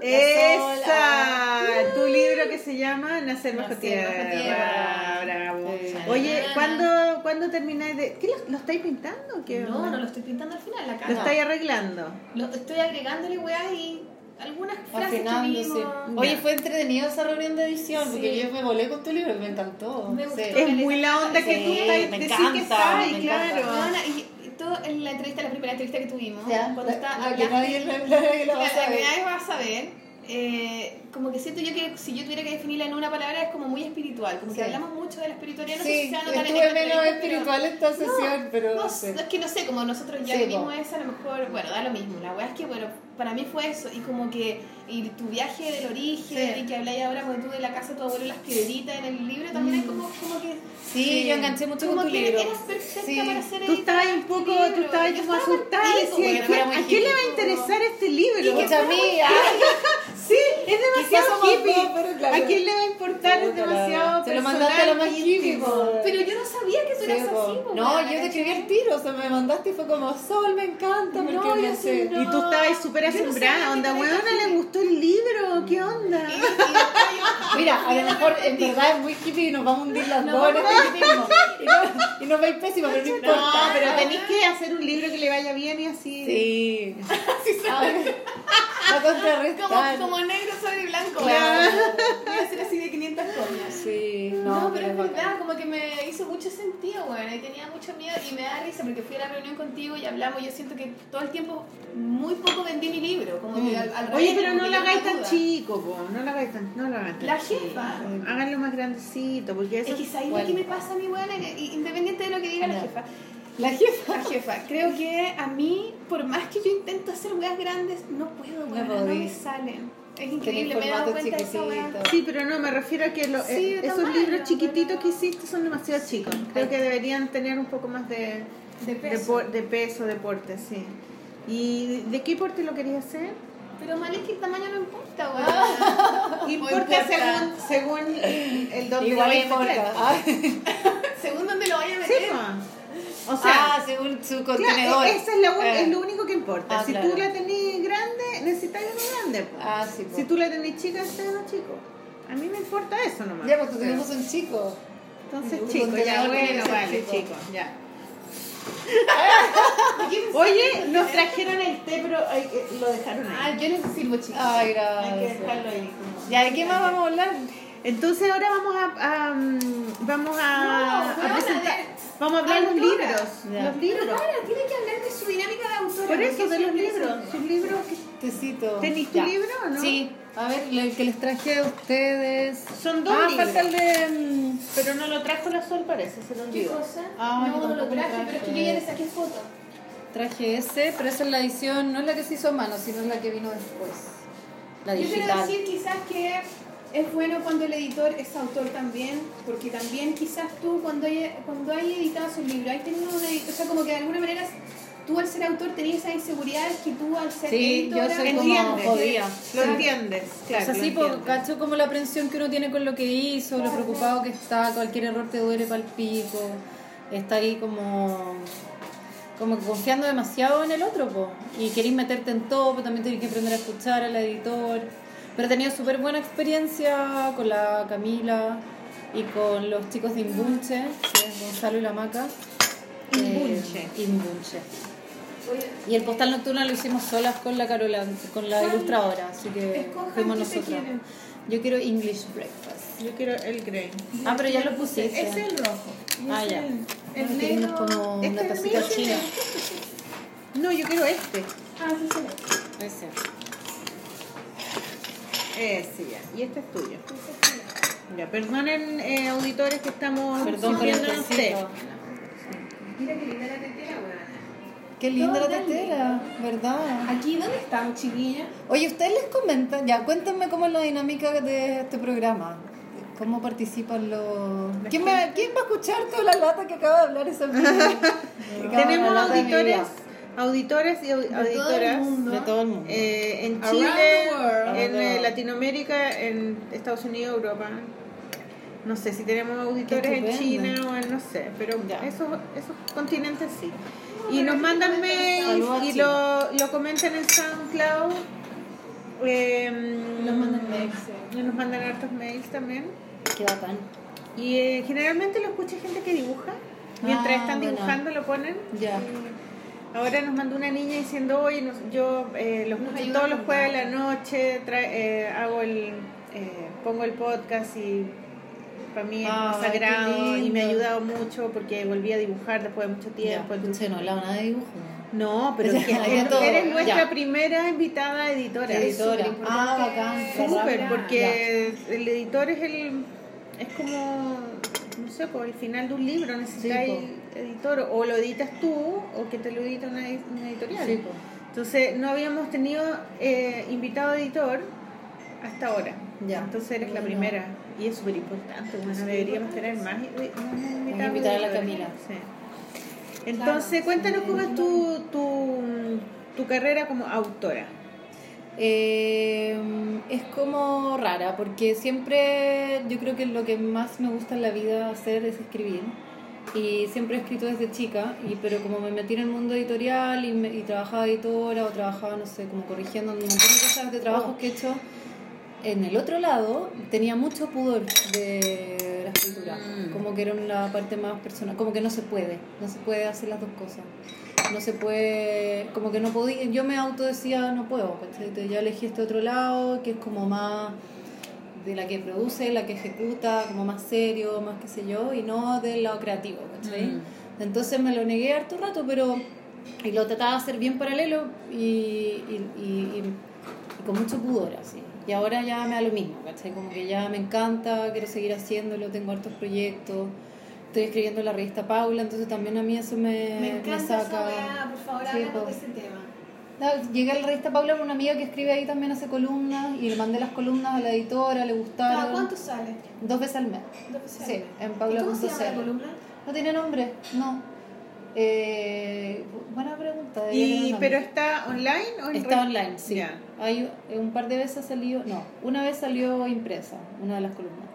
La Esa, tu libro que se llama Nacer bajo Nacer tierra. bajo tierra. Bravo. Sí. Oye, ¿cuándo, ¿cuándo termináis de.? ¿Qué lo, lo estáis pintando qué? No, onda? no lo estoy pintando al final, la Lo estáis arreglando. Lo- estoy agregándole weá y algunas frases que vimos. Oye, fue entretenido esa reunión de edición, porque Sí. yo me volé con tu libro y me encantó. Me gustó. Es muy la onda que Sí, tú estás, me decís encanta, que sabes, me claro. encanta. Y, todo en la entrevista, la primera entrevista que tuvimos, Ya, cuando la- está la que hablando- nadie la- nadie la va a la- la saber. que nadie va a saber, eh, como que siento yo que si yo tuviera que definirla en una palabra es como muy espiritual, como Sí. que hablamos mucho de la espiritualidad, no sé Sí, si se va a notar en estuve menos espiritual esta sesión, pero no, no no, sé. es que no sé, como nosotros ya Sí, vivimos po. eso, a lo mejor, bueno, da lo mismo. La weá es que, bueno, para mí fue eso, y como que, y tu viaje del origen, Sí. y que habláis ahora cuando tú de la casa de tu abuelo, las piedritas en el libro, también hay como, como que. Sí, yo enganché mucho como con tu que libro. eras perfecta Sí. para hacer Tú estabas un poco, tú estabas como asustada decías, ¿a quién le va a interesar este libro? Mucha amiga. Sí, es demasiado hippie. dos, pero claro. ¿A quién le va a importar? Es demasiado Se lo mandaste a la más personal, hippie. Pero yo no sabía que tú eras así, No, yo te escribí el tiro, o sea, me mandaste y fue como, Sol, me encanta, porque No, yo sí, no. Y tú estabas súper asombrada, onda, weona, le gustó el libro, ¿qué onda? Y- y después yo- Mira, a lo mejor en verdad es muy hippie y nos vamos a hundir las dos en este. Y, no, y nos va a ir pésimo, pero no importa. No, pero tenéis que hacer un libro que le vaya bien y así. Sí. Ay, Va a contrarrestar. Como, como negro sobre blanco. Claro. Voy a hacer así de 500 copias. Sí, No, no, pero es bacán. verdad, como que me hizo mucho sentido, bueno, y tenía mucho miedo y me da risa porque fui a la reunión contigo y hablamos, yo siento que todo el tiempo muy poco vendí mi libro, como que Mm. al, al Oye, pero como no lo hagáis tan chico, po. no lo hagáis tan, no lo hagáis tan La chico. jefa. Háganlo más grandecito, porque eso Es que ¿sabes Bueno. lo que me pasa a mi buena? Independiente de lo que diga la jefa. La jefa. La jefa, creo que a mí, por más que yo intento hacer weas grandes, no puedo, No weona, no, me salen. Es increíble, me he dado cuenta de chiquitito. Sí, pero no, me refiero a que lo- Sí, eh, esos libros chiquititos pero- que hiciste son demasiado chicos. Creo que deberían tener un poco más de, De de, peso. por- de peso, de porte, sí. ¿Y de qué porte lo querías hacer? Pero mal es que el tamaño no importa, weón. Importa importa. según, según el donde Igual lo vayas a meter. Ah, Según donde lo vaya a meter. O sea, ah, según su claro, contenedor. eso es lo, Eh. es lo único que importa. Ah, si claro. tú la tenés grande, necesitas uno grande. po. Ah, sí. Si tú la tenés chica, necesitas uno chico. A mí me importa eso nomás. Ya, porque tus hijos son chicos. Entonces, Un chico, ya contenedor bueno, vale, chico, ya. Oye, nos trajeron el té, pero ay, eh, lo dejaron Ah, ahí. yo les sirvo, chicos. Ay, Hay que dejarlo ahí. como- Ya, ¿de qué más vamos a hablar? Entonces ahora vamos a, a, mm, vamos a, No, presentar, de- vamos a hablar los autora. libros, los Pero libros. para, tiene que hablar de su dinámica de autora. Por eso de los libros, sus libros que Tecito. ¿Tenís tu libro o no? Sí. A ver, el que les traje a ustedes. son dos ah, libros. falta el de. mm, Pero no lo trajo la Sol, parece, se lo ¿Qué olvidó. cosa? Ah, no, tampoco lo traje, traje. pero es que yo ya le saqué foto. Traje ese, pero esa es la edición, no es la que se hizo a mano, sino es la que vino después. La Yo quiero digital. decir quizás que es bueno cuando el editor es autor también, porque también quizás tú cuando hay, cuando hay editado su libro, hay tenido una edi- o sea, como que de alguna manera tú al ser autor tenías esas inseguridades que tú al ser Sí, yo editora soy como Entiendes, jodida. Lo entiendes, claro. o sea, sí, entiendes. cacho como la aprensión que uno tiene con lo que hizo, lo preocupado que está, cualquier error te duele pal pico, está ahí como como que confiando demasiado en el otro, po. y querés meterte en todo, pero también tenés que aprender a escuchar al editor. Pero he tenido súper buena experiencia con la Camila y con los chicos de Imbunche, que es Gonzalo y la Maca. Imbunche. Eh, Imbunche. Y el postal nocturno lo hicimos solas con la Carola, con la ilustradora, así que fuimos quieren. Yo quiero English breakfast. Yo quiero el grey. Ah, pero ya lo pusiste. Es el rojo. Ah, ya. el- negro. como Este una es el tacita china. No, yo quiero este. Ah, sí, sí. Ese. Ese ya. Y este es tuyo. Ya, perdonen eh, auditores que estamos Perdón por el. Mira qué Qué linda la tetera, ¿verdad? Aquí, ¿dónde estamos, chiquilla? Oye, ustedes les comentan, ya, cuéntenme cómo es la dinámica de este programa. ¿Cómo participan los...? ¿Quién, me- ¿Quién va a escuchar toda la lata que acaba de hablar esa? Tenemos auditores, auditores y De auditoras. De todo el mundo. eh, en Around Chile, en eh. Latinoamérica, en Estados Unidos, Europa. No sé si tenemos auditores en. China o en no sé, pero Ya. esos, esos continentes sí. Y nos mandan mails y lo, lo comentan en SoundCloud. em, Nos mandan mails, sí. nos mandan hartos mails también. Qué bacán. Y eh, generalmente lo escucha gente que dibuja. Mientras Ah, están dibujando lo ponen. Ya. Ahora nos mandó una niña diciendo, oye, nos- yo eh, los escucho todos los jueves a nada. la noche, trae- eh, hago el, eh, pongo el podcast y para mí es Ay, qué sagrado y me ha ayudado mucho porque volví a dibujar después de mucho tiempo. Ya, entonces- no hablaba nada de dibujo. no, pero es que eres, nuestra ya. primera invitada editora. Editora. Es. Ah, bacán, Súper, Ya. porque el editor es el es como no sé, por el final de un libro necesitas Sí, editor o lo editas tú o que te lo edita una, edi- una editorial. Sí. Entonces no habíamos tenido eh, invitado editor hasta ahora. Ya. Entonces eres la primera y es súper importante. Bueno, deberíamos importante. tener más, invitar a la. Camila. Sí. Entonces, cuéntanos cómo es tu, tu, tu carrera como autora. Eh, es como rara, porque siempre yo creo que lo que más me gusta en la vida hacer es escribir. Y siempre he escrito desde chica, y, pero como me metí en el mundo editorial y, me- y trabajaba editora o trabajaba, no sé, como corrigiendo un montón de cosas de trabajos que he hecho, en el otro lado tenía mucho pudor de la escritura. Mm. Como que era una parte más personal, como que no se puede, no se puede hacer las dos cosas no se puede, como que no podía, yo me autodecía no puedo, ya elegí este otro lado que es como más de la que produce, la que ejecuta, como más serio, más qué sé yo, y no del lado creativo, ¿cachai? Mm. Entonces me lo negué harto rato, pero y lo trataba de hacer bien paralelo y, y, y, y- y con mucho pudor, así. Y ahora ya me da lo mismo, ¿cachai? Como que ya me encanta, quiero seguir haciéndolo, tengo hartos proyectos. Estoy escribiendo la revista Paula, entonces también a mí eso me, Me encanta saca. esa weá, por favor, Sí, de ese tema. No, Llegué a la revista Paula por una amiga que escribe ahí también hace columnas y le mandé las columnas a la editora, le gustaron. ¿Cada cuánto sale? Dos veces al mes. Dos veces al Sí, mes. en ¿Y ¿Cómo se llama la columna? No tiene nombre, no. Eh, buena pregunta. Y, pero está online o en Está online, sí. Hay un par de veces ha salido, no, una vez salió impresa, una de las columnas.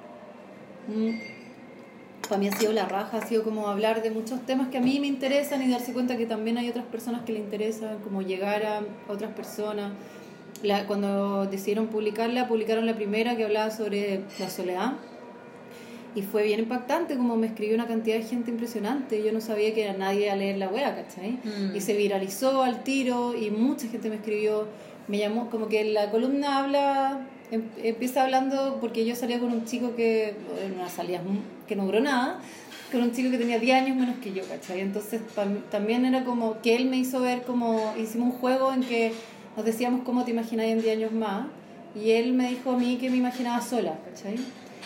Para mí ha sido la raja, ha sido como hablar de muchos temas que a mí me interesan y darse cuenta que también hay otras personas que le interesan, como llegar a otras personas. La, cuando decidieron publicarla, publicaron la primera que hablaba sobre la soledad. Y fue bien impactante, como me escribió una cantidad de gente impresionante. Yo no sabía que era nadie a leer la wea, ¿cachai? Mm. Y se viralizó al tiro y mucha gente me escribió. Me llamó, como que la columna habla, em- empieza hablando porque yo salía con un chico que, en una salida mu- que no duró nada, con un chico que tenía 10 años menos que yo, ¿cachai? Entonces tam- también era como que él me hizo ver como, hicimos un juego en que nos decíamos cómo te imagináis en 10 años más. Y él me dijo a mí que me imaginaba sola, ¿cachai?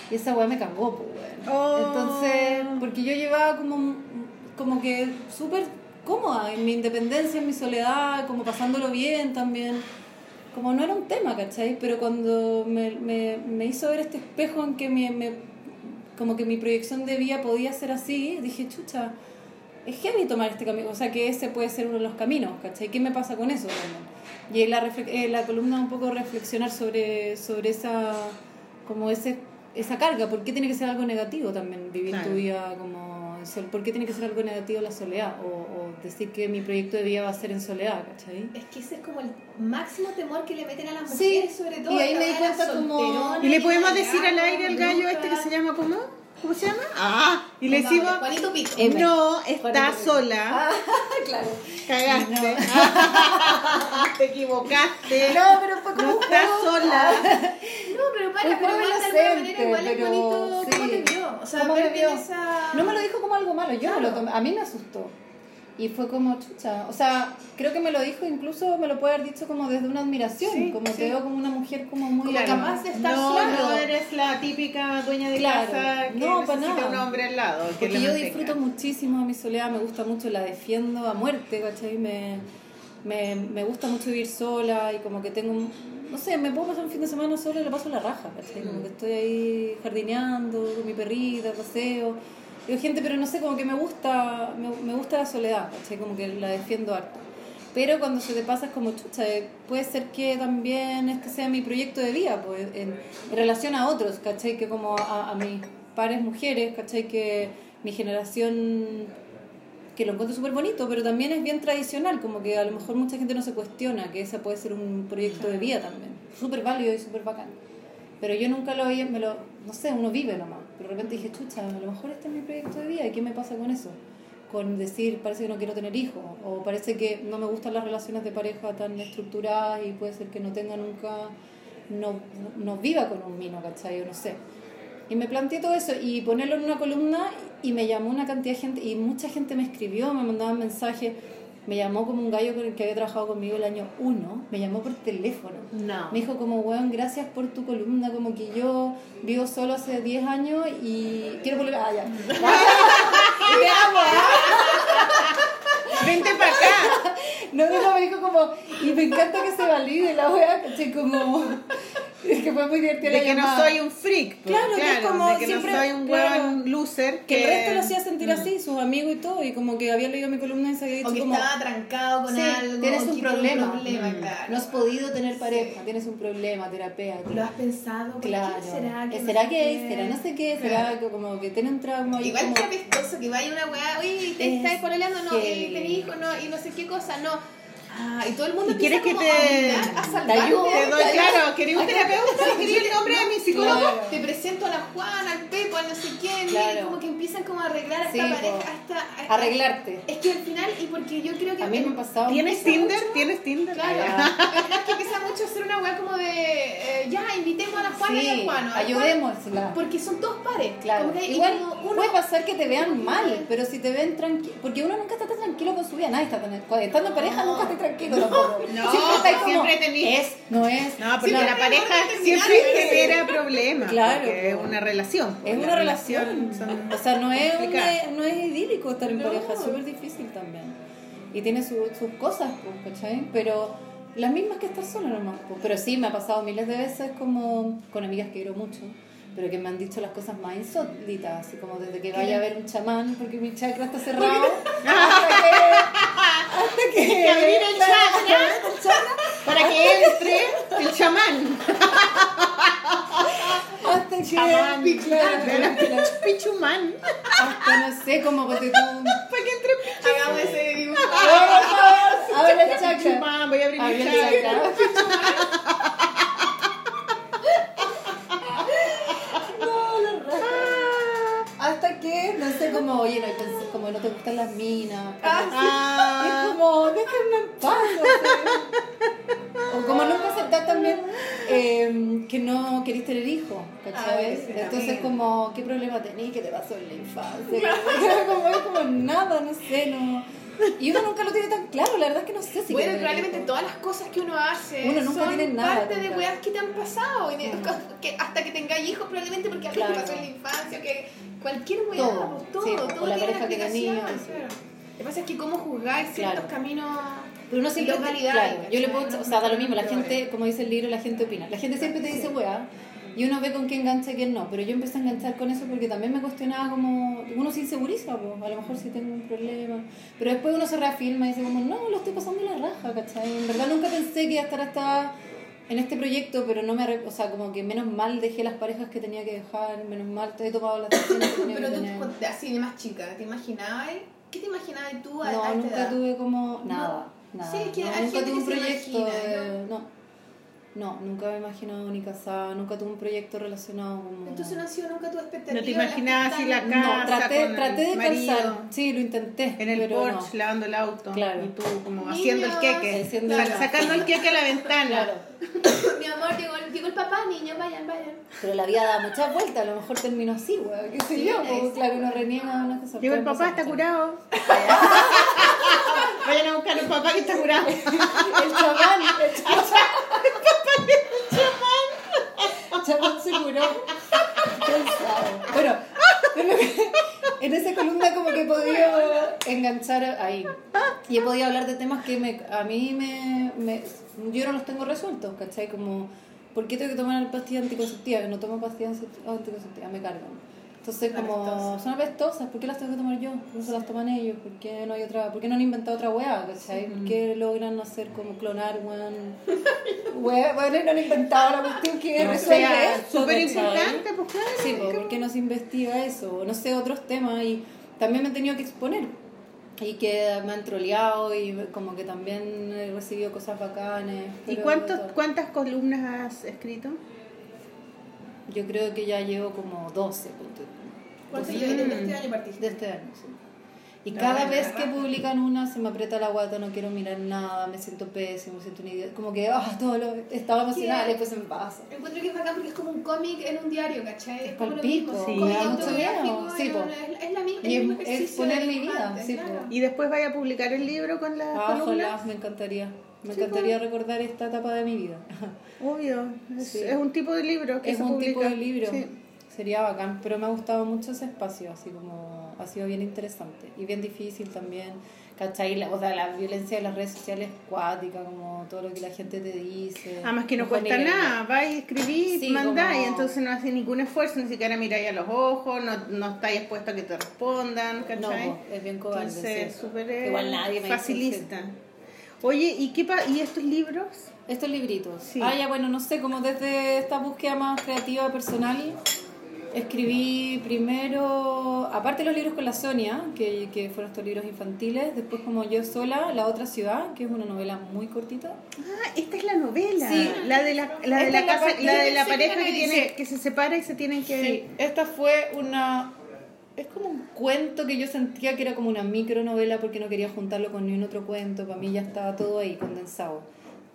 Y esa weá me cagó, pues, weón. Oh. Entonces, porque yo llevaba como, como que súper cómoda en mi independencia, en mi soledad, como pasándolo bien también. Como no era un tema, ¿cachai? Pero cuando me, me, me hizo ver este espejo en que me, me- como que mi proyección de vida podía ser así, dije, chucha, es heavy tomar este camino, o sea que ese puede ser uno de los caminos, ¿cachai? ¿Qué me pasa con eso? Y la, eh, la columna un poco reflexionar sobre, sobre esa, como ese, esa carga, ¿por qué tiene que ser algo negativo también vivir Claro. tu vida como en sol? ¿Por qué tiene que ser algo negativo la soledad? O, o decir que mi proyecto de vida va a ser en soledad, ¿cachai? Es que ese es como el máximo temor que le meten a las Sí, mujeres, sobre todo. y ahí me di cuenta como- ¿Y le podemos decir al aire al gallo este que se llama cómo? ¿Cómo se llama? Ah, y le decimos, Juanito Pico. M. no, está Juanito. sola, claro. cagaste, te equivocaste, No, pero fue no está sola. No, pero para, pero de alguna manera igual es pero bonito sí. cómo te vio. O sea, ¿Cómo me vio? esa... No me lo dijo como algo malo, yo me lo Claro. tomé, a mí me asustó. Y fue como chucha. O sea, creo que me lo dijo, incluso me lo puede haber dicho como desde una admiración. Sí, como sí. te veo como una mujer como muy Como capaz de estar no, sola. no eres la típica dueña de Claro. casa que No, nada. un hombre al lado. Que Porque yo disfruto muchísimo mi soledad, me gusta mucho, la defiendo a muerte, ¿cachai? Me, me, me gusta mucho vivir sola y como que tengo, un- no sé, me puedo pasar un fin de semana sola y lo paso la raja, ¿cachai? Como que estoy ahí jardineando con mi perrita, paseo. Digo, gente, pero no sé, como que me gusta, me, me gusta la soledad, ¿cachai? Como que la defiendo harto. Pero cuando se te pasa es como chucha, eh, puede ser que también este sea mi proyecto de vida, pues, en, en relación a otros, ¿cachai? Que como a, a mis pares mujeres, ¿cachai? Que mi generación, que lo encuentro súper bonito, pero también es bien tradicional, como que a lo mejor mucha gente no se cuestiona que ese puede ser un proyecto de vida también, súper válido y súper bacán. Pero yo nunca lo había, me lo, no sé, uno vive nomás. Pero de repente dije, chucha, a lo mejor este es mi proyecto de vida, ¿y qué me pasa con eso? con decir, parece que no quiero tener hijos, o parece que no me gustan las relaciones de pareja tan estructuradas y puede ser que no tenga nunca, no, no viva con un mino, ¿cachai? Yo no sé. Y me planteé todo eso y ponerlo en una columna y me llamó una cantidad de gente y mucha gente me escribió, me mandaban mensajes. Me llamó como un gallo con el que había trabajado conmigo el año 1, me llamó por teléfono. No. Me dijo como, weón, gracias por tu columna, como que yo vivo solo hace 10 años y quiero volver a... Ah. Te amo, ¿ah? Vente para acá. No, no, me dijo como, y me encanta que se valide la wea, caché, como, es que fue muy divertida De la que no soy un freak. pues, Claro, que es como de que siempre- no soy un claro. loser. Que el resto lo hacía sentir así, sus amigos y todo, y como que había leído mi columna y se había dicho O que como... estaba trancado con Sí, algo. tienes un que problema. Mm. claro. No has podido tener pareja, tienes un problema, terapia. ¿Lo has pensado? ¿Por qué Claro. será que no ¿Será gay? qué? ¿Será no sé qué? Claro. ¿Será que como que tiene un trauma? Igual como... que apestoso que vaya una weá, oye, te Es estás pololeando, no, que- y tenés hijos, no, y no sé qué cosa, no. Ah, y todo el mundo ¿Y empieza que te- a ayude? Te doy, claro, quería un terapeuta, quería el nombre de mi psicólogo. Claro. Te presento a la Juana, al Pepo, a no sé quién, Claro. y como que empiezan como a arreglar a Sí, esta pareja, a esta... a- Arreglarte. Es que al final, y porque yo creo que... A mí me ha pasado ¿Tienes mucho. Tinder? ¿Tienes Tinder? Claro, al final que empieza mucho a hacer una weá como de, eh, ya, invitemos a la Juana y al Sí, Juano. al ayudémosla. Juan, Porque son todos pares. Claro, Como que hay- y igual uno- puede pasar que te vean mal, pero si te ven tranquilo, porque uno nunca está tan tranquilo con su vida, nadie está tan, cuando estando en pareja nunca estás tranquilo tampoco. No, siempre estás como, siempre tenés- es, no es, No, porque Claro. la pareja siempre genera problemas. Claro, porque es una relación. es pues, una la relación, son- o sea, no es, una- no es idílico estar en No. pareja, es súper difícil también. Y tiene su- sus cosas, pues, ¿cachai? Pero las mismas que estar sola nomás. pues. Pero sí, me ha pasado miles de veces como con amigas que quiero mucho, pero que me han dicho las cosas más insólitas, así como desde que vaya a ver un chamán porque mi chakra está cerrado, hasta que... Que... abrir el chakra. el chakra, Para que entre el chamán. Hasta que... Chamán. Pichumán. Hasta no sé cómo porque tú... Para que entre Hagamos ese dibujo. Abre el chakra. Pichumán. Voy a abrir el chakra. No sé, como, oye, no, como no te gustan las minas. Ah. Es como, déjenme en paz. O como nunca aceptar también eh, que no querés tener hijos, ¿cachai? Sí, Entonces, como, ¿qué problema tenés? ¿Qué te pasó en la infancia? como, es como nada, no sé, no. Y uno nunca lo tiene tan claro, la verdad es que no sé si Bueno, probablemente todas las cosas que uno hace Uno nunca son tiene nada parte de weas que te han pasado. y de- que hasta que tengáis hijos, probablemente porque algo Claro. te pasó en la infancia, que cualquier wea, Todo, todo, sí, todo o la pareja que tenía, claro. Lo que pasa es que cómo juzgáis ciertos Claro. caminos. Pero uno siempre, validáis, claro, yo le puedo, o sea, da lo mismo, la gente, como dice el libro, la gente opina. La gente siempre te dice weá, y uno ve con quién engancha y quién no, pero yo empecé a enganchar con eso porque también me cuestionaba como, uno se inseguriza, pues, a lo mejor si tengo un problema, pero después uno se reafirma y dice como, no, lo estoy pasando la raja, ¿cachai? En verdad nunca pensé que iba a estar hasta en este proyecto, pero no me, o sea, como que menos mal dejé las parejas que tenía que dejar, menos mal he tomado las decisiones que tenía Pero que tú, tener. así de más chica, ¿te imaginabas? ¿Qué te imaginabas tú a, a No, esta nunca edad? tuve como nada, nada. Sí, es que No, hay nunca gente tuve un que se proyecto imagina, de- no. No, nunca me he imaginado ni casada, nunca tuve un proyecto relacionado con... Entonces no ha sido nunca tu expectativa. No te imaginabas así la casa No, traté, con traté de el calzar. Sí, lo intenté. en el porche no. lavando el auto Claro. y tú como Niños, haciendo el queque haciendo sacando el queque a la ventana Claro. Mi amor, llegó, el- llegó el papá, niños, vayan, vayan. Pero la vida da muchas vueltas, a lo mejor terminó así, güey. ¿Qué sé Sí, yo? es- Pues, claro, uno reniega una cosa. llegó el papá está curado vayan a buscar un papá que está curado El chamán, el chamán. Chamán se curó. Bueno, en esa columna como que he podido enganchar ahí. Y he podido hablar de temas que me, a mí me, Yo no los tengo resueltos, ¿cachai? Como, ¿por qué tengo que tomar pastillas anticonceptivas? No tomo pastillas anticonceptivas, me cargan. Entonces, como son apestosas, ¿por qué las tengo que tomar yo? ¿Por qué no se las toman ellos? ¿Por qué no hay otra? ¿Por qué no han inventado otra weá? ¿Cachai? ¿Por qué logran hacer como clonar, weón? Weá, bueno, no han inventado la cuestión que o resuelve sea esto, súper importante pues claro Sí, pues, ¿por qué no se investiga eso? No sé, otros temas. Y también me he tenido que exponer. Y que me han troleado y como que también he recibido cosas bacanes. ¿Y cuántos, cuántas columnas has escrito? Yo creo que ya llevo como 12. ponte ¿Cuánto Mm. de este año partiste? De este año, sí. Y No, cada es vez que publican una se me aprieta la guata, no quiero mirar nada, me siento pésimo, me siento una idiota. Como que ah, todo lo estaba emocionada y después se me pasa. Encuentro que es bacán porque es como un cómic en un diario, ¿cachai? Es como lo palpico, mismo. sí, un da mucho miedo, sí, es po. es, es la misma. Y es- un es poner de mi vida, sí, claro. Y después vaya a publicar el libro con las Ah, Ojalá, columnas. me encantaría. Me Sí, encantaría recordar esta etapa de mi vida. Obvio, es, Sí. es un tipo de libro que es se un publica. tipo de libro. Sí. Sería bacán, pero me ha gustado mucho ese espacio, así como ha sido bien interesante y bien difícil también. ¿Cachai? La, o sea, la violencia de las redes sociales es cuática, como todo lo que la gente te dice. Además que no cuesta ni leerlo. nada, vais, escribís, Sí, mandáis, como- entonces no haces ningún esfuerzo, ni siquiera miráis a los ojos, no, no estáis expuestos a que te respondan, No, ¿cachai? po, es bien cobarde. Entonces, sí. súper eh, Igual nadie me dice facilista. Oye, ¿y qué pa- y estos libros? Estos libritos. Sí. Ah, ya, bueno, no sé, como desde esta búsqueda más creativa personal, escribí primero, aparte de los libros con la Sonia, que, que fueron estos libros infantiles, después como yo sola, La otra ciudad, que es una novela muy cortita. Ah, esta es la novela, Sí. la de la, la de la casa, la de la pareja que tiene, que se separa y se tienen que Sí, esta fue una... Es como un cuento que yo sentía que era como una micronovela porque no quería juntarlo con ni un otro cuento. Para mí ya estaba todo ahí condensado.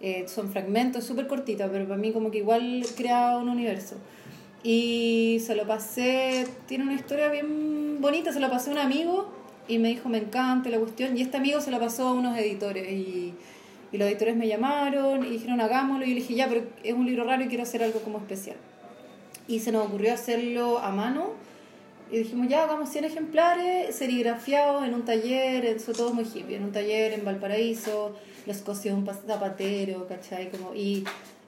Eh, son fragmentos súper cortitas, pero para mí como que igual crea un universo. Y se lo pasé, tiene una historia bien bonita, se lo pasé a un amigo y me dijo me encanta la cuestión. Y este amigo se lo pasó a unos editores y, y los editores me llamaron y dijeron hagámoslo. Y yo le dije ya, pero es un libro raro y quiero hacer algo como especial y se nos ocurrió hacerlo a mano y dijimos ya hagamos 100 ejemplares serigrafiados en un taller eso todo muy hippie en un taller en Valparaíso los cosió un zapatero ¿cachai? Como, y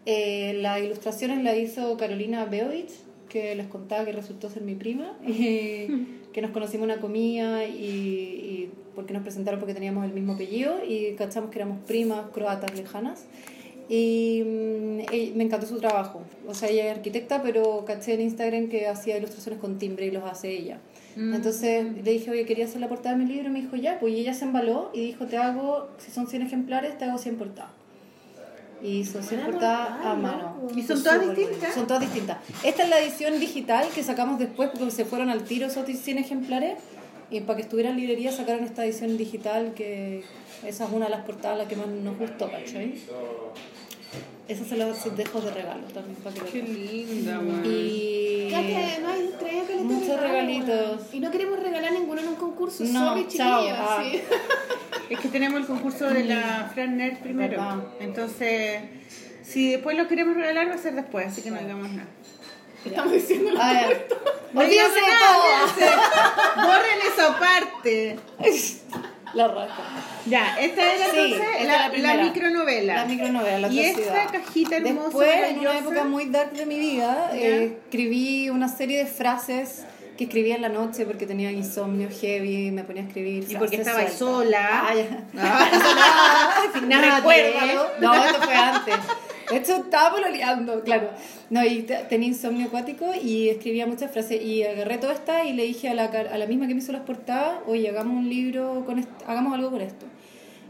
eh, las ilustraciones la hizo Carolina Beovich que les contaba que resultó ser mi prima y que nos conocimos en una comida y, y porque nos presentaron porque teníamos el mismo apellido y cachamos que éramos primas croatas lejanas y mm, eh, me encantó su trabajo. O sea, ella es arquitecta, pero caché en Instagram que hacía ilustraciones con timbre y los hace ella. Entonces le dije, oye, quería hacer la portada de mi libro y me dijo, ya, pues y ella se embaló y dijo, te hago, si son 100 ejemplares, te hago 100 portadas. Y hizo 100 portadas a mano. ¿Y son todas distintas? bueno. Son todas distintas. Esta es la edición digital que sacamos después porque se fueron al tiro esos 100 ejemplares y para que estuviera en librería sacaron esta edición digital que esa es una de las portadas la que más nos gustó, ¿cachai? Esa se las dejo de regalo también para que Qué linda. Y no hay de Muchos regalitos. Y no queremos regalar ninguno en un concurso. No, ah. sí. Es que tenemos el concurso de la Fran Nerd primero. Verdad. Entonces, si después lo queremos regalar, va a ser después, así que no digamos nada. Estamos diciendo ver, No olvídense de todo. Borren esa parte. La raja. Ya, esta era Sí, entonces esta es la, la la primera. micronovela. La micronovela, la Y otra esta cajita hermosa, Después, en una época muy dark de mi vida, Ya. eh, escribí una serie de frases que escribía en la noche porque tenía insomnio heavy, me ponía a escribir. Y porque estaba sola. Ah, ya. Ah, Sin nadie. Recuérdalo. No, esto fue antes. De hecho, estaba pololeando, claro. No, y te- tenía insomnio acuático y escribía muchas frases. Y agarré toda esta y le dije a la, a la misma que me hizo las portadas, oye, hagamos un libro con esto, hagamos algo con esto.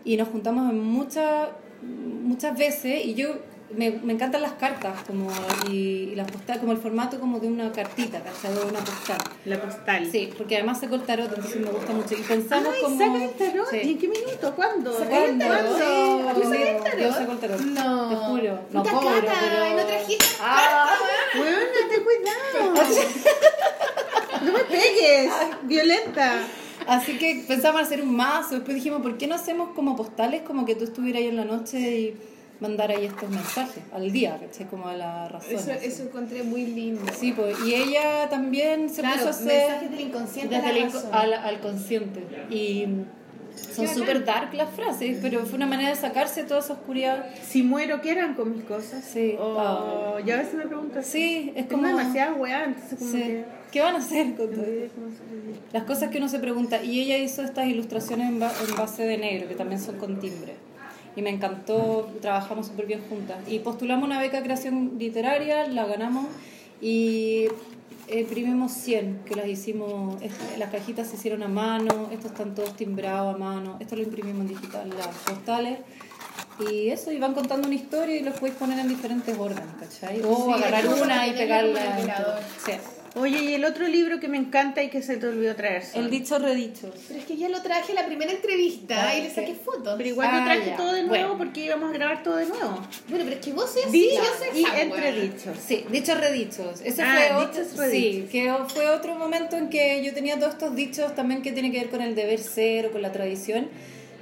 Y nos juntamos en muchas muchas veces y yo me, me encantan las cartas como y, y las postales como el formato como de una cartita ¿cachai? de una postal La postal. sí porque además saco el tarot entonces me gusta mucho y pensamos Ay, como ¿saca el tarot? Sí. ¿Y en qué minuto? ¿Cuándo? ¿Cuándo? ¿Cuándo? Sí, ¿Tú sacas el tarot? Yo saco el tarot. No. Te juro. No Puta cobro, Cata, pero... ¿y no trajiste Ah, Bueno, ten cuidado. No me pegues. Violenta. Así que pensamos hacer un mazo. Después dijimos, ¿por qué no hacemos como postales? Como que tú estuvieras ahí en la noche y mandar ahí estos mensajes al día, ¿cachai? Como a la razón. Eso, eso encontré muy lindo. Sí, pues. Y ella también se Claro, puso a hacer... mensajes del inconsciente a desde la el inco- razón. al, al consciente. Y son súper dark las frases, pero fue una manera de sacarse toda esa oscuridad. Si muero, ¿qué harán con mis cosas? Sí. O ya a veces me pregunto así. Sí, es Tengo como... demasiada weá, entonces como Sí. que... ¿Qué van a hacer con todo. Las cosas que uno se pregunta. Y ella hizo estas ilustraciones en base de negro, que también son con timbre. Y me encantó, trabajamos súper bien juntas. Y postulamos una beca de creación literaria, la ganamos y imprimimos 100, que las hicimos, las cajitas se hicieron a mano, estos están todos timbrados a mano, esto lo imprimimos en digital, las postales. Y eso, y van contando una historia y los podéis poner en diferentes órdenes, ¿cachai? O Sí, agarrar una y pegarla. en. Sí. Oye, y el otro libro que me encanta y que se te olvidó traer. Sol? El dicho redicho. Pero es que ya lo traje la primera entrevista Ah, y le sí. saqué fotos. Pero igual Ah, lo traje ya. todo de nuevo Bueno. porque íbamos a grabar todo de nuevo. Bueno, pero es que vos sí soy y entredichos. Sí, dichos redichos. Ese Ah, fue otro, dichos sí, redichos. que fue otro momento en que yo tenía todos estos dichos también que tiene que ver con el deber ser o con la tradición.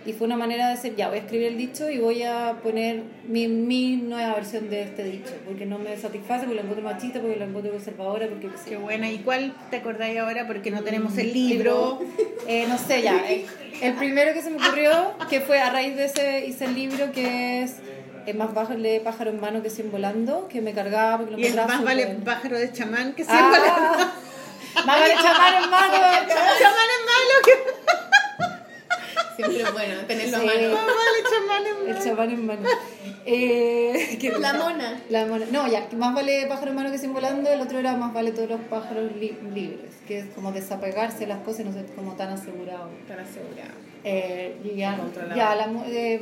Y fue una manera de decir, ya, voy a escribir el dicho y voy a poner mi, mi nueva versión de este dicho. Porque no me satisface, porque lo encuentro machista, porque lo encuentro conservadora, porque qué buena. ¿Y cuál te acordáis ahora? Porque no tenemos el libro. Eh, no sé, ya. eh, El primero que se me ocurrió, que fue a raíz de ese, hice el libro que es eh, Más vale pájaro en mano que cien volando, que me cargaba porque lo Y más vale pájaro de chamán que siempre Ah, más vale chamán en mano. chamán es malo que Siempre es bueno tenerlo Sí. a mano. vale chamán es El malo. chamán en mano. Eh, La mona. La mona. No, ya, más vale pájaro en mano que sin volando, el otro era más vale todos los pájaros li- libres, que es como desapegarse de las cosas y no ser como tan asegurado. Estar asegurado. Eh, y ya, la, eh,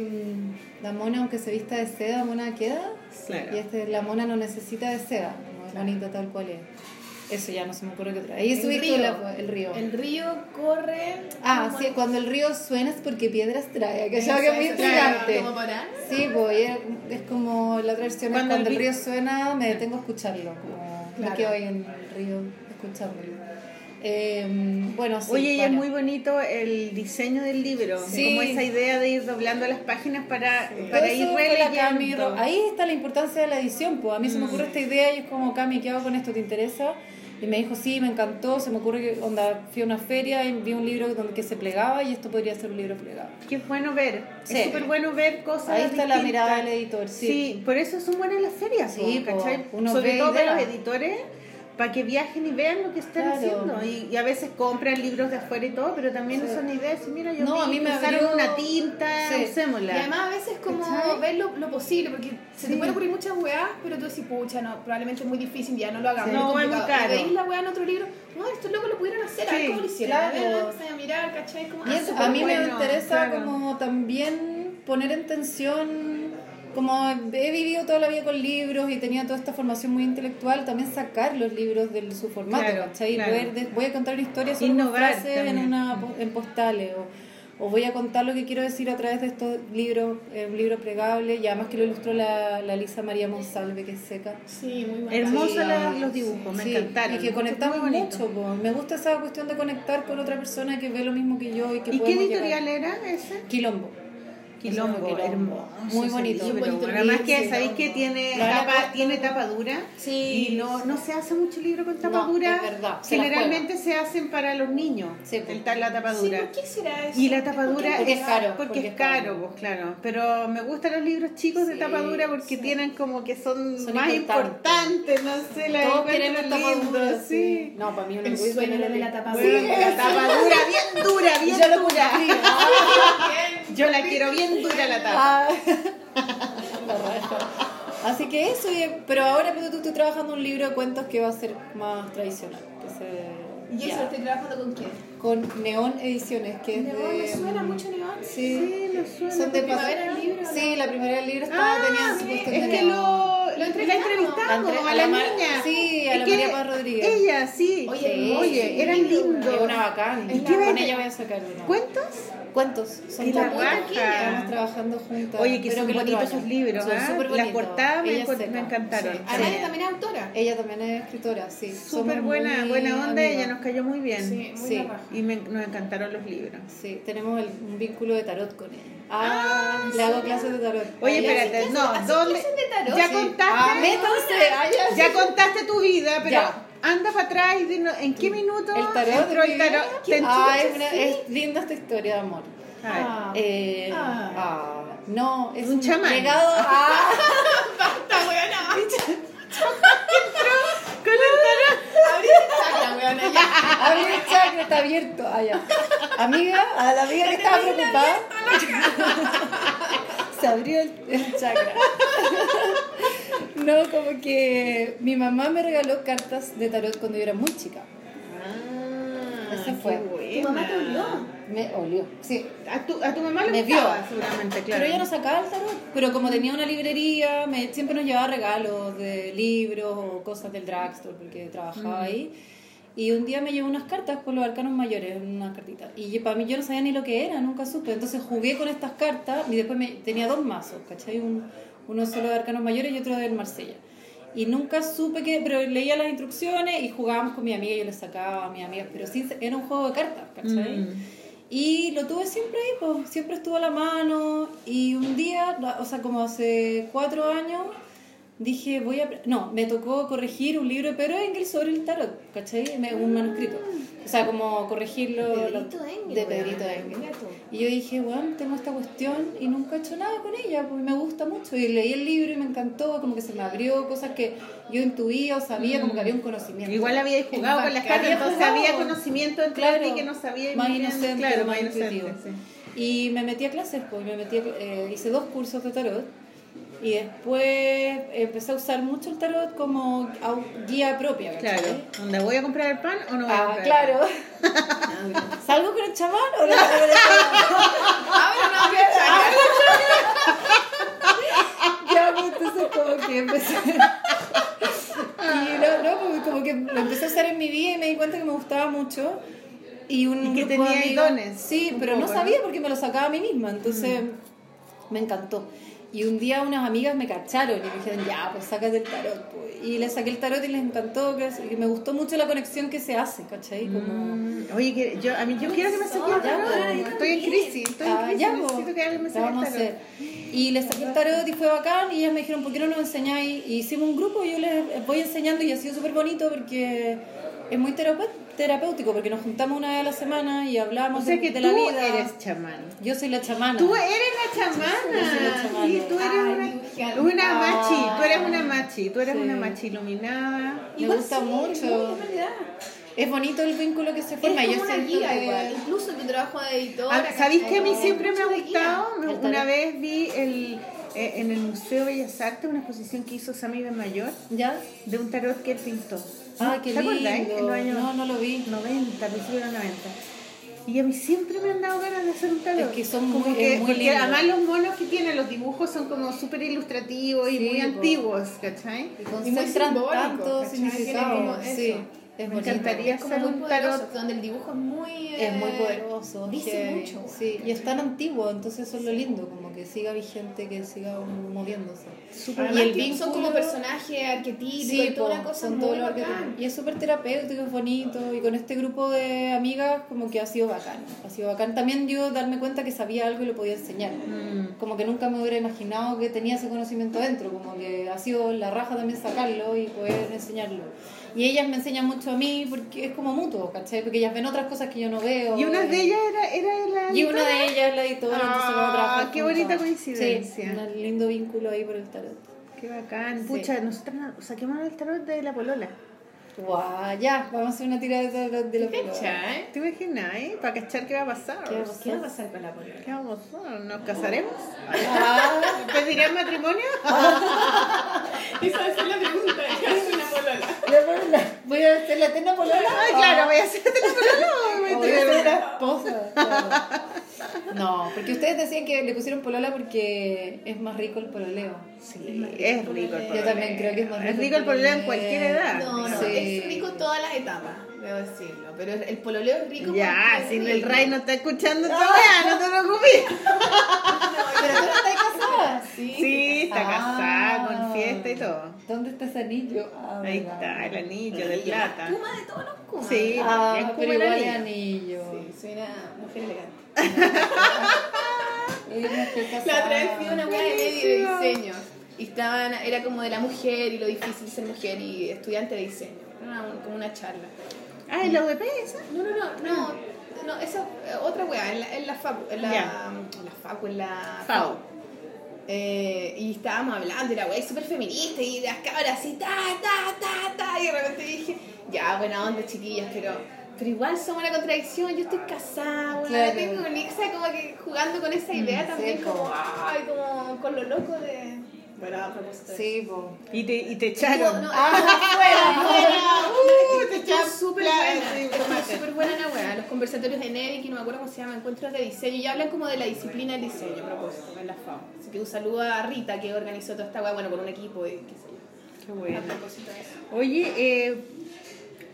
la mona, aunque se vista de seda, mona queda. Claro. Y este, la mona no necesita de seda, como es bonita tal cual es. Eso ya no se me ocurre que otra. Ahí El subiste río. la- el río. El río corre. Ah, sí, cuando el río suena es porque piedras trae, que Eso, ya que es muy intrigante. Como para. Sí, pues es, es como la otra versión es Cuando cuando, el río suena, me detengo a escucharlo, como Claro. me quedo ahí en el río escuchándolo. Eh, bueno, sí. Oye, y es muy bonito el diseño del libro, Sí. como esa idea de ir doblando las páginas para, Todo para ir fue la Cami releyendo. Ro- Ahí está la importancia de la edición, pues a mí se me ocurre esta idea y es como, Cami, ¿qué hago con esto? ¿Te interesa? Y me dijo, sí, me encantó, se me ocurre que onda, fui a una feria y vi un libro donde que se plegaba y esto podría ser un libro plegado. Es bueno ver, Sí. es súper bueno ver cosas Ahí está la mirada del editor, sí. Sí, por eso son buenas las ferias, Sí, po, ¿cachai? uno Sobre todo ideas. los editores, para que viajen y vean lo que están Claro. haciendo. Y, y a veces compran libros de afuera y todo, pero también Sí. son ideas. y Mira, yo No, vi a mí me usaron abrió- una tinta, Sí. usémosla. Y además a veces como ¿Cachai? ver lo, lo posible, porque se Sí. te pueden ocurrir muchas weas, pero tú decís, pucha, no, probablemente es muy difícil, ya no lo hagamos. No, es muy caro. Y veis la wea en otro libro, no, estos locos lo pudieron hacer, a ver cómo lo hicieron. claro. A ver, empiezas a mirar, ¿cachai? Como, Y eso, súper a mí me interesa claro. como también poner en tensión, como he vivido toda la vida con libros y tenía toda esta formación muy intelectual, también sacar los libros de su formato, Claro, ¿cachai? Y claro. poder de- voy a contar una historia sobre Innovar una frase en, una, po- en postales o, o voy a contar lo que quiero decir a través de estos libros, eh, un libro plegable y además que lo ilustró la, la Lisa María Monsalve, que es seca. Sí, muy bueno. Hermosos Sí, la- los dibujos, me sí, encantaron. Y que conectamos mucho, po. me gusta esa cuestión de conectar con otra persona que ve lo mismo que yo y que ¿Y qué editorial llegar. era ese? Quilombo. Quilombo, Quilombo. hermoso. Muy ese bonito. libro, Muy bonito bueno. Además que sabéis que tiene tapa, verdad, tiene tapa dura. Sí. Y no, no se hace mucho libro con tapa No, dura. es verdad, Generalmente se hacen para los niños. Sí, pues. la tapa Sí, dura. ¿por qué será eso? Y la tapadura Porque es caro, Porque, porque es caro. pues claro. Pero me gustan los libros chicos de Sí, tapadura porque sí. tienen como que son, Son más importantes. importantes, no sé, la Todos queremos lindo, tapaduras, sí. No, para mí un sueño de la tapadura. Bueno, la bien dura, bien yo lo dura. Ah. Yo la quiero bien dura la tapa. Ah. La. Así que eso, y- pero ahora tú estoy trabajando un libro de cuentos que va a ser más tradicional. Que se, ¿Y eso estoy trabajando con quién? Con Neón Ediciones, que es Neón, de... me suena mucho Neón. Sí, Sí, me suena. Son de primavera pas- del libro, ¿no? Sí, la primera del libro estaba, Ah, tenía sí, es de que lo, Lo la entrevistamos. La entre- a a la la Mar- niña. sí, a Es la que María Paz Rodríguez. Ella, sí. Oye, Sí. Oye, eran lindo, lindos. Es una bacán. ¿Y qué Con ella voy a sacar una. ¿Cuentos? Cuentos. Son muy raja. pequeñas, Estamos trabajando juntas. Oye, que son bonitos esos libros, Son ¿ah? Las bonitos. portadas me, encantaron. Sí. Araya también es autora. Ella también es escritora, sí. Súper buena, buena onda, ella nos cayó muy bien. Sí, muy Sí. Y me- nos encantaron los libros. Sí, tenemos el- un vínculo de tarot con ella. Ah, le hago clases de tarot. Oye, espérate, no, ¿Haces ¿dónde? Ya contaste, Ah. Ah, ya. contaste tu vida, pero. Anda para atrás y dinos, ¿en qué minuto El tarot. entró el tarot? ¿Te Ah, es, una, es linda esta historia de amor. A ver. Ah. Eh, Ah. ah, no, es Un chamán. legado a... Está buena. Con el tarot. Abrí el chakra, weona, ya. Abre el chakra, está abierto. Ah, ya. Amiga, a la amiga que estaba preocupada. Se abrió el, el chakra. No, como que mi mamá me regaló cartas de tarot cuando yo era muy chica. Ah, Ese qué fue. ¿Tu mamá te olió? Me olió, sí. A tu, a tu mamá le Me vio. gustaba, seguramente, claro. Pero ella no sacaba el tarot. Pero como tenía una librería, me, siempre nos llevaba regalos de libros o cosas del drugstore porque trabajaba ahí. Y un día me llevó unas cartas con los arcanos mayores, unas cartitas. Y yo- para mí yo no sabía ni lo que era, nunca supe. Entonces jugué con estas cartas y después me, tenía dos mazos, ¿cachai? Un, uno solo de arcanos mayores y otro del Marsella. Y nunca supe que, pero leía las instrucciones y jugábamos con mi amiga, yo le sacaba a mis amigas, pero sí, era un juego de cartas, ¿cachai? Mm. Y lo tuve siempre ahí, pues, siempre estuvo a la mano. Y un día, o sea, como hace cuatro años, dije, voy a... No, me tocó corregir un libro de Pedro Engel sobre el tarot, ¿cachai? Un manuscrito. O sea, como corregirlo... Pedrito lo- Engel, De. Pedrito Engel. Y yo dije, bueno, tengo esta cuestión y nunca he hecho nada con ella, porque me gusta mucho. Y leí el libro y me encantó, como que se me abrió cosas que yo intuía o sabía, como que había un conocimiento. Igual había jugado con las cartas, entonces había conocimiento entre Claro, que no sabía más inocente, claro, más intuitivo. sí. Y me metí a clases, pues, me metí a eh, hice dos cursos de tarot y después empecé a usar mucho el tarot como guía propia. ¿cachai? Claro, ¿dónde voy a comprar el pan o no voy a Ah, comprar? claro. ¿Salgo con el chamán o no? salgo con el chamán? Ahora no voy a ya, pues entonces como que empecé. Y no, no, pues, como que lo empecé a usar en mi vida y me di cuenta que me gustaba mucho. Y un Y que grupo de tenía amigos- dones, Sí, pero no poco, ¿no? sabía porque me lo sacaba a mí misma, entonces me encantó. Y un día unas amigas me cacharon y me dijeron, ya, pues sácate el tarot. pues. Y les saqué el tarot y les encantó, que, me gustó mucho la conexión que se hace, ¿cachai? Como... Mm, Oye, que yo, a mí yo quiero que me saque el Ya, tarot. pues, Estoy en crisis, estoy en Ah, crisis. ya, necesito pues, que alguien me saque el tarot. hacer. Y les saqué el tarot y fue bacán y ellas me dijeron, ¿por qué no nos enseñáis? Y hicimos un grupo y yo les voy enseñando y ha sido súper bonito porque es muy terapé- terapéutico porque nos juntamos una vez a la semana y hablamos O sea que de tú la vida. eres chamán. Yo soy la chamana. Tú eres la chamana. Yo soy la chamana. Sí, tú eres Ay, una, una machi. Tú eres una machi. Tú eres sí. una machi iluminada. Me gusta mucho. En realidad. Es bonito el vínculo que se Es forma. como Yo una guía que- igual. Incluso tu trabajo de editora. Ah, ¿Sabéis que a mí siempre me ha Mucho gustado? Me-. Una vez vi el, eh, en el Museo Bellas Artes una exposición que hizo Sammy Mayor ¿Ya? de un tarot que él pintó. Ah, qué ¿Te lindo. acuerdas? eh? En los años No, no lo vi. 90, principios de los 90. Y a mí siempre me han dado ganas de hacer un tarot. Es que son Como muy- que- muy Porque lindo. además los monos que tienen, los dibujos son como súper ilustrativos y Sí, muy po. antiguos, ¿cachai? Y muy concentran simbólico, tanto significado. Sí, es Me bonito. encantaría como hacer muy un poderoso, tarot. donde el dibujo es muy... Es muy eh, poderoso. Dice heavy. mucho. Sí, y es tan antiguo, entonces eso es lo lindo, como que siga vigente, que siga moviéndose. Y el vínculo son como personajes arquetípicos Sí, y toda una cosa son muy bacán. Y es súper terapéutico, es bonito. Y con este grupo de amigas, como que ha sido bacán. Ha sido bacán también yo darme cuenta que sabía algo y lo podía enseñar. Mm. Como que nunca me hubiera imaginado que tenía ese conocimiento dentro. Como que ha sido la raja también sacarlo y poder enseñarlo. Y ellas me enseñan mucho a mí porque es como mutuo, ¿cachai? Porque ellas ven otras cosas que yo no veo. Y una de ellas era, era la. Y una de ellas es la editora, entonces vamos a trabajar Ah, qué juntas. bonita coincidencia. Sí, un lindo vínculo ahí por el tarot. Qué bacán. Sí. Pucha, nosotros nos- saquemos el tarot de la polola. Guau, ya, vamos a hacer una tirada de tarot de la polola. ¿Cachai? ¿Te imaginas, eh? Para cachar qué va a pasar. ¿Qué va a pasar? ¿Qué va a pasar con la polola? ¿Qué vamos a hacer? ¿Nos casaremos? Ah, ¿Pedirán matrimonio? Esa es la pregunta. ¿Qué hace una polola? la polola. Voy a hacer la eterna polola. Ay, claro, voy a hacerte la polola. o voy a ser una- una esposa. claro. No, porque ustedes decían que le pusieron polola porque es más rico el pololeo. Sí, es rico el Yo pololeo. también creo que es más rico. Es rico el pololeo en cualquier edad. No, no, Sí. es rico todas las etapas, debo decirlo. Pero el pololeo es rico. Ya, si el. Ray no está escuchando esta weá, no te preocupes. Pero tú no estás casada. Sí. Sí, está Ah. casada con fiesta y todo. ¿Dónde está ese anillo? Ah, Ahí verdad. está, el anillo de plata. Kuma de todos los Kumas. Sí, Ah, pero como el anillo. anillo. Sí, soy una mujer elegante. La otra vez fui a una weá de medio de diseño. Y estaban, era como de la mujer y lo difícil ser mujer y estudiante de diseño. Era una- como una charla. Ah, ¿y la UDP esa? No, no, no, no. No, esa eh, otra weá, en la, en la facu, en la, en la facu, en la FAU. Eh, y estábamos hablando, y la weá súper feminista y las cabras así, ta, ta, ta, ta. Y de repente dije, ya, buena onda, chiquillas, pero, pero igual somos una contradicción. Yo estoy casada, weá, Claro. tengo un hijo, o sea, como que jugando con esa idea también, sí, como, ay, como con lo loco de. Bueno, a propósito. de Sí, po. Y te, y te echaron. no, Ah, fuera, fuera. Uh, te echaron súper buena, súper buena la weá. Los conversatorios de Nevi, que no me acuerdo cómo se llama, encuentros de diseño, y hablan como de la disciplina del diseño a propósito, en la FAO. Así que un saludo a Rita, que organizó toda esta weá, bueno, con un equipo y qué sé yo. Qué A bueno. propósito de eso. Oye, eh,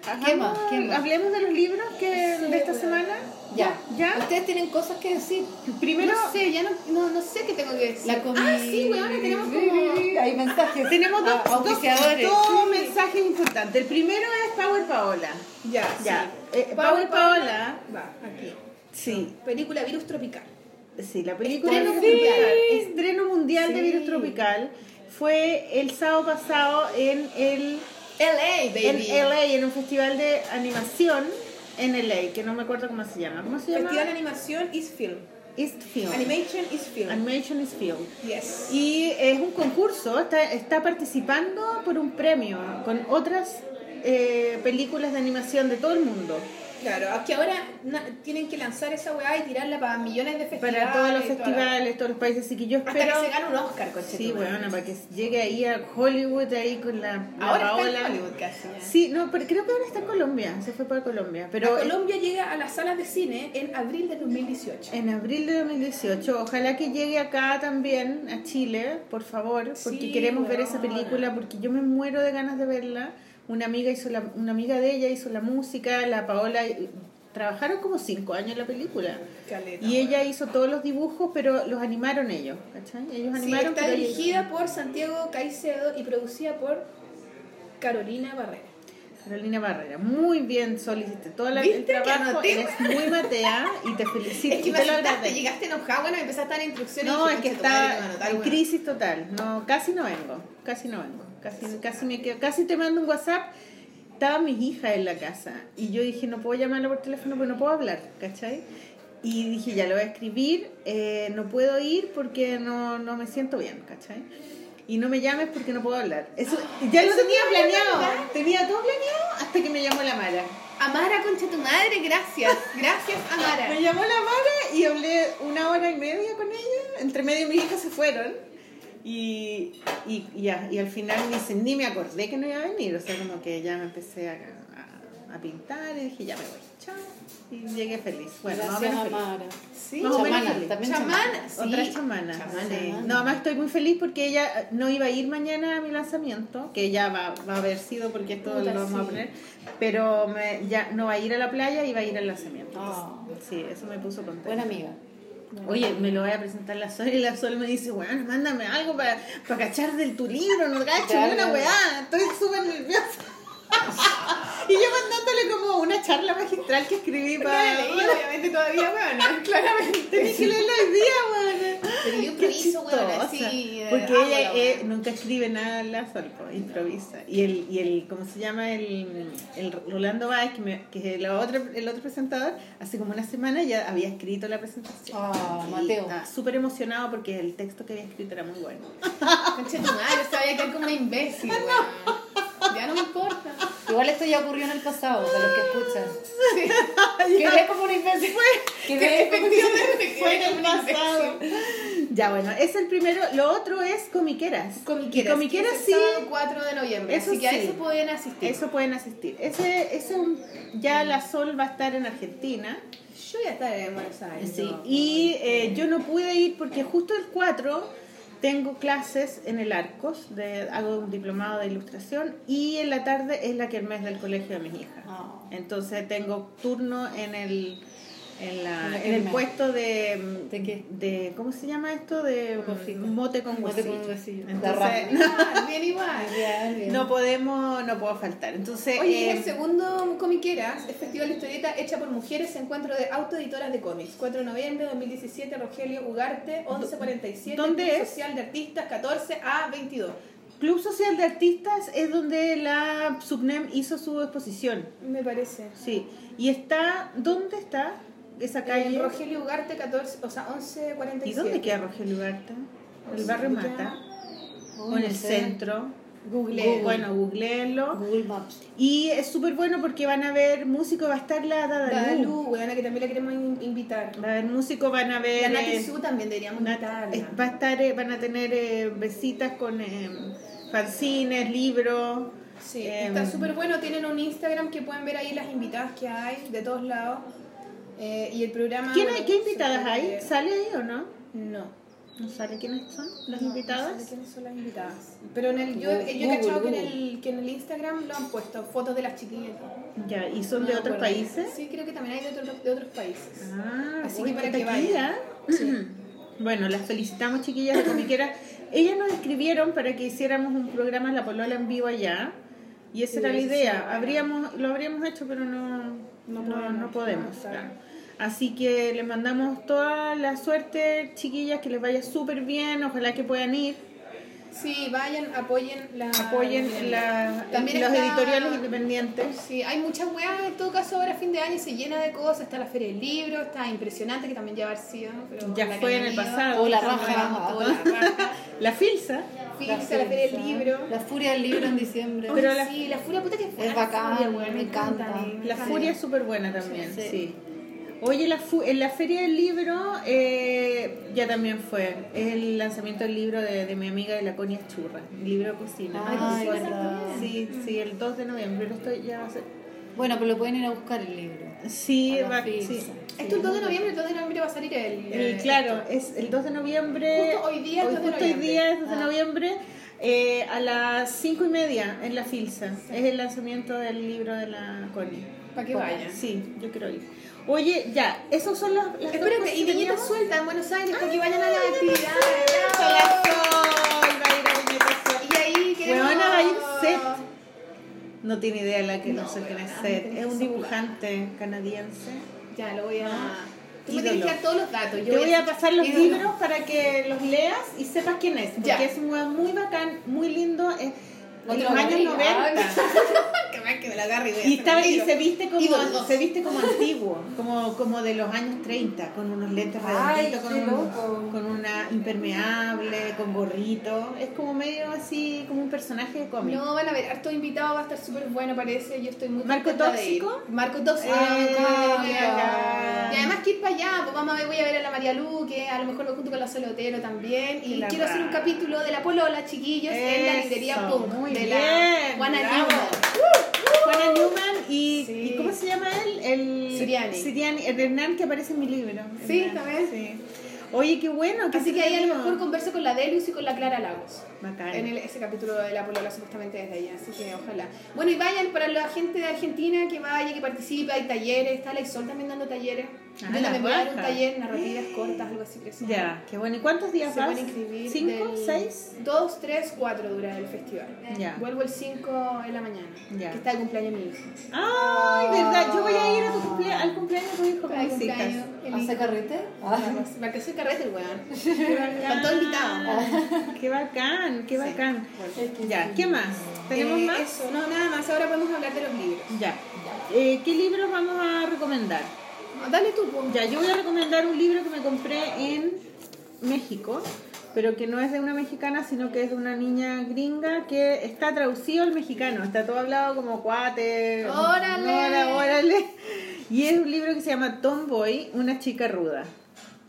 más? ¿Qué más? hablemos de los libros que Sí, de esta bueno. semana. Ya. ¿Ya? Ustedes tienen cosas que decir. Primero, no sé, ya no, no, no sé qué tengo que decir. La comida. Ah, sí, weón, tenemos como... Hay mensajes. tenemos dos, Ah, dos- dos mensajes importantes. El primero es Power Paola. Ya, Ya. sí. Eh, Power Paola. Va, aquí. Sí, Película Virus Tropical. sí, la película Estreno mundial. Tropical. Estreno mundial de Sí. Virus Tropical. Fue el sábado pasado en el LA, baby. en LA, en un festival de animación en LA, que no me acuerdo cómo se llama. ¿Cómo se llama? Festival de Animación is Film. East Film. Animation is Film. Animation is Film. yes. Y es un concurso, está, está participando por un premio con otras eh, películas de animación de todo el mundo. Claro, aquí ahora tienen que lanzar esa weá y tirarla para millones de festivales. Para todos los toda la- festivales, todos los países. Así que yo Hasta espero. que se gane un Oscar, coche. Sí, bueno, para que llegue ahí a Hollywood, ahí con la, la Ahora está en. Hollywood casi. ya. Sí, no, pero creo que ahora está en Colombia, se fue para Colombia. Pero La Colombia llega a las salas de cine en abril de 2018. En abril de 2018, ojalá que llegue acá también, a Chile, por favor, porque Sí, queremos ver esa película, porque yo me muero de ganas de verla. Una amiga hizo la, una amiga de ella hizo la música, la Paola, trabajaron como cinco años en la película. Caleta, Y ella hizo todos los dibujos, pero los animaron ellos, ¿cachai? Ellos Sí, animaron, está pero dirigida por Santiago Caicedo y producida por Carolina Barrera. Carolina Barrera, muy bien, Sol, hiciste todo la- el ¿Viste que trabajo, eres muy matea y te felicito. es que y te lo agradezco. llegaste enojada, bueno, empezaste a dar instrucciones. No, es que "Concha tu madre, estaba me van a anotar, en weón". crisis total. No, casi no vengo, casi no vengo. Casi, casi me quedo, casi te mando un WhatsApp. Estaban mis hijas en la casa y yo dije, no puedo llamarla por teléfono porque no puedo hablar, ¿cachai? Y dije, ya lo voy a escribir, eh, no puedo ir porque no, no me siento bien, ¿cachai? Y no me llames porque no puedo hablar. Eso ya lo tenía planeado, tenía todo planeado hasta que me llamó la Mara. Amara, concha tu madre, gracias. Gracias, Amara. Me llamó la Mara y hablé una hora y media con ella. Entre medio mis hijas se fueron. Y, y, y y al final ni, se- ni me acordé que no iba a venir. O sea, como que ya me empecé a, a, a pintar y dije, ya me voy. Chao. Y llegué feliz. Bueno, Gracias, menos feliz. Sí, Más o menos Chamana, feliz. también chamana. sí. Otra chamana. Chamana. sí. No, además estoy muy feliz porque ella no iba a ir mañana a mi lanzamiento, que ya va, va a haber sido porque esto Puta, lo vamos a poner, pero me- ya no va a ir a la playa y va a ir al lanzamiento. Ah. Sí, eso me puso contenta. Buena amiga. Oye, me lo voy a presentar la Sol y la Sol me dice, bueno, mándame algo para cachar de tu libro, no cacho ni una weá, estoy súper nerviosa. Y yo mandándole como una charla magistral que escribí No para... la leí, obviamente todavía, bueno, claramente. Tenés que leerla hoy día, weón. Pero yo improviso, weón, así. Porque hago ella la eh, nunca escribe nada en la Sol, po, improvisa. Y el, y el, ¿cómo se llama? El, el Rolando Báez, que, me, que es la otra, el otro presentador, hace como una semana ya había escrito la presentación. Ah, Y Mateo. Estaba súper emocionado porque el texto que había escrito era muy bueno. Concha tu madre, se voy a quedar como una imbécil, weón. Ya no me importa. Igual esto ya ocurrió en el pasado, de los que escuchan. Quedé como una imbécil. Quedé como Efectivamente, Fue quedé en el pasado. Ya, bueno, es el primero. Lo otro es comiqueras. Comiqueras. Y comiqueras sí. el sábado 4 de noviembre. Eso así que a sí. eso pueden asistir. Eso pueden asistir. Ese, ese un- ya la Sol va a estar en Argentina. Yo ya estaré en Buenos Aires. Sí, no, y eh, yo no pude ir porque justo el 4 tengo clases en el Arcos, de, hago un diplomado de ilustración y en la tarde es la que el mes del colegio de mis hijas. Ah. Entonces tengo turno en el en, la, En el puesto de, ¿De qué? de ¿cómo se llama esto? de mote con Mote huesillo. con huesillo. La Entonces. Igual, bien igual. Bien, bien. no podemos no puedo faltar. Entonces Oye, eh, el segundo Comiqueras, el Festival de Historieta hecha por mujeres, encuentro de autoeditoras de cómics. 4 de noviembre de 2017, Rogelio Ugarte, 1147. ¿Dónde Club es? Social de Artistas, 14 a 22. Club Social de Artistas es donde la Subnem hizo su exposición. Me parece. Sí. Y está, ¿dónde está esa calle? En Rogelio Ugarte, 14, o sea, 1147. ¿Y dónde queda Rogelio Ugarte? ¿El Sí, barrio. Mata? ¿O en el centro? Google. Bueno, googleenlo. Google Maps. Y es súper bueno porque van a ver músicos, va a estar la Dadalu. Dadalu, weona, que también la queremos in- invitar. Va a haber músicos, van a ver... La Nati eh, también deberíamos invitarla. eh, va a estar, eh, van a tener eh, besitas con eh, fanzines, libros. Sí, eh, está súper bueno. Tienen un Instagram que pueden ver ahí las invitadas que hay de todos lados. Eh, y el programa. ¿Quién bueno, hay, ¿Qué invitadas hay? ¿Sale ahí o no? No. ¿No sale quiénes son las No, invitadas? no sé quiénes son las invitadas. Pero en el, yo, Google, yo he cachado que en, el, que en el Instagram lo han puesto, fotos de las chiquillas. Ya, ¿y son de No me otros acuerdo. países? Sí, creo que también hay de otros, de otros países. Ah, Así que bueno, para que taquilla. Bueno, las felicitamos chiquillas de comiquera. Ellas nos escribieron para que hiciéramos un programa La Polola en vivo allá. Y esa Sí, era la idea. sí. Habríamos, lo habríamos hecho, pero no, no, No no podemos, podemos. no, está claro. Así que les mandamos toda la suerte, chiquillas, que les vaya súper bien. Ojalá que puedan ir. Sí, vayan, apoyen la... Apoyen la, También los está- editoriales independientes. Sí, hay muchas weas en todo caso ahora a fin de año se llena de cosas, está la feria del libro, está impresionante que también ya va a haber sido, pero Ya fue en el pasado. Toda la raja. la raja. La Filsa. Filsa, la feria del libro. La furia del libro en diciembre. Oye, Pero la- sí, la furia puta que fue. Es bacán, me encanta. La. Furia es súper buena también, sí. Sí. Oye, la fu- en la Feria del Libro eh, ya también fue. Es el lanzamiento del libro de, de mi amiga de la Conia Churra, libro de cocina. Ay, verdad. Sí, sí, el 2 de noviembre. Lo estoy, ya va a ser- Bueno, pero lo pueden ir a buscar el libro. Sí, va, Filsa. sí. Esto el 2 de noviembre, el 2 de noviembre va a salir el... El- claro, es el 2 de noviembre. Justo hoy día es 2 de justo hoy noviembre. día es 2 de Ah. noviembre. eh, a las 5 y media en la Filsa. Es el lanzamiento del libro de la Connie. Para que vayan. Sí, yo quiero ir. Oye, ya, esos son los. las Espérate, y viñetas sueltas en Buenos Aires para que vayan a las actividades. Y ahí queremos... Huevona, va a ir Seth. No tiene idea la que no, No, sé quién es Seth. Es un dibujante canadiense. Ya, lo voy a... Tú me tienes que dar todos los datos. Yo Te voy a pasar los ídolo. libros para que los leas y sepas quién es. Porque Ya. es un muy bacán, muy lindo. Es No en los lo años agarré. 90. Que me, que me la agarre y estaba, y se viste como se viste como antiguo, como, como de los años 30, con unos lentes redonditos, con, un- con una impermeable, con gorrito. Es como medio así, como un personaje de cómic. No, van a ver, harto invitado, va a estar súper bueno, parece. Yo estoy muy ¿Marco. Tóxico? Marco Tóxico. Eh, bacán. y además que ir para allá, pues vamos a ver, voy a ver a la María Luque, a lo mejor me junto con la Solotero también. Y quiero hacer un capítulo de la Polola, chiquillos, en la librería Punk. Muy de bien, la Juana. Newman. Juana Newman y, Sí. ¿y ¿cómo se llama él? El Siriani. Siriani, el Hernán que aparece en mi libro. Sí, Hernán, también. Sí. Oye, qué bueno. qué Así que ahí a lo mejor converso con la Delus y con la Clara Lagos. Bacán. En el- ese capítulo de la polola supuestamente desde allá, así que ojalá. Bueno, y vayan para la gente de Argentina que vaya, que participe, hay talleres, está la Sol también dando talleres. Ah, Yo la también voy a dar un taller, narrativas cortas, algo así que. Ya, qué bueno. ¿Y cuántos días Se vas? pueden inscribir. ¿Cinco? del- ¿Seis? Dos, tres, cuatro dura el festival. Ya. Vuelvo el 5 en la mañana, Ya. que está el cumpleaños de mi hijo. Ay, verdad. Yo voy a ir a tu cumplea- al cumpleaños de tu hijo con mis hijas. ¿Hace carrete? Me que soy carrete el weón. Están todos invitados. Qué bacán, qué Sí. bacán. Ya, ¿qué más? ¿Tenemos Eh, más? Eso, no, nada más. Ahora podemos hablar de los libros. Ya. Eh, ¿Qué libros vamos a recomendar? Dale tú, pues. Ya, yo voy a recomendar un libro que me compré en México, pero que no es de una mexicana, sino que es de una niña gringa que está traducido al mexicano. Está todo hablado como cuate. ¡Órale! órale. Y es un libro que se llama Tomboy, una chica ruda.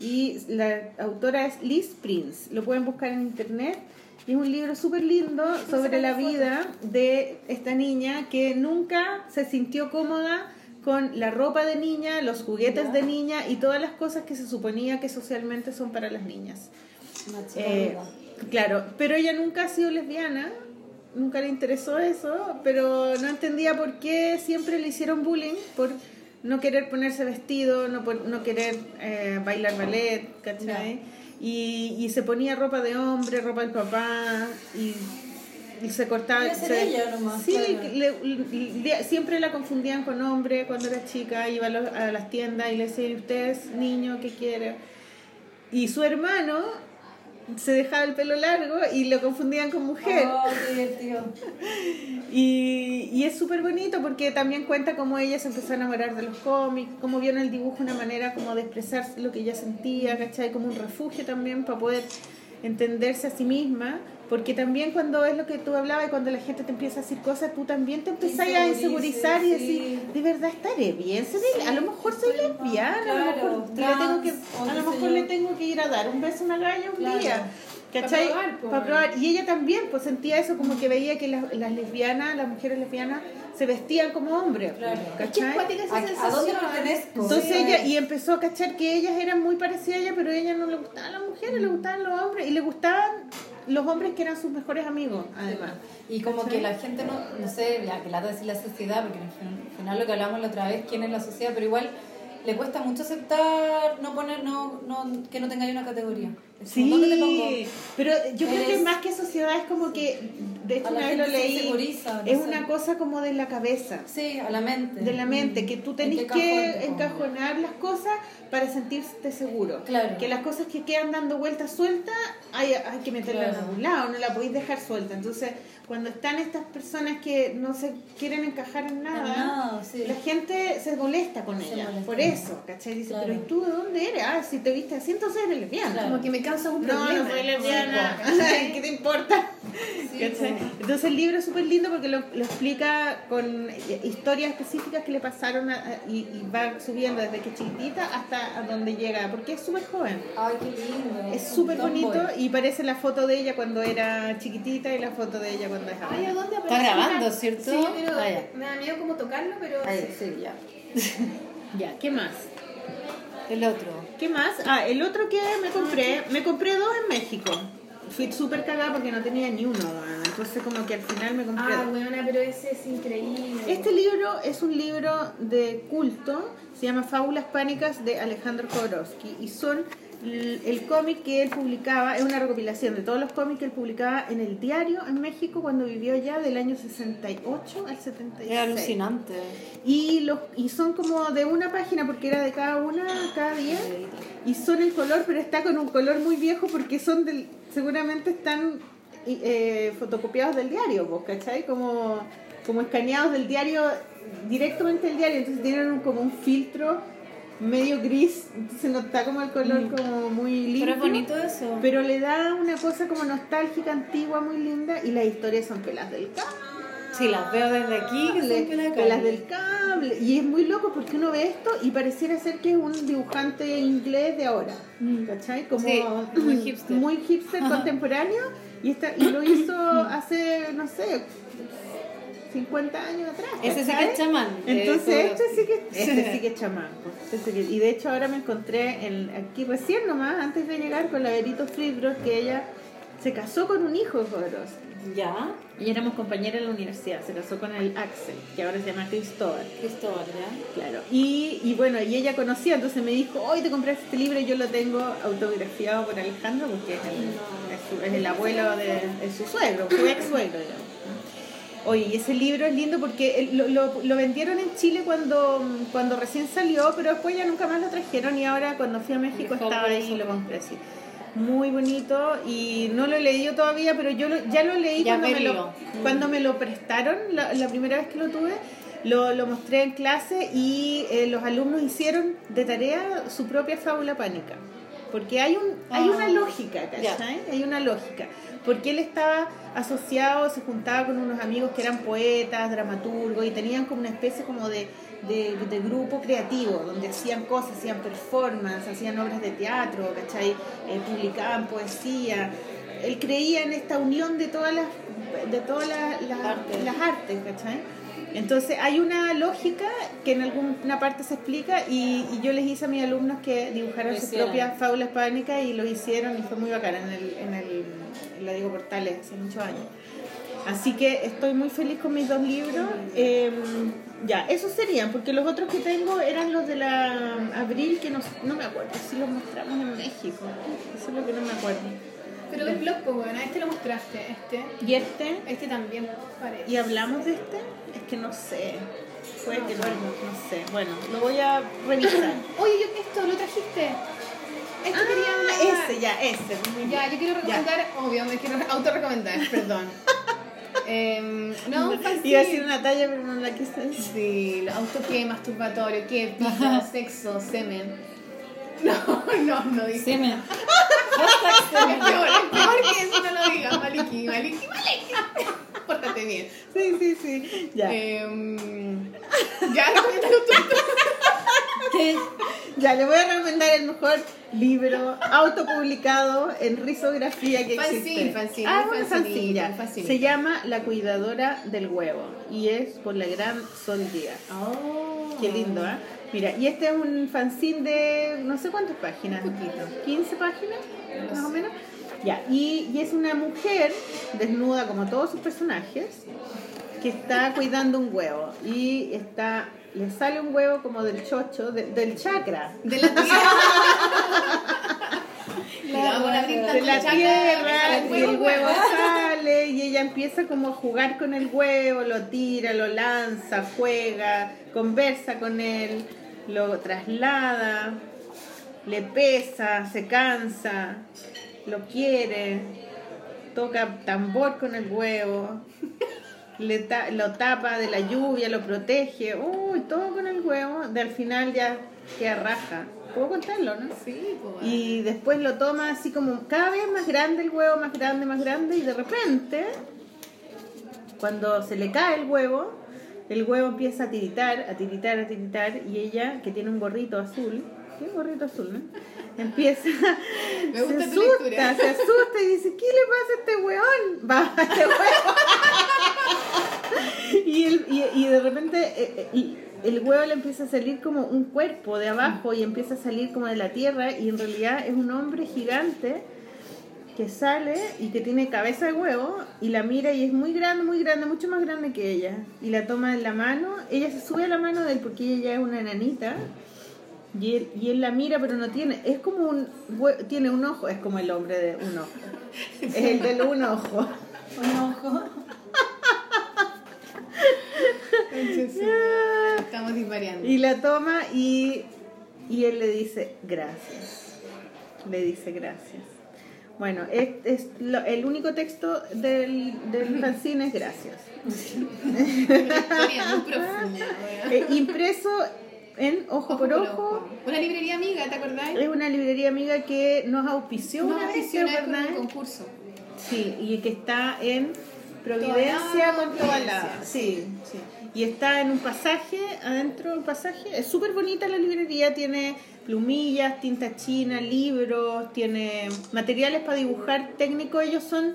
Y la autora es Liz Prince. Lo pueden buscar en internet. Y es un libro súper lindo sobre la vida de esta niña que nunca se sintió cómoda con la ropa de niña, los juguetes de niña y todas las cosas que se suponía que socialmente son para las niñas. Eh, claro, pero ella nunca ha sido lesbiana, nunca le interesó eso, pero no entendía por qué siempre le hicieron bullying por no querer ponerse vestido, no, por- no querer eh, bailar ballet, ¿cachai? Y, y se ponía ropa de hombre, ropa del papá, y se cortaba. Se- ella nomás, Sí, claro. le- siempre la confundían con hombre cuando era chica, iba a, los- a las tiendas y le decían, ¿usted es niño? ¿Qué quiere? Y su hermano se dejaba el pelo largo y lo confundían con mujer. Oh. Y, y es súper bonito porque también cuenta cómo ella se empezó a enamorar de los cómics, cómo vio en el dibujo una manera como de expresar lo que ella sentía, ¿cachai? Como un refugio también para poder entenderse a sí misma. Porque también cuando es lo que tú hablabas y cuando la gente te empieza a decir cosas, tú también te empezás a insegurizar y sí. decir, ¿de verdad estaré bien? ¿Seré- A lo mejor soy lesbiana, a lo mejor, le tengo, que, a lo mejor le tengo que ir a dar un beso a una galla un Claro. día. ¿Cachai? Pa' probar, po. Pa' probar. Y ella también pues sentía eso como que veía que las, las lesbianas, las mujeres lesbianas se vestían como hombres. Esa ¿A, a sensación. dónde pertenezco? Entonces Sí. ella, y empezó a cachar que ellas eran muy parecidas a ella, pero a ella no le gustaban las mujeres, le gustaban los hombres, y le gustaban los hombres que eran sus mejores amigos, además. Y como ¿Cachai? que la gente no, no sé, ya que lata decir la sociedad, porque al fin- al final lo que hablamos la otra vez, quién es la sociedad, pero igual le cuesta mucho aceptar no poner, no, no, que no tengáis una categoría. Sí, pero yo creo que más que sociedad es como que, de hecho A una vez lo leí, no es sé. una cosa como de la cabeza. Sí, a la mente. de la mente, que tú ¿En tenés que encajonar las cosas para sentirte seguro. Claro. Que las cosas que quedan dando vueltas sueltas hay, hay que meterlas en Claro. algún lado, no la podéis dejar suelta. Entonces, cuando están estas personas que no se quieren encajar en nada, nada, sí. la gente se molesta con Se ella. molesta. Por eso, ¿cachai? Dice, Claro. pero ¿y tú de dónde eres? Ah, si te viste así, entonces eres lesbiana. Claro. Como que me causa un No, problema. no soy lesbiana. ¿Qué te importa? Sí. Entonces el libro es súper lindo porque lo, lo explica con historias específicas que le pasaron a- y, y va subiendo desde que es chiquitita hasta a donde llega, porque es súper joven. Ay, qué lindo. Es súper bonito y parece la foto de ella cuando era chiquitita y la foto de ella cuando es Ay, ¿a ahora. dónde Está grabando, ¿cierto? Sí, pero Ah, me da miedo como tocarlo, pero... Ay, sí, ya. Ya, ¿qué más? El otro. ¿Qué más? Ah, el otro que me compré, me compré dos en México. Fui súper cagada porque no tenía ni uno, bueno, entonces como que al final me compré Ah, dos. buena, pero ese es increíble. Este libro es un libro de culto, se llama Fábulas Pánicas de Alejandro Jodorowsky y son el cómic que él publicaba, es una recopilación de todos los cómics que él publicaba en el diario en México cuando vivió ya del año 68 al 76. Es alucinante. Y, los, y son como de una página porque era de cada una, cada día. Y son el color, pero está con un color muy viejo porque son del, seguramente están eh, fotocopiados del diario, ¿vos cachai? Como, como escaneados del diario, directamente del diario. Entonces tienen como un filtro medio gris, entonces no está como el color como muy limpio. Pero es bonito eso. Pero le da una cosa como nostálgica, antigua, muy linda. Y las historias son pelas del cable. Sí, las veo desde aquí, que son pelas cable. del cable. Y es muy loco porque uno ve esto y pareciera ser que es un dibujante inglés de ahora. ¿Cachai? Como Sí, muy hipster. muy hipster contemporáneo. Y, esta, y lo hizo hace, no sé, 50 años atrás. Ese sí que es chamán. Entonces eh, este sí que este sí que es chamán. Este sí que- y de hecho ahora me encontré en, aquí recién nomás, antes de llegar, con la Berito Friedros, que ella se casó con un hijo de Jodorowsky. Ya, Y éramos compañeras en la universidad, se casó con el Axel, que ahora se llama Cristóbal. Cristóbal, ya. Claro. Y, y bueno, y ella conocía, entonces me dijo, hoy te compraste este libro y yo lo tengo autografiado por Alejandro porque es el, es su- es el abuelo de es su suegro, su ex suegro. digamos. Oye, y ese libro es lindo porque lo, lo, lo vendieron en Chile cuando, cuando recién salió, pero después ya nunca más lo trajeron y ahora cuando fui a México estaba ahí y lo compré así. Muy bonito y no lo he leído todavía, pero yo lo- ya lo leí Ya cuando me, lo, cuando me lo prestaron, la, la primera vez que lo tuve, lo, lo mostré en clase y eh, los alumnos hicieron de tarea su propia fábula pánica. Porque hay, un, hay una Ah, lógica. ¿cachai? Hay una lógica. Porque él estaba asociado, se juntaba con unos amigos que eran poetas, dramaturgos y tenían como una especie como de, de, de grupo creativo, donde hacían cosas, hacían performance, hacían obras de teatro, ¿cachai? Eh, publicaban poesía. Él creía en esta unión de todas las, de todas las, las- las artes, ¿cachai? Entonces hay una lógica que en alguna parte se explica y, y yo les hice a mis alumnos que dibujaran Lo sus propias fábulas pánicas y lo hicieron y fue muy bacán en el, en el en la Diego Portales hace muchos años. Así que estoy muy feliz con mis dos libros. Eh, ya, esos serían, porque los otros que tengo eran los de la Abril, que no, no me acuerdo si los mostramos en México. Eso es lo que no me acuerdo. Pero el blog, pues bueno, este lo mostraste, este. ¿Y este? Este también, parece. ¿Y hablamos de este? Es que no sé. Puede que no, no sé. Bueno, lo voy a revisar. Oye, yo, esto lo trajiste. Esto ah, quería hablar. ese, ya, ese. Ya, yo quiero recomendar, obvio, me quiero autorrecomendar, perdón. Em, no. Iba a decir una talla, pero no la quise decir. Sí, auto que masturbatorio, que pija, sexo, semen. No, no, no dice. Semen. Es peor, es peor que eso no lo digas, Maliki, Maliki, Maliki. Pórtate bien. Sí, sí, sí. Ya. Em, ya, recomiéndalo tú. Ya, le voy a recomendar el mejor libro autopublicado en risografía que Fanzine, existe. fanzine, ah, bueno, fanzine, ya. Se llama La cuidadora del huevo y es por la gran Sol Díaz. Oh. Qué lindo, ¿eh? Mira, y este es un fanzine de no sé cuántas páginas, 15 páginas, más o menos. Ya, y, y es una mujer desnuda como todos sus personajes que está cuidando un huevo y está le sale un huevo como del chocho, de- del chakra, De la tierra. De la tierra el y el huevo huevo. sale y ella empieza como a jugar con el huevo, lo tira, lo lanza, juega, conversa con él, lo traslada, le pesa, se cansa, lo quiere, toca tambor con el huevo, le ta- lo tapa de la lluvia, lo protege, uy, todo con el huevo, de al final ya queda raja. ¿Puedo contarlo, no? Sí, pues. Y después lo toma así como cada vez más grande el huevo, más grande, más grande, y de repente, cuando se le cae el huevo, el huevo empieza a tiritar, a tiritar, a tiritar, y ella, que tiene un gorrito azul, ¿qué gorrito azul, no? Empieza, Me se gusta tu asusta, se asusta y dice, ¿qué le pasa a este hueón? Va, a este huevo. y, el- y, y de repente eh, eh, y el huevo le empieza a salir como un cuerpo de abajo y empieza a salir como de la tierra y en realidad es un hombre gigante que sale y que tiene cabeza de huevo y la mira y es muy grande, muy grande, mucho más grande que ella y la toma en la mano, ella se sube a la mano de él porque ella ya es una enanita y él, y él la mira pero no tiene, es como un, tiene un ojo, es como el hombre de un ojo, es el de un ojo. Un ojo. Estamos disvariando. Y la toma y, y él le dice gracias. Le dice gracias. Bueno, es, es lo- el único texto del, del fanzine es gracias. Historia muy profunda. weón. Eh, impreso en Ojo, por Ojo. Una librería amiga, ¿te acordás? Es una librería amiga que nos auspició Nos una vez, auspició ¿te con acordás? un concurso. Sí, y que está en Providencia con Tobalaba. Sí, sí. Y está en un pasaje, adentro un pasaje. Es súper bonita la librería, tiene plumillas, tinta china, libros, tiene materiales para dibujar técnico. Ellos son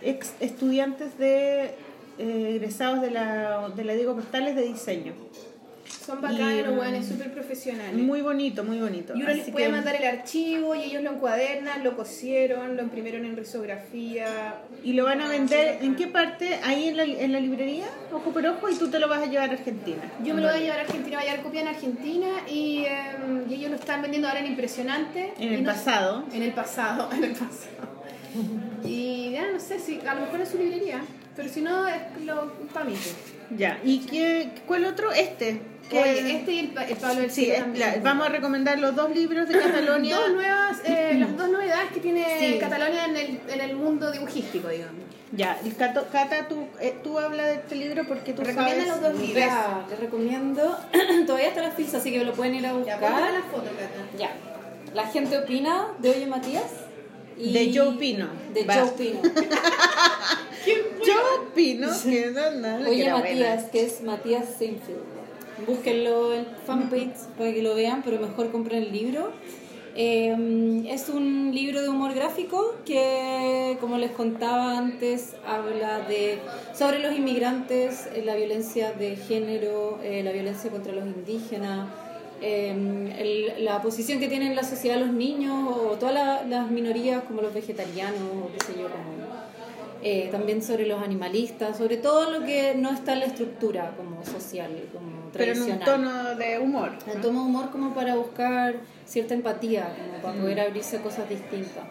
ex estudiantes de eh, egresados de la, de la Diego Postales de diseño. Son bacanos, weones súper profesionales. Muy bonito, muy bonito. y uno les puede que- mandar el archivo y ellos lo encuadernan, lo cosieron, lo imprimieron en risografía. ¿Y lo van a vender en qué parte? Ahí en la, en la librería, ojo por ojo, y tú te lo vas a llevar a Argentina. Yo me lo voy a llevar a Argentina, voy a llevar copia en Argentina y, y ellos lo están vendiendo ahora en Impresionante. En el no- pasado. En el pasado, en el pasado. Y ya no sé si a lo mejor es su librería, pero si no es lo para mí. Ya, ¿y qué, cuál otro? Este. que- Oye, este y el, el Pablo del Sí, es- la- vamos a recomendar los dos libros de Catalonia. Dos nuevas, eh, las dos novedades que tiene Sí. Catalonia en el, en el mundo dibujístico, digamos. ya, y Cato- Cata, tú, eh, tú hablas de este libro porque tú Recomienda sabes... los dos libros. Ya, les recomiendo. Todavía está la ficha, así que lo pueden ir a Ya, buscar. ponme la foto, Cata. Ya. La gente opina de Oye Matías. y- De Joe Pino. De Va. Joe Pino. Opino que no, no, que Oye Matías, buena. que es Matías Seinfeld. Búsquenlo en fanpage para que lo vean, pero mejor compren el libro. Eh, es un libro de humor gráfico que, como les contaba antes, habla de sobre los inmigrantes, eh, la violencia de género, eh, la violencia contra los indígenas, el- la posición que tienen en la sociedad los niños o todas la- las minorías como los vegetarianos o qué sé yo, como eh, también sobre los animalistas, sobre todo lo que no está en la estructura como social, como Pero en un tradicional. tono de humor. En tono de humor como para buscar cierta empatía, como para poder abrirse a cosas distintas.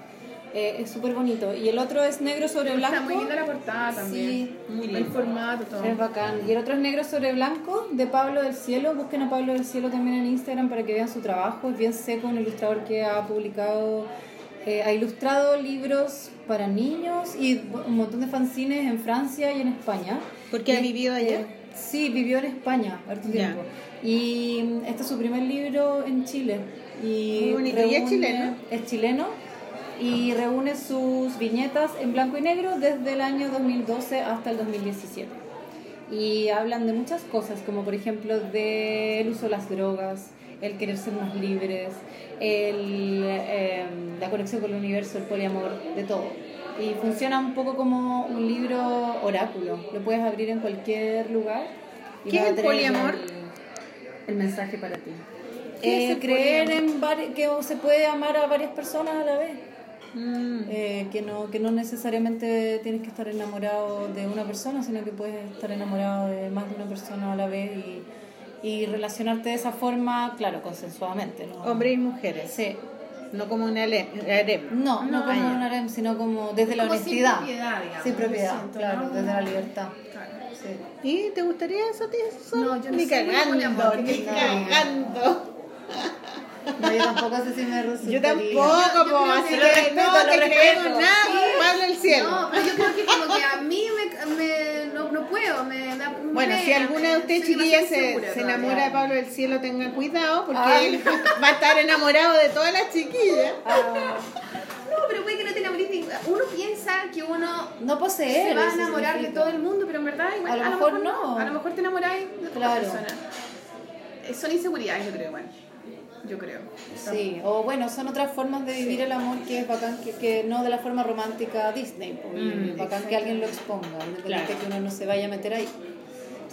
Eh, es súper bonito. Y el otro es negro sobre blanco. Está muy linda la portada también. Sí, Muy El lindo. formato, todo. es bacán. Y el otro es negro sobre blanco de Pablo del Cielo. Busquen a Pablo del Cielo también en Instagram para que vean su trabajo. Es bien seco, un ilustrador que ha publicado, eh, ha ilustrado libros para niños y un montón de fanzines en Francia y en España. ¿Porque ha Y, vivido allá? eh, sí, vivió en España harto tiempo. Y mm, este es su primer libro en Chile. Y Muy bonito. ¿Y es chileno? Es chileno y reúne sus viñetas en blanco y negro desde el año 2012 hasta el 2017. Y hablan de muchas cosas, como por ejemplo del uso de las drogas, el querer ser más libres, el, eh, la conexión con el universo, el poliamor, de todo. Y funciona un poco como un libro oráculo. Lo puedes abrir en cualquier lugar. y ¿Qué es a el poliamor? El, el mensaje para ti. ¿Qué es Eh, creer poliamor? en vari- que se puede amar a varias personas a la vez. Mm. Eh, que, no, que no necesariamente tienes que estar enamorado de una persona, sino que puedes estar enamorado de más de una persona a la vez y, y relacionarte de esa forma, claro, consensuadamente. ¿no? Hombres y mujeres. Sí. No como un harem. No, no, No, como ah, ya. un harem, sino como desde la Como sin honestidad. propiedad, digamos, Sin propiedad, siento, claro, ¿no? desde la libertad. Claro. Sí. ¿Y te gustaría eso, tío? No, yo no ni cagando, ni cagando. No, yo tampoco sé si me Yo resultaría. tampoco, Yo- yo así que- que lo respeto, no lo te respeto. nada, Sí. El cielo. No, pero yo creo que como que a mí me, me no, no puedo, me da Bueno, me- si alguna de ustedes chiquillas se, insegura se todavía. enamora de Pablo del cielo, tengan cuidado porque Ay. él va a estar enamorado de todas las chiquillas. Ah, No, pero puede que no te enamores de Uno piensa que uno no poseer. se va a enamorar de todo el mundo, pero en verdad igual, A lo mejor no. A lo mejor te enamoráis de otra Claro. persona. Eh, Son inseguridades, yo creo igual. Yo creo. Sí, o bueno, son otras formas de vivir el amor que es bacán, que, que no de la forma romántica Disney, pues, Mm, es bacán que alguien lo exponga, Claro. que uno no se vaya a meter ahí.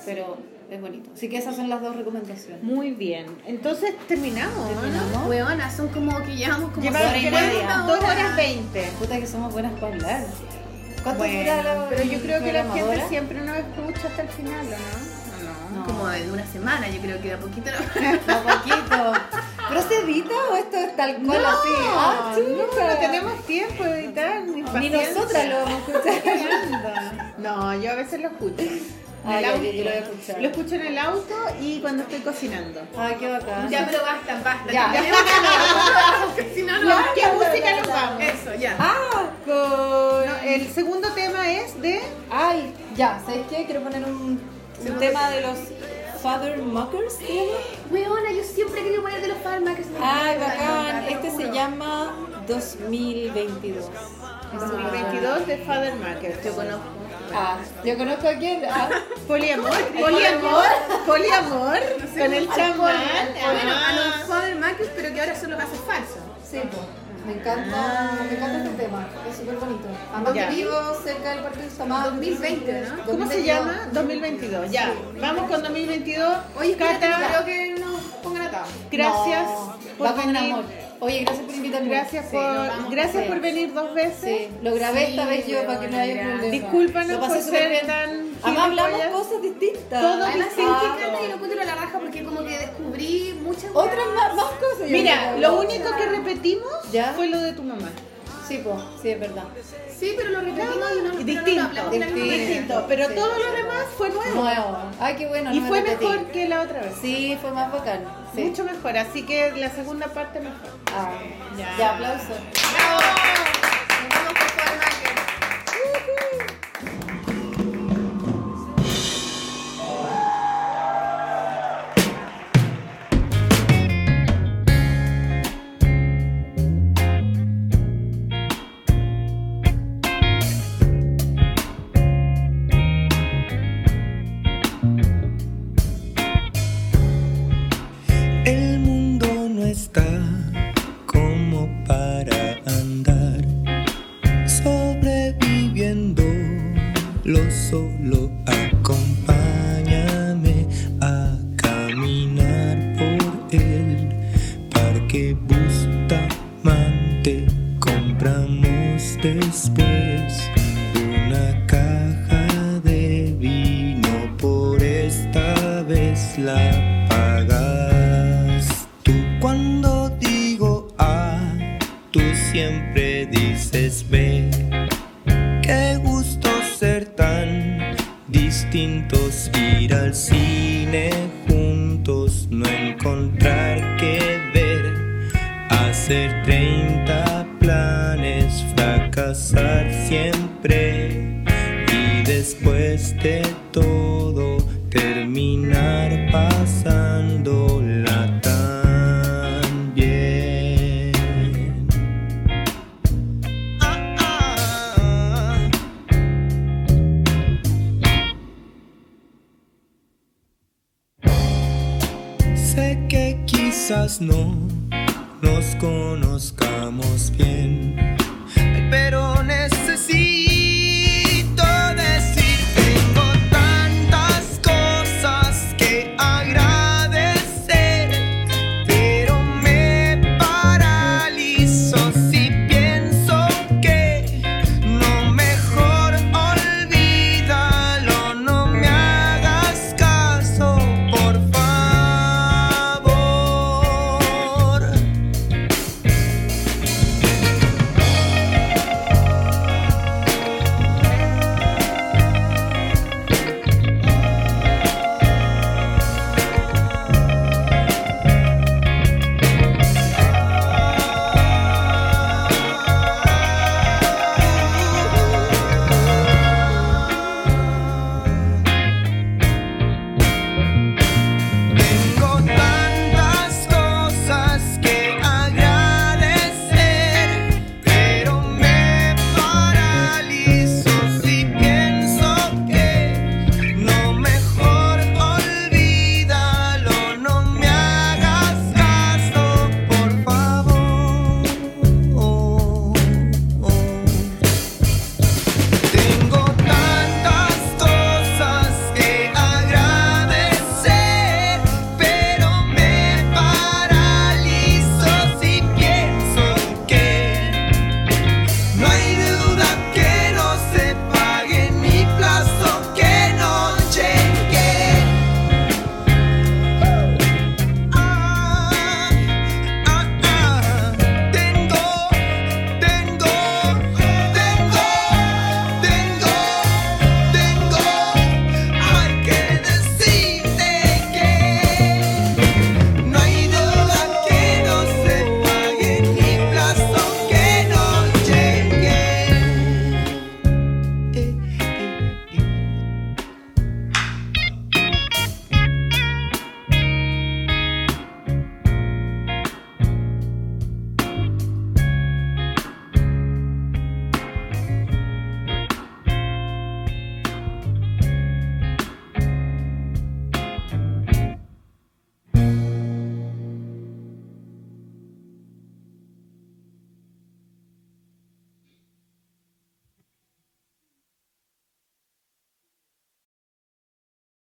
Pero es bonito. Así que esas son las dos recomendaciones. Muy bien. Entonces terminamos, ¿no? ¿Terminamos? Weona, son como que llevamos como Llevamos hora y media. dos horas veinte. Puta que somos buenas para hablar. ¿Cuánto Bueno, dura la pero yo creo que la gente siempre nos escucha hasta el final, ¿o no? ¿O no? No. como de una semana, yo creo que de a poquito no. Un poquito. ¿Pero se edita o esto es tal cual así? Ah, no, no tenemos tiempo de editar, ni Ni nosotras lo vamos a escuchar. No, yo a veces lo escucho. Ah, ya, lo voy a escuchar. Lo escucho en el auto y cuando estoy cocinando. Ay, qué bacán. Ya, pero basta, basta. Ya. Si no, no. ¿Qué música nos vamos? Eso, ya. Ah, con... No, el segundo tema es de Ay, ya, ¿sabes qué? Quiero poner un, un tema de los Father Muckers, ¿se llama? Weona, yo siempre he querido poner de los fármacos. Ay, bacán. Este se llama 2022. 2022 de Father Market. Yo conozco. Ah, yo conozco a quién. Ah, Poliamor, poliamor, poliamor con el chamán. Bueno, a Ah. los Father Marcus, pero que ahora son los hace falsos. sí. Me encanta, me encanta este tema. Es súper bonito. Además que vivo cerca del Parque Isamar. 2020, ¿no? ¿Cómo se llama? 2022. Ya, vamos con 2022. Oye, Cata, creo que nos pongan acá. gracias No, por venir. amor. Oye, gracias por invitarme. Gracias Sí, por, gracias Sí. por venir dos veces. Sí, lo grabé esta Sí, vez yo para que no haya problema. Discúlpanos por ser bien. tan Además hablamos cosas distintas. Todo distinto. ¿sabes qué, Cata? Yo lo encuentro la raja porque como que descubrí muchas Otras más, más yo Mira, lo único que repetimos ¿Ya? fue lo de tu mamá. Sí, pues, sí, es verdad. Sí, pero lo repetimos y no, no lo Distinto, hablamos misma manera. distinto. Pero Sí. todo lo demás fue nuevo. Nuevo. Ay, qué bueno. Y no fue repetí. mejor que la otra vez. Sí, fue más bacán. Sí. Mucho mejor. Así que la segunda parte mejor. Ah, Ya. ya. aplauso. ¡Bravo!